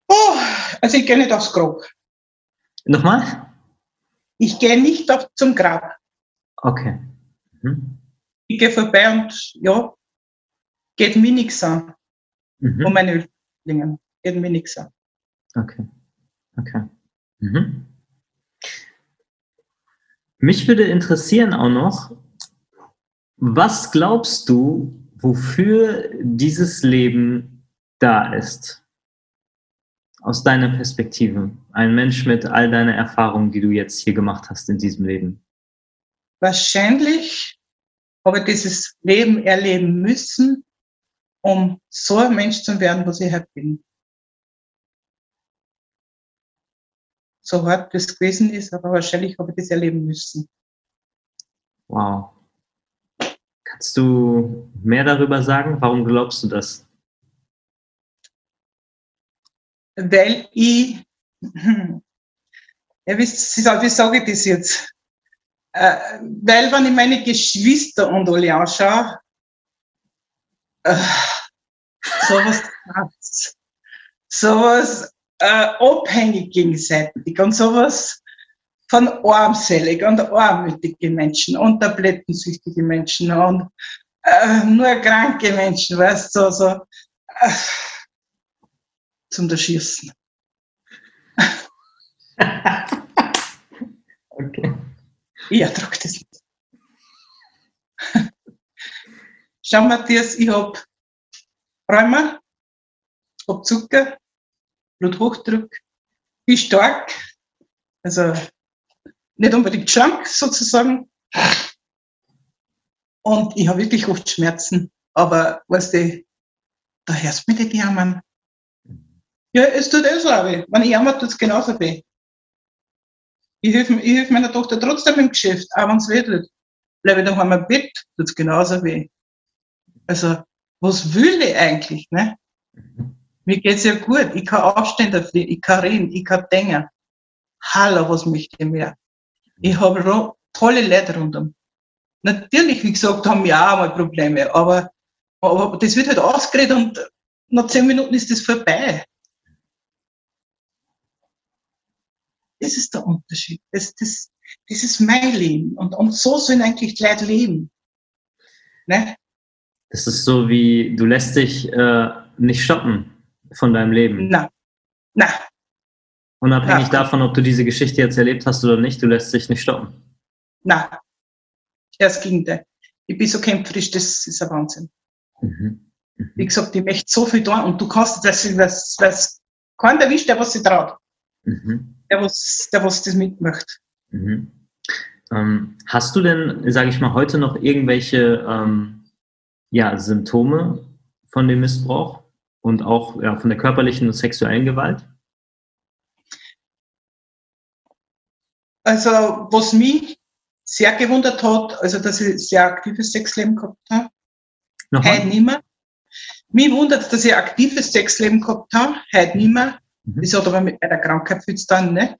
Oh, also ich gehe nicht aufs Grab. Nochmal? Ich gehe nicht auf, zum Grab. Okay. Mhm. Ich gehe vorbei und ja, geht mir nichts an. Mhm. Um meine Flüchtlinge. Geht mir nichts an. Okay. Okay. Mhm. Mich würde interessieren auch noch, was glaubst du, wofür dieses Leben da ist? Aus deiner Perspektive. Ein Mensch mit all deiner Erfahrungen, die du jetzt hier gemacht hast in diesem Leben. Wahrscheinlich habe ich dieses Leben erleben müssen, um so ein Mensch zu werden, was ich heute bin. So hart das gewesen ist, aber wahrscheinlich habe ich das erleben müssen. Wow. Kannst du mehr darüber sagen? Warum glaubst du das? Weil ich, <laughs> ja, wie, wie sage ich das jetzt? Äh, weil, wenn ich meine Geschwister und alle anschaue, äh, sowas krass, sowas äh, abhängig gegenseitig und sowas von armselig und armütige Menschen und tablettensüchtige Menschen und äh, nur kranke Menschen, weißt du, so, so äh, zum Erschießen. <laughs> Ich ertrage das nicht. <laughs> Schau, Matthias, ich habe Rheuma, habe Zucker, Bluthochdruck, bin stark, also nicht unbedingt schlank sozusagen. Und ich habe wirklich oft Schmerzen, aber weißt du, da hörst du mir die jammern. Ja, es tut eh so weh. Wenn ich jammer, tut es genauso weh. Ich helfe hilf meiner Tochter trotzdem im Geschäft, auch wenn es weh tut. Bleibe ich daheim im Bett, tut es genauso weh. Also, was will ich eigentlich, ne? Mir geht's ja gut. Ich kann aufstehen dafür, ich kann reden, ich kann denken. Hallo, was möchte ich mehr? Ich habe tolle Leute rundum. Natürlich, wie gesagt, haben wir auch mal Probleme, aber, aber das wird halt ausgeredet und nach zehn Minuten ist das vorbei. Das ist der Unterschied. Das, das, das ist mein Leben. Und, und so sollen eigentlich die Leute leben. Ne? Das ist so wie, du lässt dich äh, nicht stoppen von deinem Leben. Nein. Nein. Unabhängig Na. davon, ob du diese Geschichte jetzt erlebt hast oder nicht, du lässt dich nicht stoppen. Nein. Erst Gegenteil. Ich bin so kämpferisch, das ist ein Wahnsinn. Mhm. Mhm. Wie gesagt, ich möchte so viel tun und du kannst, das, was, was, keiner erwischt, der was sich traut. Mhm. Der was, der was das mitmacht. Mhm. Ähm, hast du denn, sage ich mal, heute noch irgendwelche ähm, ja, Symptome von dem Missbrauch und auch ja, von der körperlichen und sexuellen Gewalt? Also, was mich sehr gewundert hat, also dass ich sehr aktives Sexleben gehabt habe. Heute nicht mehr. Mich wundert, dass ich aktives Sexleben gehabt habe, heute nicht mehr. Mhm. Das hat aber mit meiner Krankheit viel zu tun, ne?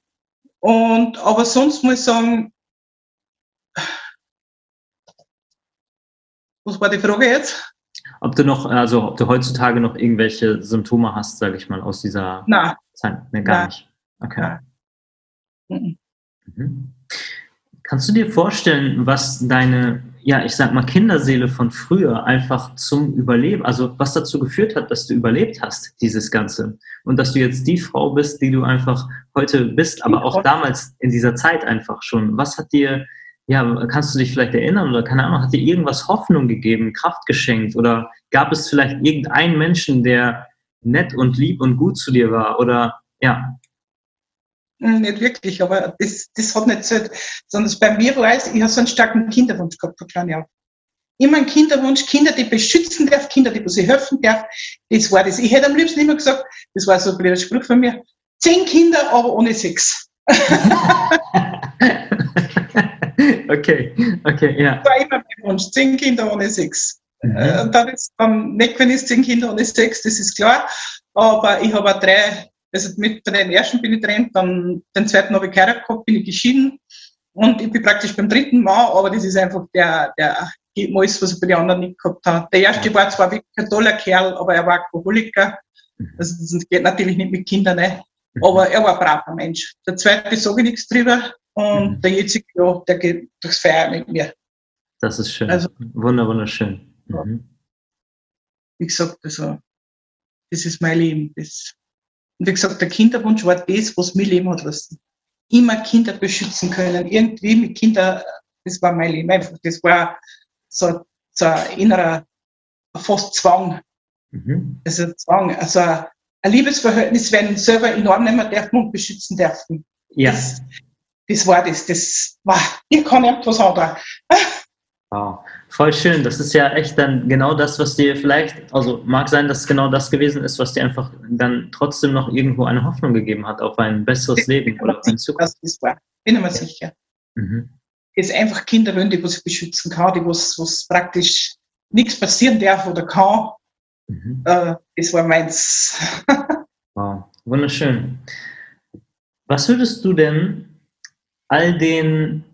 Und, aber sonst muss ich sagen, was war die Frage jetzt? Ob du noch, also ob du heutzutage noch irgendwelche Symptome hast, sage ich mal, aus dieser Nein. Zeit? Nee, gar Nein. nicht. Okay. Nein. Mhm. Kannst du dir vorstellen, was deine ja, ich sag mal, Kinderseele von früher einfach zum Überleben, also was dazu geführt hat, dass du überlebt hast, dieses Ganze. Und dass du jetzt die Frau bist, die du einfach heute bist, aber auch damals in dieser Zeit einfach schon. Was hat dir, ja, kannst du dich vielleicht erinnern oder keine Ahnung, hat dir irgendwas Hoffnung gegeben, Kraft geschenkt oder gab es vielleicht irgendeinen Menschen, der nett und lieb und gut zu dir war oder ja, nicht wirklich, aber das, das hat nicht so, sondern bei mir war es, ich habe so einen starken Kinderwunsch gehabt von klein auf. Immer ein Kinderwunsch, Kinder, die beschützen darf, Kinder, die sie helfen darf. Das war das. Ich hätte am liebsten immer gesagt, das war so ein blöder Spruch von mir, zehn Kinder, aber ohne Sex. <laughs> okay, okay, ja. Das war immer mein Wunsch, zehn Kinder ohne Sex. Mhm. Äh, dann ist dann nicht, wenn es zehn Kinder ohne Sex, das ist klar. Aber ich habe auch drei also mit den ersten bin ich getrennt, dann den zweiten habe ich geheiratet gehabt, bin ich geschieden und ich bin praktisch beim dritten Mal, aber das ist einfach der, der Gehtmois, was ich bei den anderen nicht gehabt habe. Der erste war zwar wirklich ein toller Kerl, aber er war Alkoholiker. Also das geht natürlich nicht mit Kindern, ne? aber er war ein braver Mensch. Der zweite sage ich nichts drüber und mhm. der jetzige, ja, der geht durchs Feier mit mir. Das ist schön. Also, Wunder, wunderschön. Mhm. Wie gesagt, also, das ist mein Leben. Das und wie gesagt, der Kinderwunsch war das, was mich leben hat lassen. Immer Kinder beschützen können. Irgendwie mit Kindern, das war mein Leben einfach. Das war so, so ein innerer, fast Zwang. Mhm. Also Zwang, also ein Liebesverhältnis, wenn selber enorm nehmen dürfen und beschützen dürfen. Ja. Das, das war das. Das war, ich kann etwas anderes. Wow. Voll schön. Das ist ja echt dann genau das, was dir vielleicht, also mag sein, dass es genau das gewesen ist, was dir einfach dann trotzdem noch irgendwo eine Hoffnung gegeben hat auf ein besseres Leben oder eine Zukunft. Das war. Bin ich mir sicher. Mhm. Es einfach Kinder wollen, die was beschützen kann, die was, was praktisch nichts passieren darf oder kann. Mhm. Äh, das war meins. <laughs> wow, wunderschön. Was würdest du denn all den,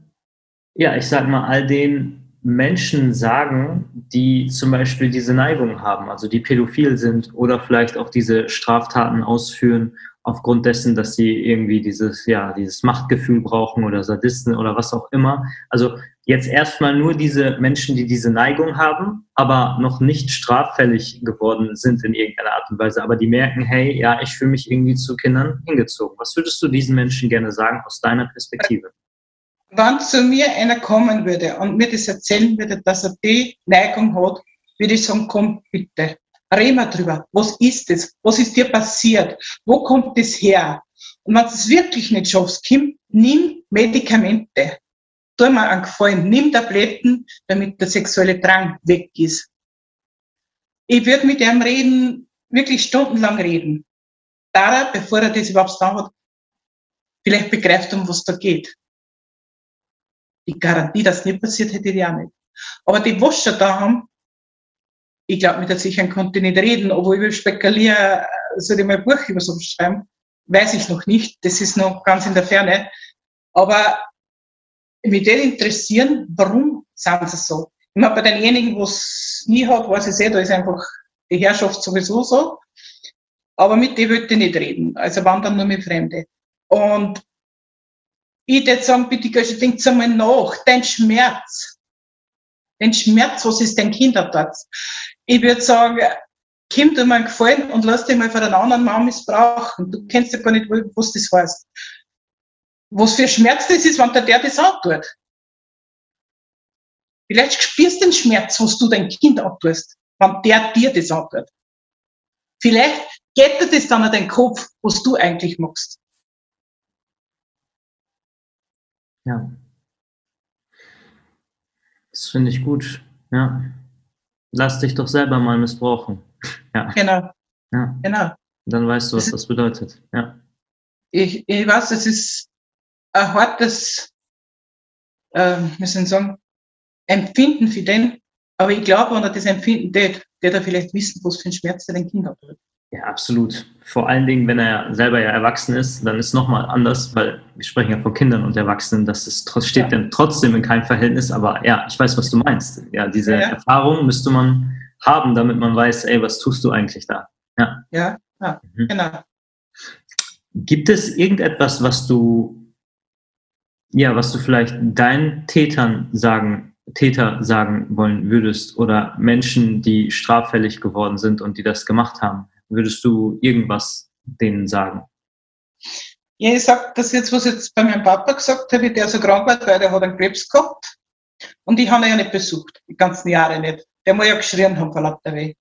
ja, ich sag mal, all den Menschen sagen, die zum Beispiel diese Neigung haben, also die pädophil sind oder vielleicht auch diese Straftaten ausführen aufgrund dessen, dass sie irgendwie dieses, ja, dieses Machtgefühl brauchen oder Sadisten oder was auch immer. Also jetzt erstmal nur diese Menschen, die diese Neigung haben, aber noch nicht straffällig geworden sind in irgendeiner Art und Weise, aber die merken, hey, ja, ich fühle mich irgendwie zu Kindern hingezogen. Was würdest du diesen Menschen gerne sagen aus deiner Perspektive? Wenn zu mir einer kommen würde und mir das erzählen würde, dass er die Neigung hat, würde ich sagen, komm bitte, reden wir drüber. Was ist das? Was ist dir passiert? Wo kommt das her? Und wenn du es wirklich nicht schaffst, Kim, nimm Medikamente. Tu mir einen Gefallen, nimm Tabletten, damit der sexuelle Drang weg ist. Ich würde mit ihm reden, wirklich stundenlang reden. Da, bevor er das überhaupt da hat, vielleicht begreift, um was da geht. Die Garantie, dass nicht passiert, hätte ich auch nicht. Aber die, was schon da haben, ich glaube, mit der Sicherheit konnte ich nicht reden, obwohl ich spekuliere, soll ich mal ein Buch über so schreiben? Weiß ich noch nicht. Das ist noch ganz in der Ferne. Aber mich würde interessieren, warum sind sie so? Ich meine, bei denjenigen, wo es nie hat, weiß ich sehr, da ist einfach die Herrschaft sowieso so. Aber mit denen würde ich nicht reden. Also waren dann nur mit Fremde. Und ich würde sagen, bitte, Gösche, denkt einmal nach, dein Schmerz. Dein Schmerz, was ist dein Kinderplatz? Ich würde sagen, komm dir mal gefallen und lass dich mal von einer anderen Mann missbrauchen. Du kennst ja gar nicht, was das heißt. Was für Schmerz das ist, wenn der, der das antut. Vielleicht spürst du den Schmerz, was du dein Kind antust, wenn der dir das antut. Vielleicht geht dir das dann an deinen Kopf, was du eigentlich machst. Ja. Das finde ich gut. Ja. Lass dich doch selber mal missbrauchen. <laughs> Ja. Genau. Ja. Genau. Dann weißt du, was das bedeutet. Ja. Ich, ich weiß, es ist ein hartes, äh, müssen sagen, Empfinden für den, aber ich glaube, wenn er das Empfinden tät, der er vielleicht wissen, was für ein Schmerz er den Kind hat. Ja, absolut. Vor allen Dingen, wenn er selber ja erwachsen ist, dann ist es nochmal anders, weil wir sprechen ja von Kindern und Erwachsenen, das ist, steht ja. dann trotzdem in keinem Verhältnis, aber ja, ich weiß, was du meinst. Ja, diese ja, ja. Erfahrung müsste man haben, damit man weiß, ey, was tust du eigentlich da? Ja, ja, ja mhm. genau. Gibt es irgendetwas, was du, ja, was du vielleicht deinen Tätern sagen Täter sagen wollen würdest oder Menschen, die straffällig geworden sind und die das gemacht haben, würdest du irgendwas denen sagen? Ja, ich sag das jetzt, was ich jetzt bei meinem Papa gesagt habe, der so krank war, weil der hat einen Krebs gehabt. Und ich habe ihn ja nicht besucht, die ganzen Jahre nicht. Der muss ja geschrien haben vor lauter Weh.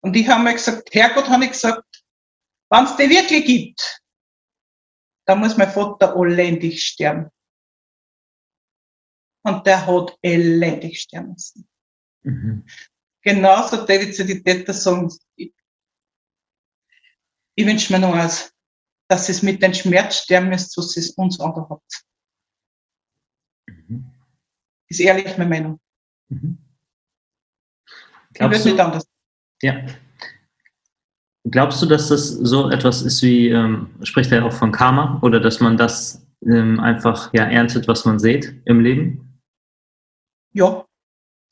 Und ich habe mir gesagt, Herrgott, habe ich gesagt, wenn es die wirklich gibt, dann muss mein Vater elendig sterben. Und der hat elendig sterben müssen. Mhm. Genauso David zu die Täter sagen, ich, wünsche mir nur eins, dass es mit dem Schmerz sterben müsst, was es uns angehabt. Mhm. Ist ehrlich meine Meinung. Mhm. ich würde nicht anders. Ja. Glaubst du, dass das so etwas ist wie, ähm, spricht er auch von Karma oder dass man das ähm, einfach ja, erntet, was man sieht im Leben? Ja.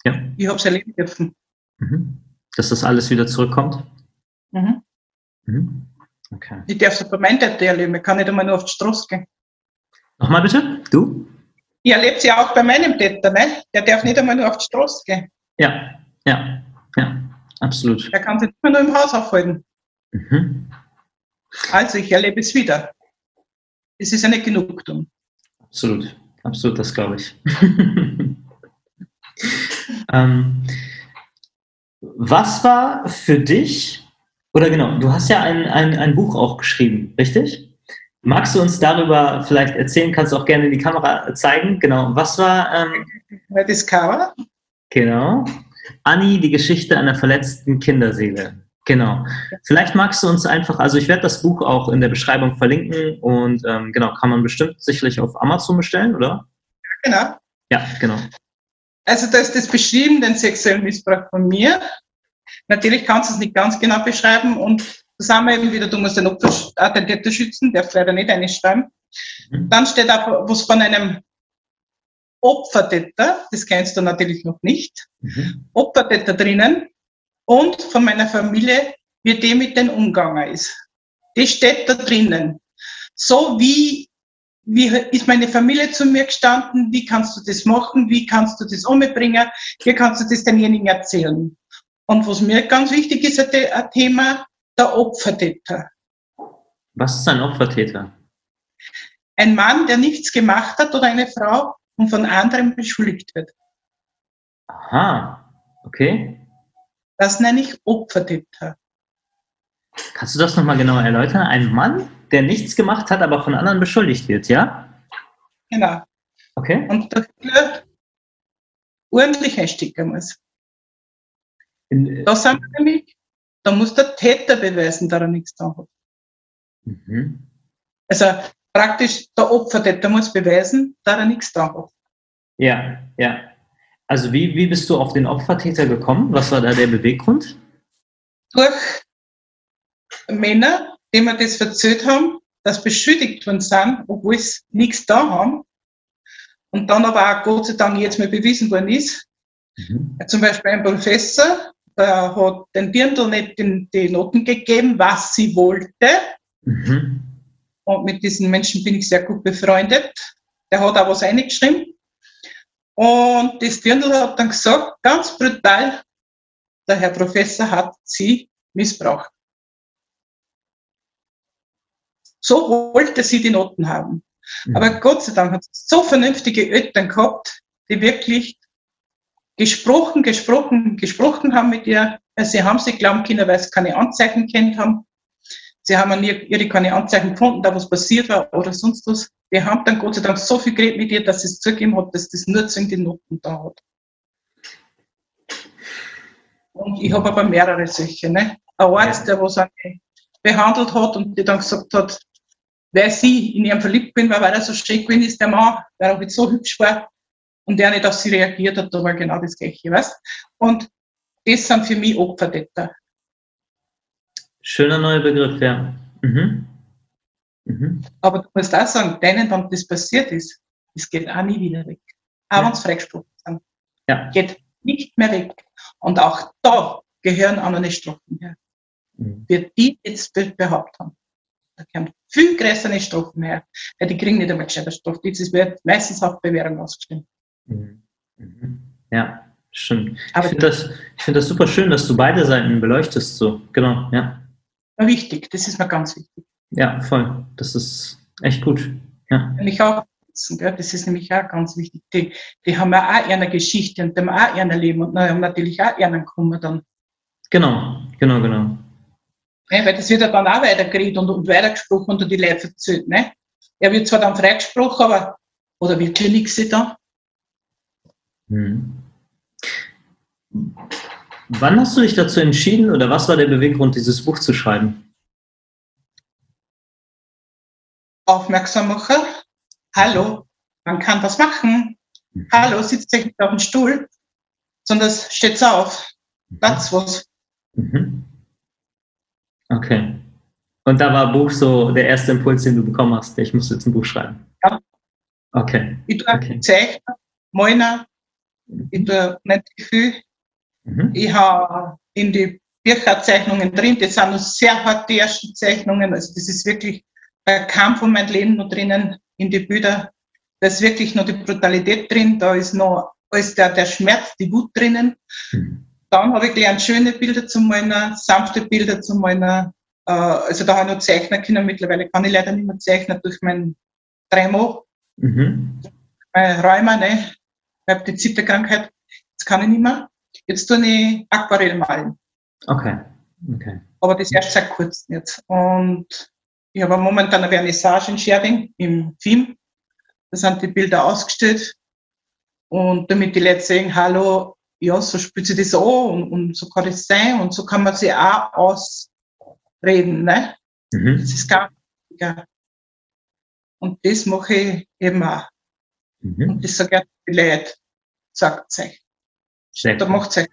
ja. Ich habe es erleben dürfen. Mhm. Dass das alles wieder zurückkommt? Mhm. Mhm. Okay. Ich darf es bei meinen Täter erleben. Ich kann nicht einmal nur auf die Straße gehen. Nochmal bitte? Du? Ich erlebe es ja auch bei meinem Täter. Ne? Der darf nicht einmal nur auf die Straße gehen. Ja, ja, ja, absolut. Der kann sich nicht mehr nur im Haus aufhalten. Mhm. Also, ich erlebe es wieder. Es ist eine Genugtuung. Absolut, absolut, das glaube ich. <laughs> ähm, was war für dich oder genau, du hast ja ein, ein, ein Buch auch geschrieben, richtig? Magst du uns darüber vielleicht erzählen? Kannst du auch gerne in die Kamera zeigen. Genau, was war. Ähm, das Cover? Genau. Anni, die Geschichte einer verletzten Kinderseele. Genau. Vielleicht magst du uns einfach, also ich werde das Buch auch in der Beschreibung verlinken und ähm, genau, kann man bestimmt sicherlich auf Amazon bestellen, oder? Genau. Ja, genau. Also da ist das beschrieben, den sexuellen Missbrauch von mir. Natürlich kannst du es nicht ganz genau beschreiben und zusammen eben wieder, du musst den Opfer, den Täter schützen, darfst leider nicht einschreiben. Mhm. Dann steht auch was von einem Opfertäter, das kennst du natürlich noch nicht, mhm. Opfertäter drinnen und von meiner Familie, wie dem mit dem umgegangen ist. Das steht da drinnen. So wie, wie ist meine Familie zu mir gestanden, wie kannst du das machen, wie kannst du das umbringen, wie kannst du das denjenigen erzählen. Und was mir ganz wichtig ist, ein Thema, der Opfertäter. Was ist ein Opfertäter? Ein Mann, der nichts gemacht hat oder eine Frau und von anderen beschuldigt wird. Aha, okay. Das nenne ich Opfertäter. Kannst du das nochmal genauer erläutern? Ein Mann, der nichts gemacht hat, aber von anderen beschuldigt wird, ja? Genau. Okay. Und dafür ordentlich einstecken muss. In, das sind wir nämlich, da muss der Täter beweisen, dass er nichts da hat. Mhm. Also praktisch der Opfertäter muss beweisen, dass er nichts da hat. Ja, ja. Also wie, wie bist du auf den Opfertäter gekommen? Was war da der Beweggrund? Durch Männer, die mir das verzählt haben, dass beschuldigt worden sind, obwohl sie nichts da haben. Und dann aber auch Gott sei Dank jetzt mal bewiesen worden ist. Mhm. Zum Beispiel ein Professor, der hat den Dirndl nicht den, die Noten gegeben, was sie wollte. Mhm. Und mit diesen Menschen bin ich sehr gut befreundet. Der hat auch was eingeschrieben. Und das Dirndl hat dann gesagt, ganz brutal, der Herr Professor hat sie missbraucht. So wollte sie die Noten haben. Mhm. Aber Gott sei Dank hat es so vernünftige Eltern gehabt, die wirklich gesprochen, gesprochen, gesprochen haben mit ihr. Sie haben sie glauben können, weil sie keine Anzeichen kennt haben. Sie haben nie ihre keine Anzeichen gefunden, da was passiert war oder sonst was. Die haben dann Gott sei Dank so viel geredet mit ihr, dass sie es zugegeben hat, dass das nur zu den Noten da hat. Und ich habe aber mehrere solche. Ne? Ein Arzt, der was behandelt hat und die dann gesagt hat, weil sie in ihrem verliebt bin, weil er so schön gewesen ist, der Mann, weil er halt so hübsch war, und der nicht auf sie reagiert hat, da war genau das Gleiche, weißt? Und das sind für mich Opfertäter. Schöner neuer Begriff, ja. Mhm. Mhm. Aber du musst auch sagen, denen dann das passiert ist, das geht auch nie wieder weg. Auch ja. wenn es freigesprochen sind. Ja. Geht nicht mehr weg. Und auch da gehören andere Strafen her. Mhm. Für die jetzt behauptet haben. Da gehören viel größere Strafen her. Weil die kriegen nicht einmal gescheiter Strafe. Das wird meistens auf Bewährung ausgestimmt. Mhm. Mhm. Ja, stimmt. Aber ich finde das, find das super schön, dass du beide Seiten beleuchtest. So, genau, ja. Wichtig, das ist mir ganz wichtig. Ja, voll. Das ist echt gut. Ja. Und ich auch, das ist nämlich auch ganz wichtig. Die, die haben ja auch eine Geschichte und die haben auch ein Leben und haben natürlich auch einen Kummer dann. Genau, genau, genau. Ja, weil das wird ja dann auch weitergeredet und, und weitergesprochen und die Leute erzählt. Ne? Er wird zwar dann freigesprochen, aber oder wirklich nichts da. Hm. Wann hast du dich dazu entschieden oder was war der Beweggrund, dieses Buch zu schreiben? Aufmerksam machen. Hallo, man kann was machen. Mhm. Hallo, sitzt nicht auf dem Stuhl, sondern steht auf. Das was. Mhm. Okay. Und da war Buch so der erste Impuls, den du bekommen hast. Ich muss jetzt ein Buch schreiben. Ja. Okay. Ich tue okay. zeichnen, malen, ich tue nicht Gefühl. Mhm. Ich habe in die Bücherzeichnungen drin, das sind noch sehr harte erste Zeichnungen, also das ist wirklich ein Kampf um mein Leben noch drinnen in die Bilder. Da ist wirklich noch die Brutalität drin, da ist noch alles der, der Schmerz, die Wut drinnen. Mhm. Dann habe ich gelernt, schöne Bilder zu malen, sanfte Bilder zu malen. Äh, also da habe ich noch zeichnen können. Mittlerweile kann ich leider nicht mehr zeichnen durch mein Tremo. Mhm. Mein Rheuma, ne? Ich habe die Zitterkrankheit. Jetzt kann ich nicht mehr. Jetzt tue ich Aquarell malen. Okay. okay. Aber das erst seit kurzem jetzt. Und ich habe momentan eine Vernissage in Scherding im Film. Da sind die Bilder ausgestellt. Und damit die Leute sehen, hallo, ja, so spürt sich das an und, und, so kann das sein und so kann man sich auch ausreden. Ne? Mhm. Das ist ganz wichtig. Und das mache ich eben auch. Mhm. Und das sage ich die Leute, sagt euch. Da macht euch,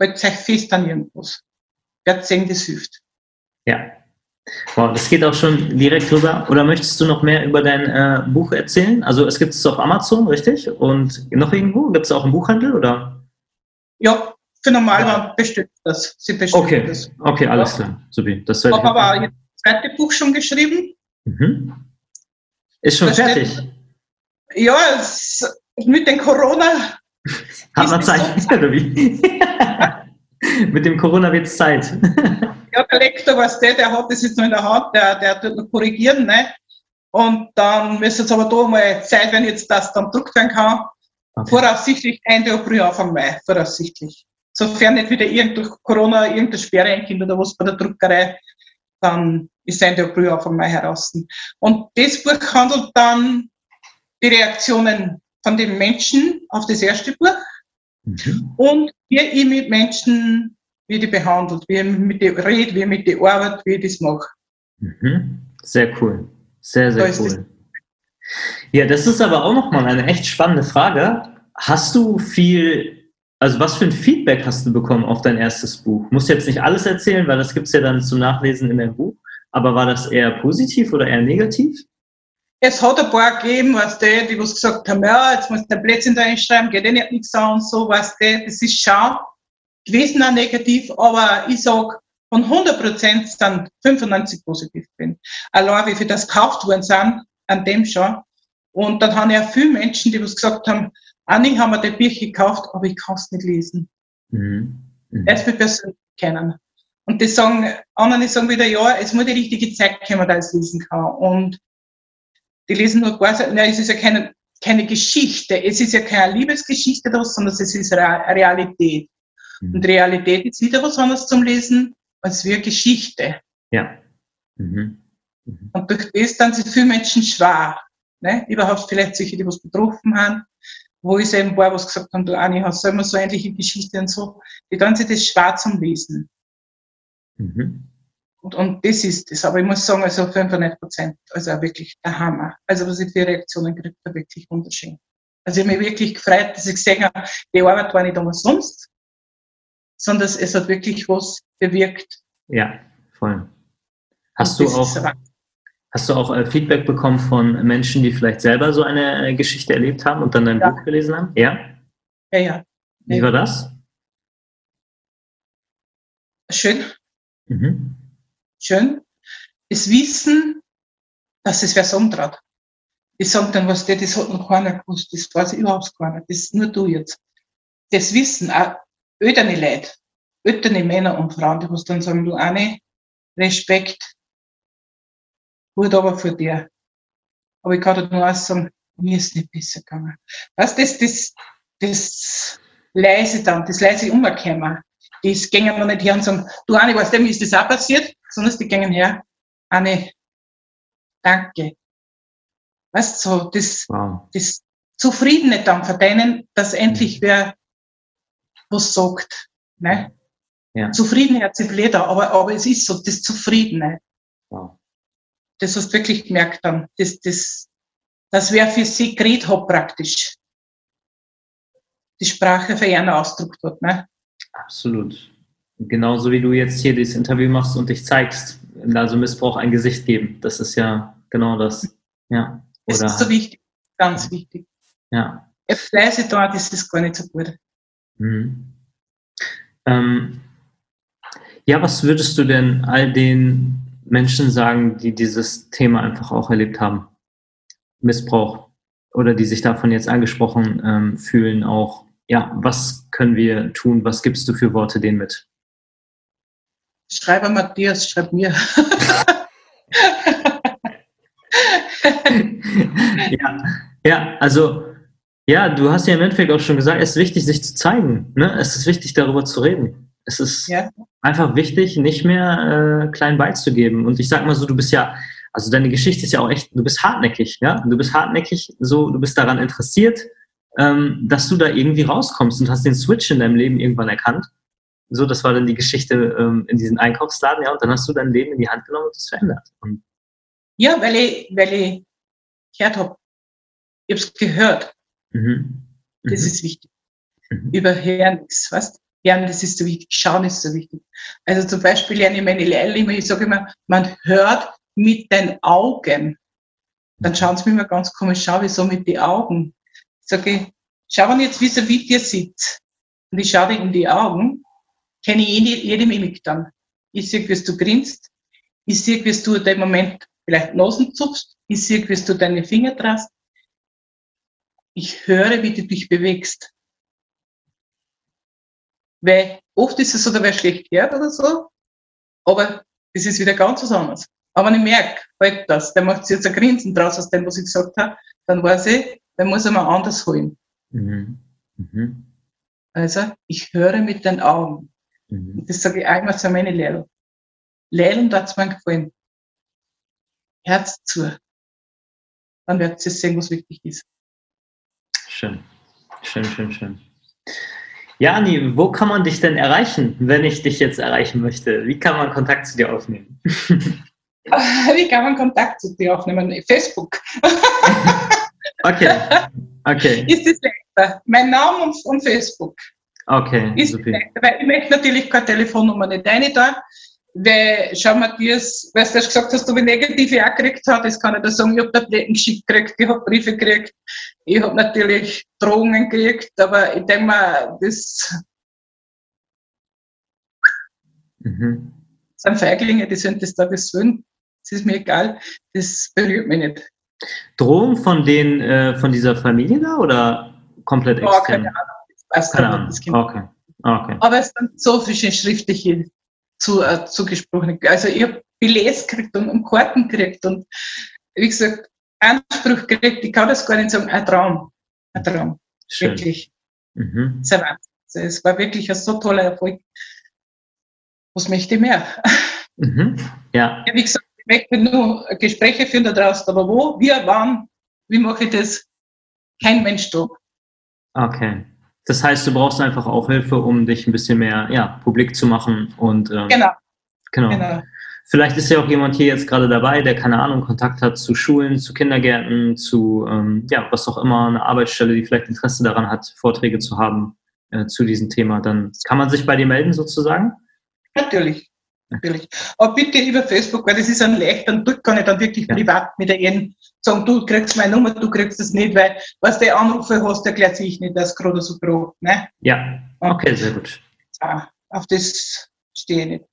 haltet euch fest an irgendwas. Wer sehen, das hilft. Ja. Wow, das geht auch schon direkt rüber. Oder möchtest du noch mehr über dein äh, Buch erzählen? Also es gibt es auf Amazon, richtig? Und noch irgendwo? Gibt es auch im Buchhandel oder? Ja, für Normalmann bestimmt das. Sie bestimmt okay. das. Okay, alles ja. klar. Super. Das ich habe aber jetzt das zweite Buch schon geschrieben. Mhm. Ist schon das fertig? Steht, ja, es, mit den Corona. Hat man Zeit, <laughs> oder wie? <laughs> mit dem Corona wird es Zeit. <laughs> ja, der Lektor, was der, der hat das jetzt noch in der Hand, der, der tut noch korrigieren, ne? Und dann müsste es aber da mal Zeit, wenn jetzt das dann druckt werden kann. Okay. Voraussichtlich Ende April, Anfang Mai, voraussichtlich. Sofern nicht wieder irgend durch Corona irgendeine Sperre einkommt oder was bei der Druckerei, dann ist Ende April, Anfang Mai heraus. Und das Buch handelt dann die Reaktionen von den Menschen auf das erste Buch mhm. und wie ich mit Menschen, wie die behandelt, wie ich mit die rede, wie ich mit die arbeite, wie ich das mache. Mhm. Sehr cool. Sehr, sehr cool. Ja, das ist aber auch nochmal eine echt spannende Frage. Hast du viel, also was für ein Feedback hast du bekommen auf dein erstes Buch? Musst jetzt nicht alles erzählen, weil das gibt es ja dann zum Nachlesen in deinem Buch. Aber war das eher positiv oder eher negativ? Es hat ein paar gegeben, was die, die was gesagt haben, ja, jetzt musst du ein da einschreiben, geht eh nicht nichts an und so, was die, das ist schon gewesen auch negativ, aber ich sag, von 100 Prozent sind 95 positiv drin. Allein wie viel das gekauft worden sind, an dem schon. Und dann haben ja viele Menschen, die was gesagt haben, Anni haben wir die Bücher gekauft, aber ich kann es nicht lesen. Mhm. Mhm. Mit persönlich kennen. Und die sagen, anderen die sagen wieder, ja, es muss die richtige Zeit kommen, da ich es lesen kann. Und die lesen nur quasi, na, es ist ja keine, keine Geschichte, es ist ja keine Liebesgeschichte da, sondern es ist Realität. Mhm. Und Realität ist wieder was anderes zum Lesen als wie eine Geschichte. Ja. Mhm. Mhm. Und durch das dann sind viele Menschen schwer. Ne? Überhaupt vielleicht solche, die was betroffen haben, wo ich eben war, was gesagt haben, du Anni, hast du immer so ähnliche Geschichte und so, die sich das schwer zum Lesen. Mhm. Und, und das ist es. Aber ich muss sagen, also 95 Prozent, also wirklich der Hammer. Also was ich für Reaktionen kriege, war wirklich wunderschön. Also ich habe mich wirklich gefreut, dass ich gesehen habe, die Arbeit war nicht umsonst, sondern es hat wirklich was bewirkt. Ja, voll. Hast du auch, hast du auch äh, Feedback bekommen von Menschen, die vielleicht selber so eine äh, Geschichte erlebt haben und dann dein ja. Buch gelesen haben? Ja? Ja, ja. Wie war das? Schön. Mhm. Schön. Das Wissen, dass es wer umtrat. die sagen dann, was der, das hat noch keiner gewusst, das weiß ich überhaupt keiner, das nur du jetzt. Das wissen auch ältere Leute, ältere Männer und Frauen, die was dann sagen, du eine, Respekt, gut aber für dir. Aber ich kann dir nur eins sagen, mir ist nicht besser gegangen. Weißt das, das, das leise dann, das leise umkommen, das gehen wir nicht her und sagen, du Anni, weißt du, mir ist das auch passiert, sondern die gehen her, Anni, danke. Weißt du, so, das, wow. das Zufriedene dann von denen, dass endlich mhm. wer was sagt. Ne? Ja. Zufriedenheit ist blöd, aber, aber es ist so, das Zufriedene. Wow. Das hast du wirklich gemerkt dann. Das, das, das wäre für sie geredet hat praktisch. Die Sprache für ihren Ausdruck hat. Ne? Absolut. Genauso wie du jetzt hier das Interview machst und dich zeigst. Also Missbrauch ein Gesicht geben. Das ist ja genau das. Ja. Oder das ist so wichtig, ganz wichtig. Ja. Leise dort ist es gar nicht so gut. Mhm. Ähm, ja, was würdest du denn all den Menschen sagen, die dieses Thema einfach auch erlebt haben? Missbrauch oder die sich davon jetzt angesprochen ähm, fühlen, auch, ja, was können wir tun? Was gibst du für Worte denen mit? Schreibe Matthias, schreib mir. <laughs> ja, ja, also ja, du hast ja im Endeffekt auch schon gesagt, es ist wichtig, sich zu zeigen. Ne? Es ist wichtig, darüber zu reden. Es ist ja. einfach wichtig, nicht mehr äh, klein beizugeben. Und ich sag mal so, du bist ja, also deine Geschichte ist ja auch echt, du bist hartnäckig, ja. Du bist hartnäckig, so, du bist daran interessiert, ähm, dass du da irgendwie rauskommst und hast den Switch in deinem Leben irgendwann erkannt. So, das war dann die Geschichte ähm, in diesem Einkaufsladen, ja, und dann hast du dein Leben in die Hand genommen und es verändert. Und ja, weil ich, weil ich gehört habe. Ich habe es gehört. Mhm. Das mhm. ist wichtig. Mhm. Überhören nichts, weißt Hören, das ist so wichtig. Schauen ist so wichtig. Also zum Beispiel lerne ich meine Lehrer immer, ich sage immer, man hört mit den Augen. Dann schauen sie mir immer ganz komisch, schau, wieso mit den Augen? Ich sage, schau, wenn jetzt vis-à-vis dir sitzt und ich schaue dir in die Augen, kenne ich jede, jede Mimik dann. Ich sehe, wie du grinst. Ich sehe, wie du in dem Moment vielleicht Nasen zupfst. Ich sehe, wie du deine Finger drast. Ich höre, wie du dich bewegst. Weil oft ist es so, da wäre schlecht gehört oder so, aber das ist wieder ganz was anderes. Aber wenn ich merke, halt das, der macht sich jetzt ein Grinsen draus aus dem, was ich gesagt habe, dann weiß ich, dann muss er mal anders holen. Mhm. Mhm. Also, ich höre mit den Augen. Mhm. Das sage ich einmal zu meinen Lehrern. Lehrern hat es mir gefallen. Herz zu. Dann wird sie sehen, was wichtig ist. Schön. Schön, schön, schön. Ja, Anni, wo kann man dich denn erreichen, wenn ich dich jetzt erreichen möchte? Wie kann man Kontakt zu dir aufnehmen? <laughs> Wie kann man Kontakt zu dir aufnehmen? Facebook. <laughs> okay. okay. Ist das leichter? Mein Name und, Facebook. Okay. Ist super. Weil ich möchte natürlich keine Telefonnummer nicht rein da. Weil, schau Matthias, weißt du, hast gesagt hast, du wie negative auch gekriegt hast, das kann ich dir sagen, ich habe Tabletten geschickt gekriegt, ich habe Briefe gekriegt, ich habe natürlich Drohungen gekriegt, aber ich denke mal, das mhm. sind Feiglinge, die sind das da besöhnen. Das ist mir egal, das berührt mich nicht. Drohungen von den, äh, von dieser Familie da oder komplett extern? Oh, keine Ahnung. Weiß keine Ahnung. Okay. okay. Aber es sind so viele schriftliche zu, äh, zugesprochen. Also ich habe Billets gekriegt und, und Karten gekriegt und wie gesagt, Anspruch gekriegt, ich kann das gar nicht sagen, ein Traum. Ein Traum. Schön. Wirklich. Mhm. Sehr Wahnsinn. Es war wirklich ein so toller Erfolg. Was möchte ich mehr? Mhm. Ja. ja. Wie gesagt, ich möchte nur Gespräche führen da draußen, aber wo, wir wann, wie mache ich das? Kein Mensch da. Okay. Das heißt, du brauchst einfach auch Hilfe, um dich ein bisschen mehr ja, publik zu machen. Und, ähm, genau. genau. genau. Vielleicht ist ja auch jemand hier jetzt gerade dabei, der keine Ahnung, Kontakt hat zu Schulen, zu Kindergärten, zu ähm, ja, was auch immer, eine Arbeitsstelle, die vielleicht Interesse daran hat, Vorträge zu haben äh, zu diesem Thema. Dann kann man sich bei dir melden sozusagen? Natürlich. Natürlich. Aber bitte über Facebook, weil das ist ein leicht, dann tut kann ich dann wirklich ja. privat mit jedem sagen, du kriegst meine Nummer, du kriegst es nicht, weil was der Anrufe hast, erklärt sich nicht das gerade so grob. Ne? Ja, okay, sehr gut. Ja, auf das stehe ich nicht.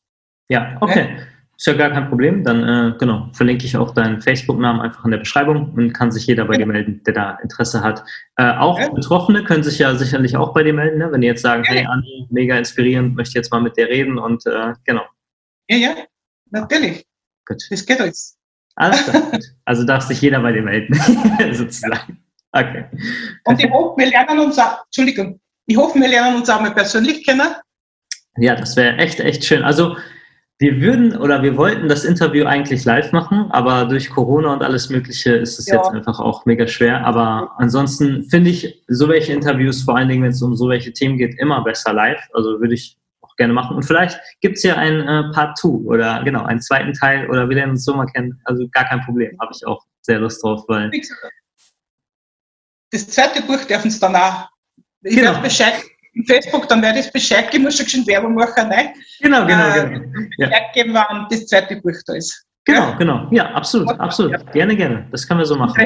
Ja, okay. Ne? ist ja gar kein Problem. Dann äh, genau, verlinke ich auch deinen Facebook-Namen einfach in der Beschreibung und kann sich jeder bei dir melden, der da Interesse hat. Äh, auch ja. Betroffene können sich ja sicherlich auch bei dir melden, ne? wenn die jetzt sagen, ja. hey Anni, mega inspirierend, möchte jetzt mal mit dir reden und äh, genau. Ja, ja, natürlich. Gut. Das geht alles. Alles klar. <laughs> also darf sich jeder bei dir melden, <laughs> sozusagen. Okay. Und ich hoffe, wir lernen uns auch, Entschuldigung, ich hoffe, wir lernen uns auch mal persönlich kennen. Ja, das wäre echt, echt schön. Also wir würden oder wir wollten das Interview eigentlich live machen, aber durch Corona und alles Mögliche ist es ja. jetzt einfach auch mega schwer. Aber ansonsten finde ich so welche Interviews, vor allen Dingen, wenn es um so welche Themen geht, immer besser live. Also würde ich auch gerne machen. Und vielleicht gibt es ja ein äh, Part 2 oder genau, einen zweiten Teil oder wir lernen uns so mal kennen. Also gar kein Problem. Habe ich auch sehr Lust drauf, weil. Das zweite Buch dürfen es dann auch. Ich genau. Bescheid Facebook, dann werde ich Bescheid geben, muss schon Werbung machen, ne? Genau, genau, äh, genau. Ja. Bescheid geben, wann das zweite Buch da ist. Genau, ja? genau. Ja, absolut, absolut. Gerne, gerne. Das können wir so machen.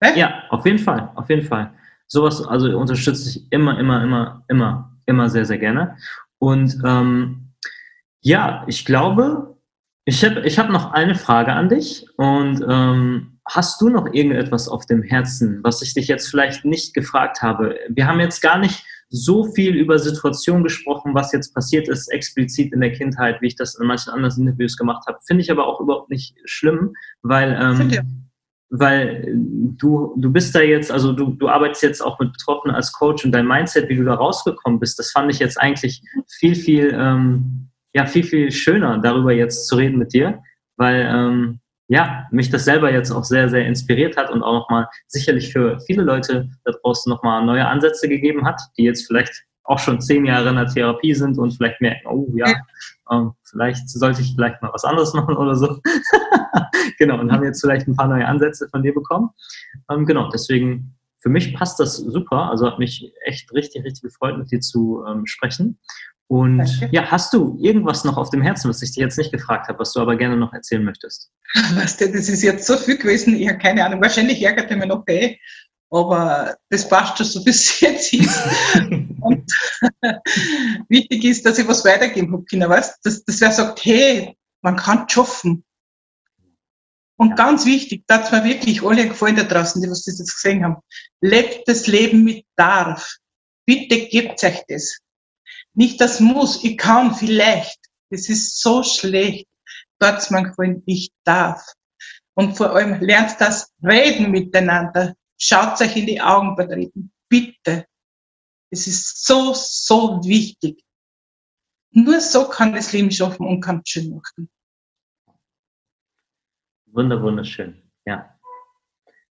Ne? Ja, auf jeden Fall, auf jeden Fall. Sowas, also unterstütze ich immer, immer, immer, immer, immer sehr, sehr gerne. Und ähm, ja, ich glaube, ich habe ich hab noch eine Frage an dich und ähm, hast du noch irgendetwas auf dem Herzen, was ich dich jetzt vielleicht nicht gefragt habe? Wir haben jetzt gar nicht so viel über Situationen gesprochen, was jetzt passiert ist, explizit in der Kindheit, wie ich das in manchen anderen Interviews gemacht habe. Finde ich aber auch überhaupt nicht schlimm, weil, ähm, weil du, du bist da jetzt, also du, du arbeitest jetzt auch mit Betroffenen als Coach und dein Mindset, wie du da rausgekommen bist, das fand ich jetzt eigentlich viel, viel, ähm, ja, viel, viel schöner, darüber jetzt zu reden mit dir, weil ähm, ja, mich das selber jetzt auch sehr, sehr inspiriert hat und auch nochmal sicherlich für viele Leute da draußen nochmal neue Ansätze gegeben hat, die jetzt vielleicht auch schon zehn Jahre in der Therapie sind und vielleicht merken, oh ja, ähm, vielleicht sollte ich vielleicht mal was anderes machen oder so. <laughs> genau, und haben jetzt vielleicht ein paar neue Ansätze von dir bekommen. Ähm, genau, deswegen für mich passt das super. Also hat mich echt richtig, richtig gefreut, mit dir zu ähm, sprechen. Und Danke. ja, hast du irgendwas noch auf dem Herzen, was ich dir jetzt nicht gefragt habe, was du aber gerne noch erzählen möchtest? <laughs> Weißt du, das ist jetzt so viel gewesen, ich habe keine Ahnung. Wahrscheinlich ärgert er mich noch eh, aber das passt schon so bis jetzt ist. Und wichtig ist, dass ich was weitergeben habe können, weißt dass, dass wer sagt, hey, man kann schaffen. Und ja. ganz wichtig, das mir wirklich alle gefallen da draußen, die was das jetzt gesehen haben. Lebt das Leben mit Darf. Bitte gebt euch das. Nicht das muss, ich kann vielleicht. Das ist so schlecht. Dort man gefallen, ich darf. Und vor allem lernt das Reden miteinander. Schaut euch in die Augen beim Reden. Bitte. Es ist so, so wichtig. Nur so kann das Leben schaffen und kann es schön machen. Wunder, wunderschön. Ja.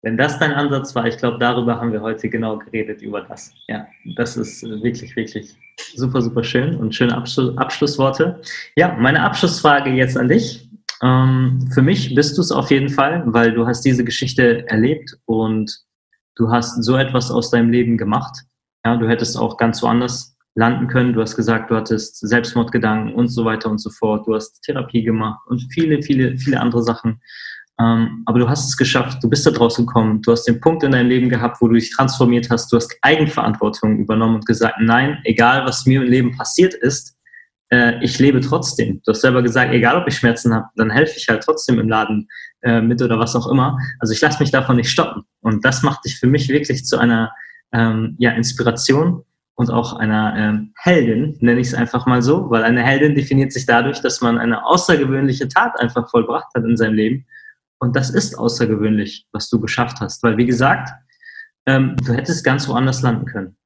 Wenn das dein Ansatz war, ich glaube, darüber haben wir heute genau geredet, über das. Ja, das ist wirklich, wirklich super, super schön und schöne Abschluss, Abschlussworte. Ja, meine Abschlussfrage jetzt an dich. Ähm, für mich bist du es auf jeden Fall, weil du hast diese Geschichte erlebt und du hast so etwas aus deinem Leben gemacht. Ja, du hättest auch ganz woanders landen können. Du hast gesagt, du hattest Selbstmordgedanken und so weiter und so fort. Du hast Therapie gemacht und viele, viele, viele andere Sachen. Ähm, aber du hast es geschafft, du bist da draus gekommen, du hast den Punkt in deinem Leben gehabt, wo du dich transformiert hast, du hast Eigenverantwortung übernommen und gesagt, nein, egal was mir im Leben passiert ist, äh, ich lebe trotzdem. Du hast selber gesagt, egal ob ich Schmerzen habe, dann helfe ich halt trotzdem im Laden äh, mit oder was auch immer. Also ich lasse mich davon nicht stoppen. Und das macht dich für mich wirklich zu einer ähm, ja, Inspiration und auch einer ähm, Heldin, nenne ich es einfach mal so, weil eine Heldin definiert sich dadurch, dass man eine außergewöhnliche Tat einfach vollbracht hat in seinem Leben und das ist außergewöhnlich, was du geschafft hast, weil wie gesagt, ähm, du hättest ganz woanders landen können.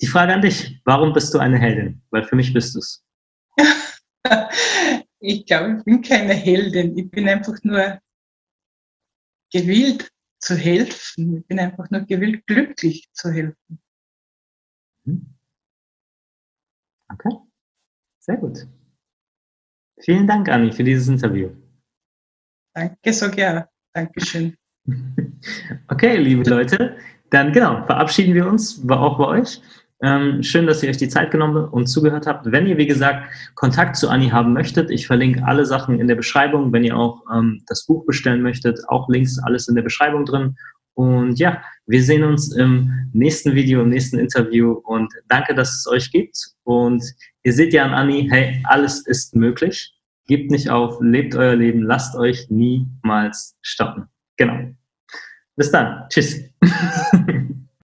Die Frage an dich, warum bist du eine Heldin? Weil für mich bist du es. <laughs> ich glaube, ich bin keine Heldin. Ich bin einfach nur gewillt zu helfen. Ich bin einfach nur gewillt, glücklich zu helfen. Mhm. Okay, sehr gut. Vielen Dank, Anni, für dieses Interview. Danke, so gerne. Dankeschön. <laughs> Okay, liebe Leute, dann genau, verabschieden wir uns auch bei euch. Ähm, schön, dass ihr euch die Zeit genommen und zugehört habt. Wenn ihr, wie gesagt, Kontakt zu Anni haben möchtet, ich verlinke alle Sachen in der Beschreibung. Wenn ihr auch ähm, das Buch bestellen möchtet, auch Links, alles in der Beschreibung drin. Und ja, wir sehen uns im nächsten Video, im nächsten Interview. Und danke, dass es euch gibt. Und ihr seht ja an Anni, hey, alles ist möglich. gebt nicht auf, lebt euer Leben, lasst euch niemals stoppen. Genau. Bis dann. Tschüss. <laughs>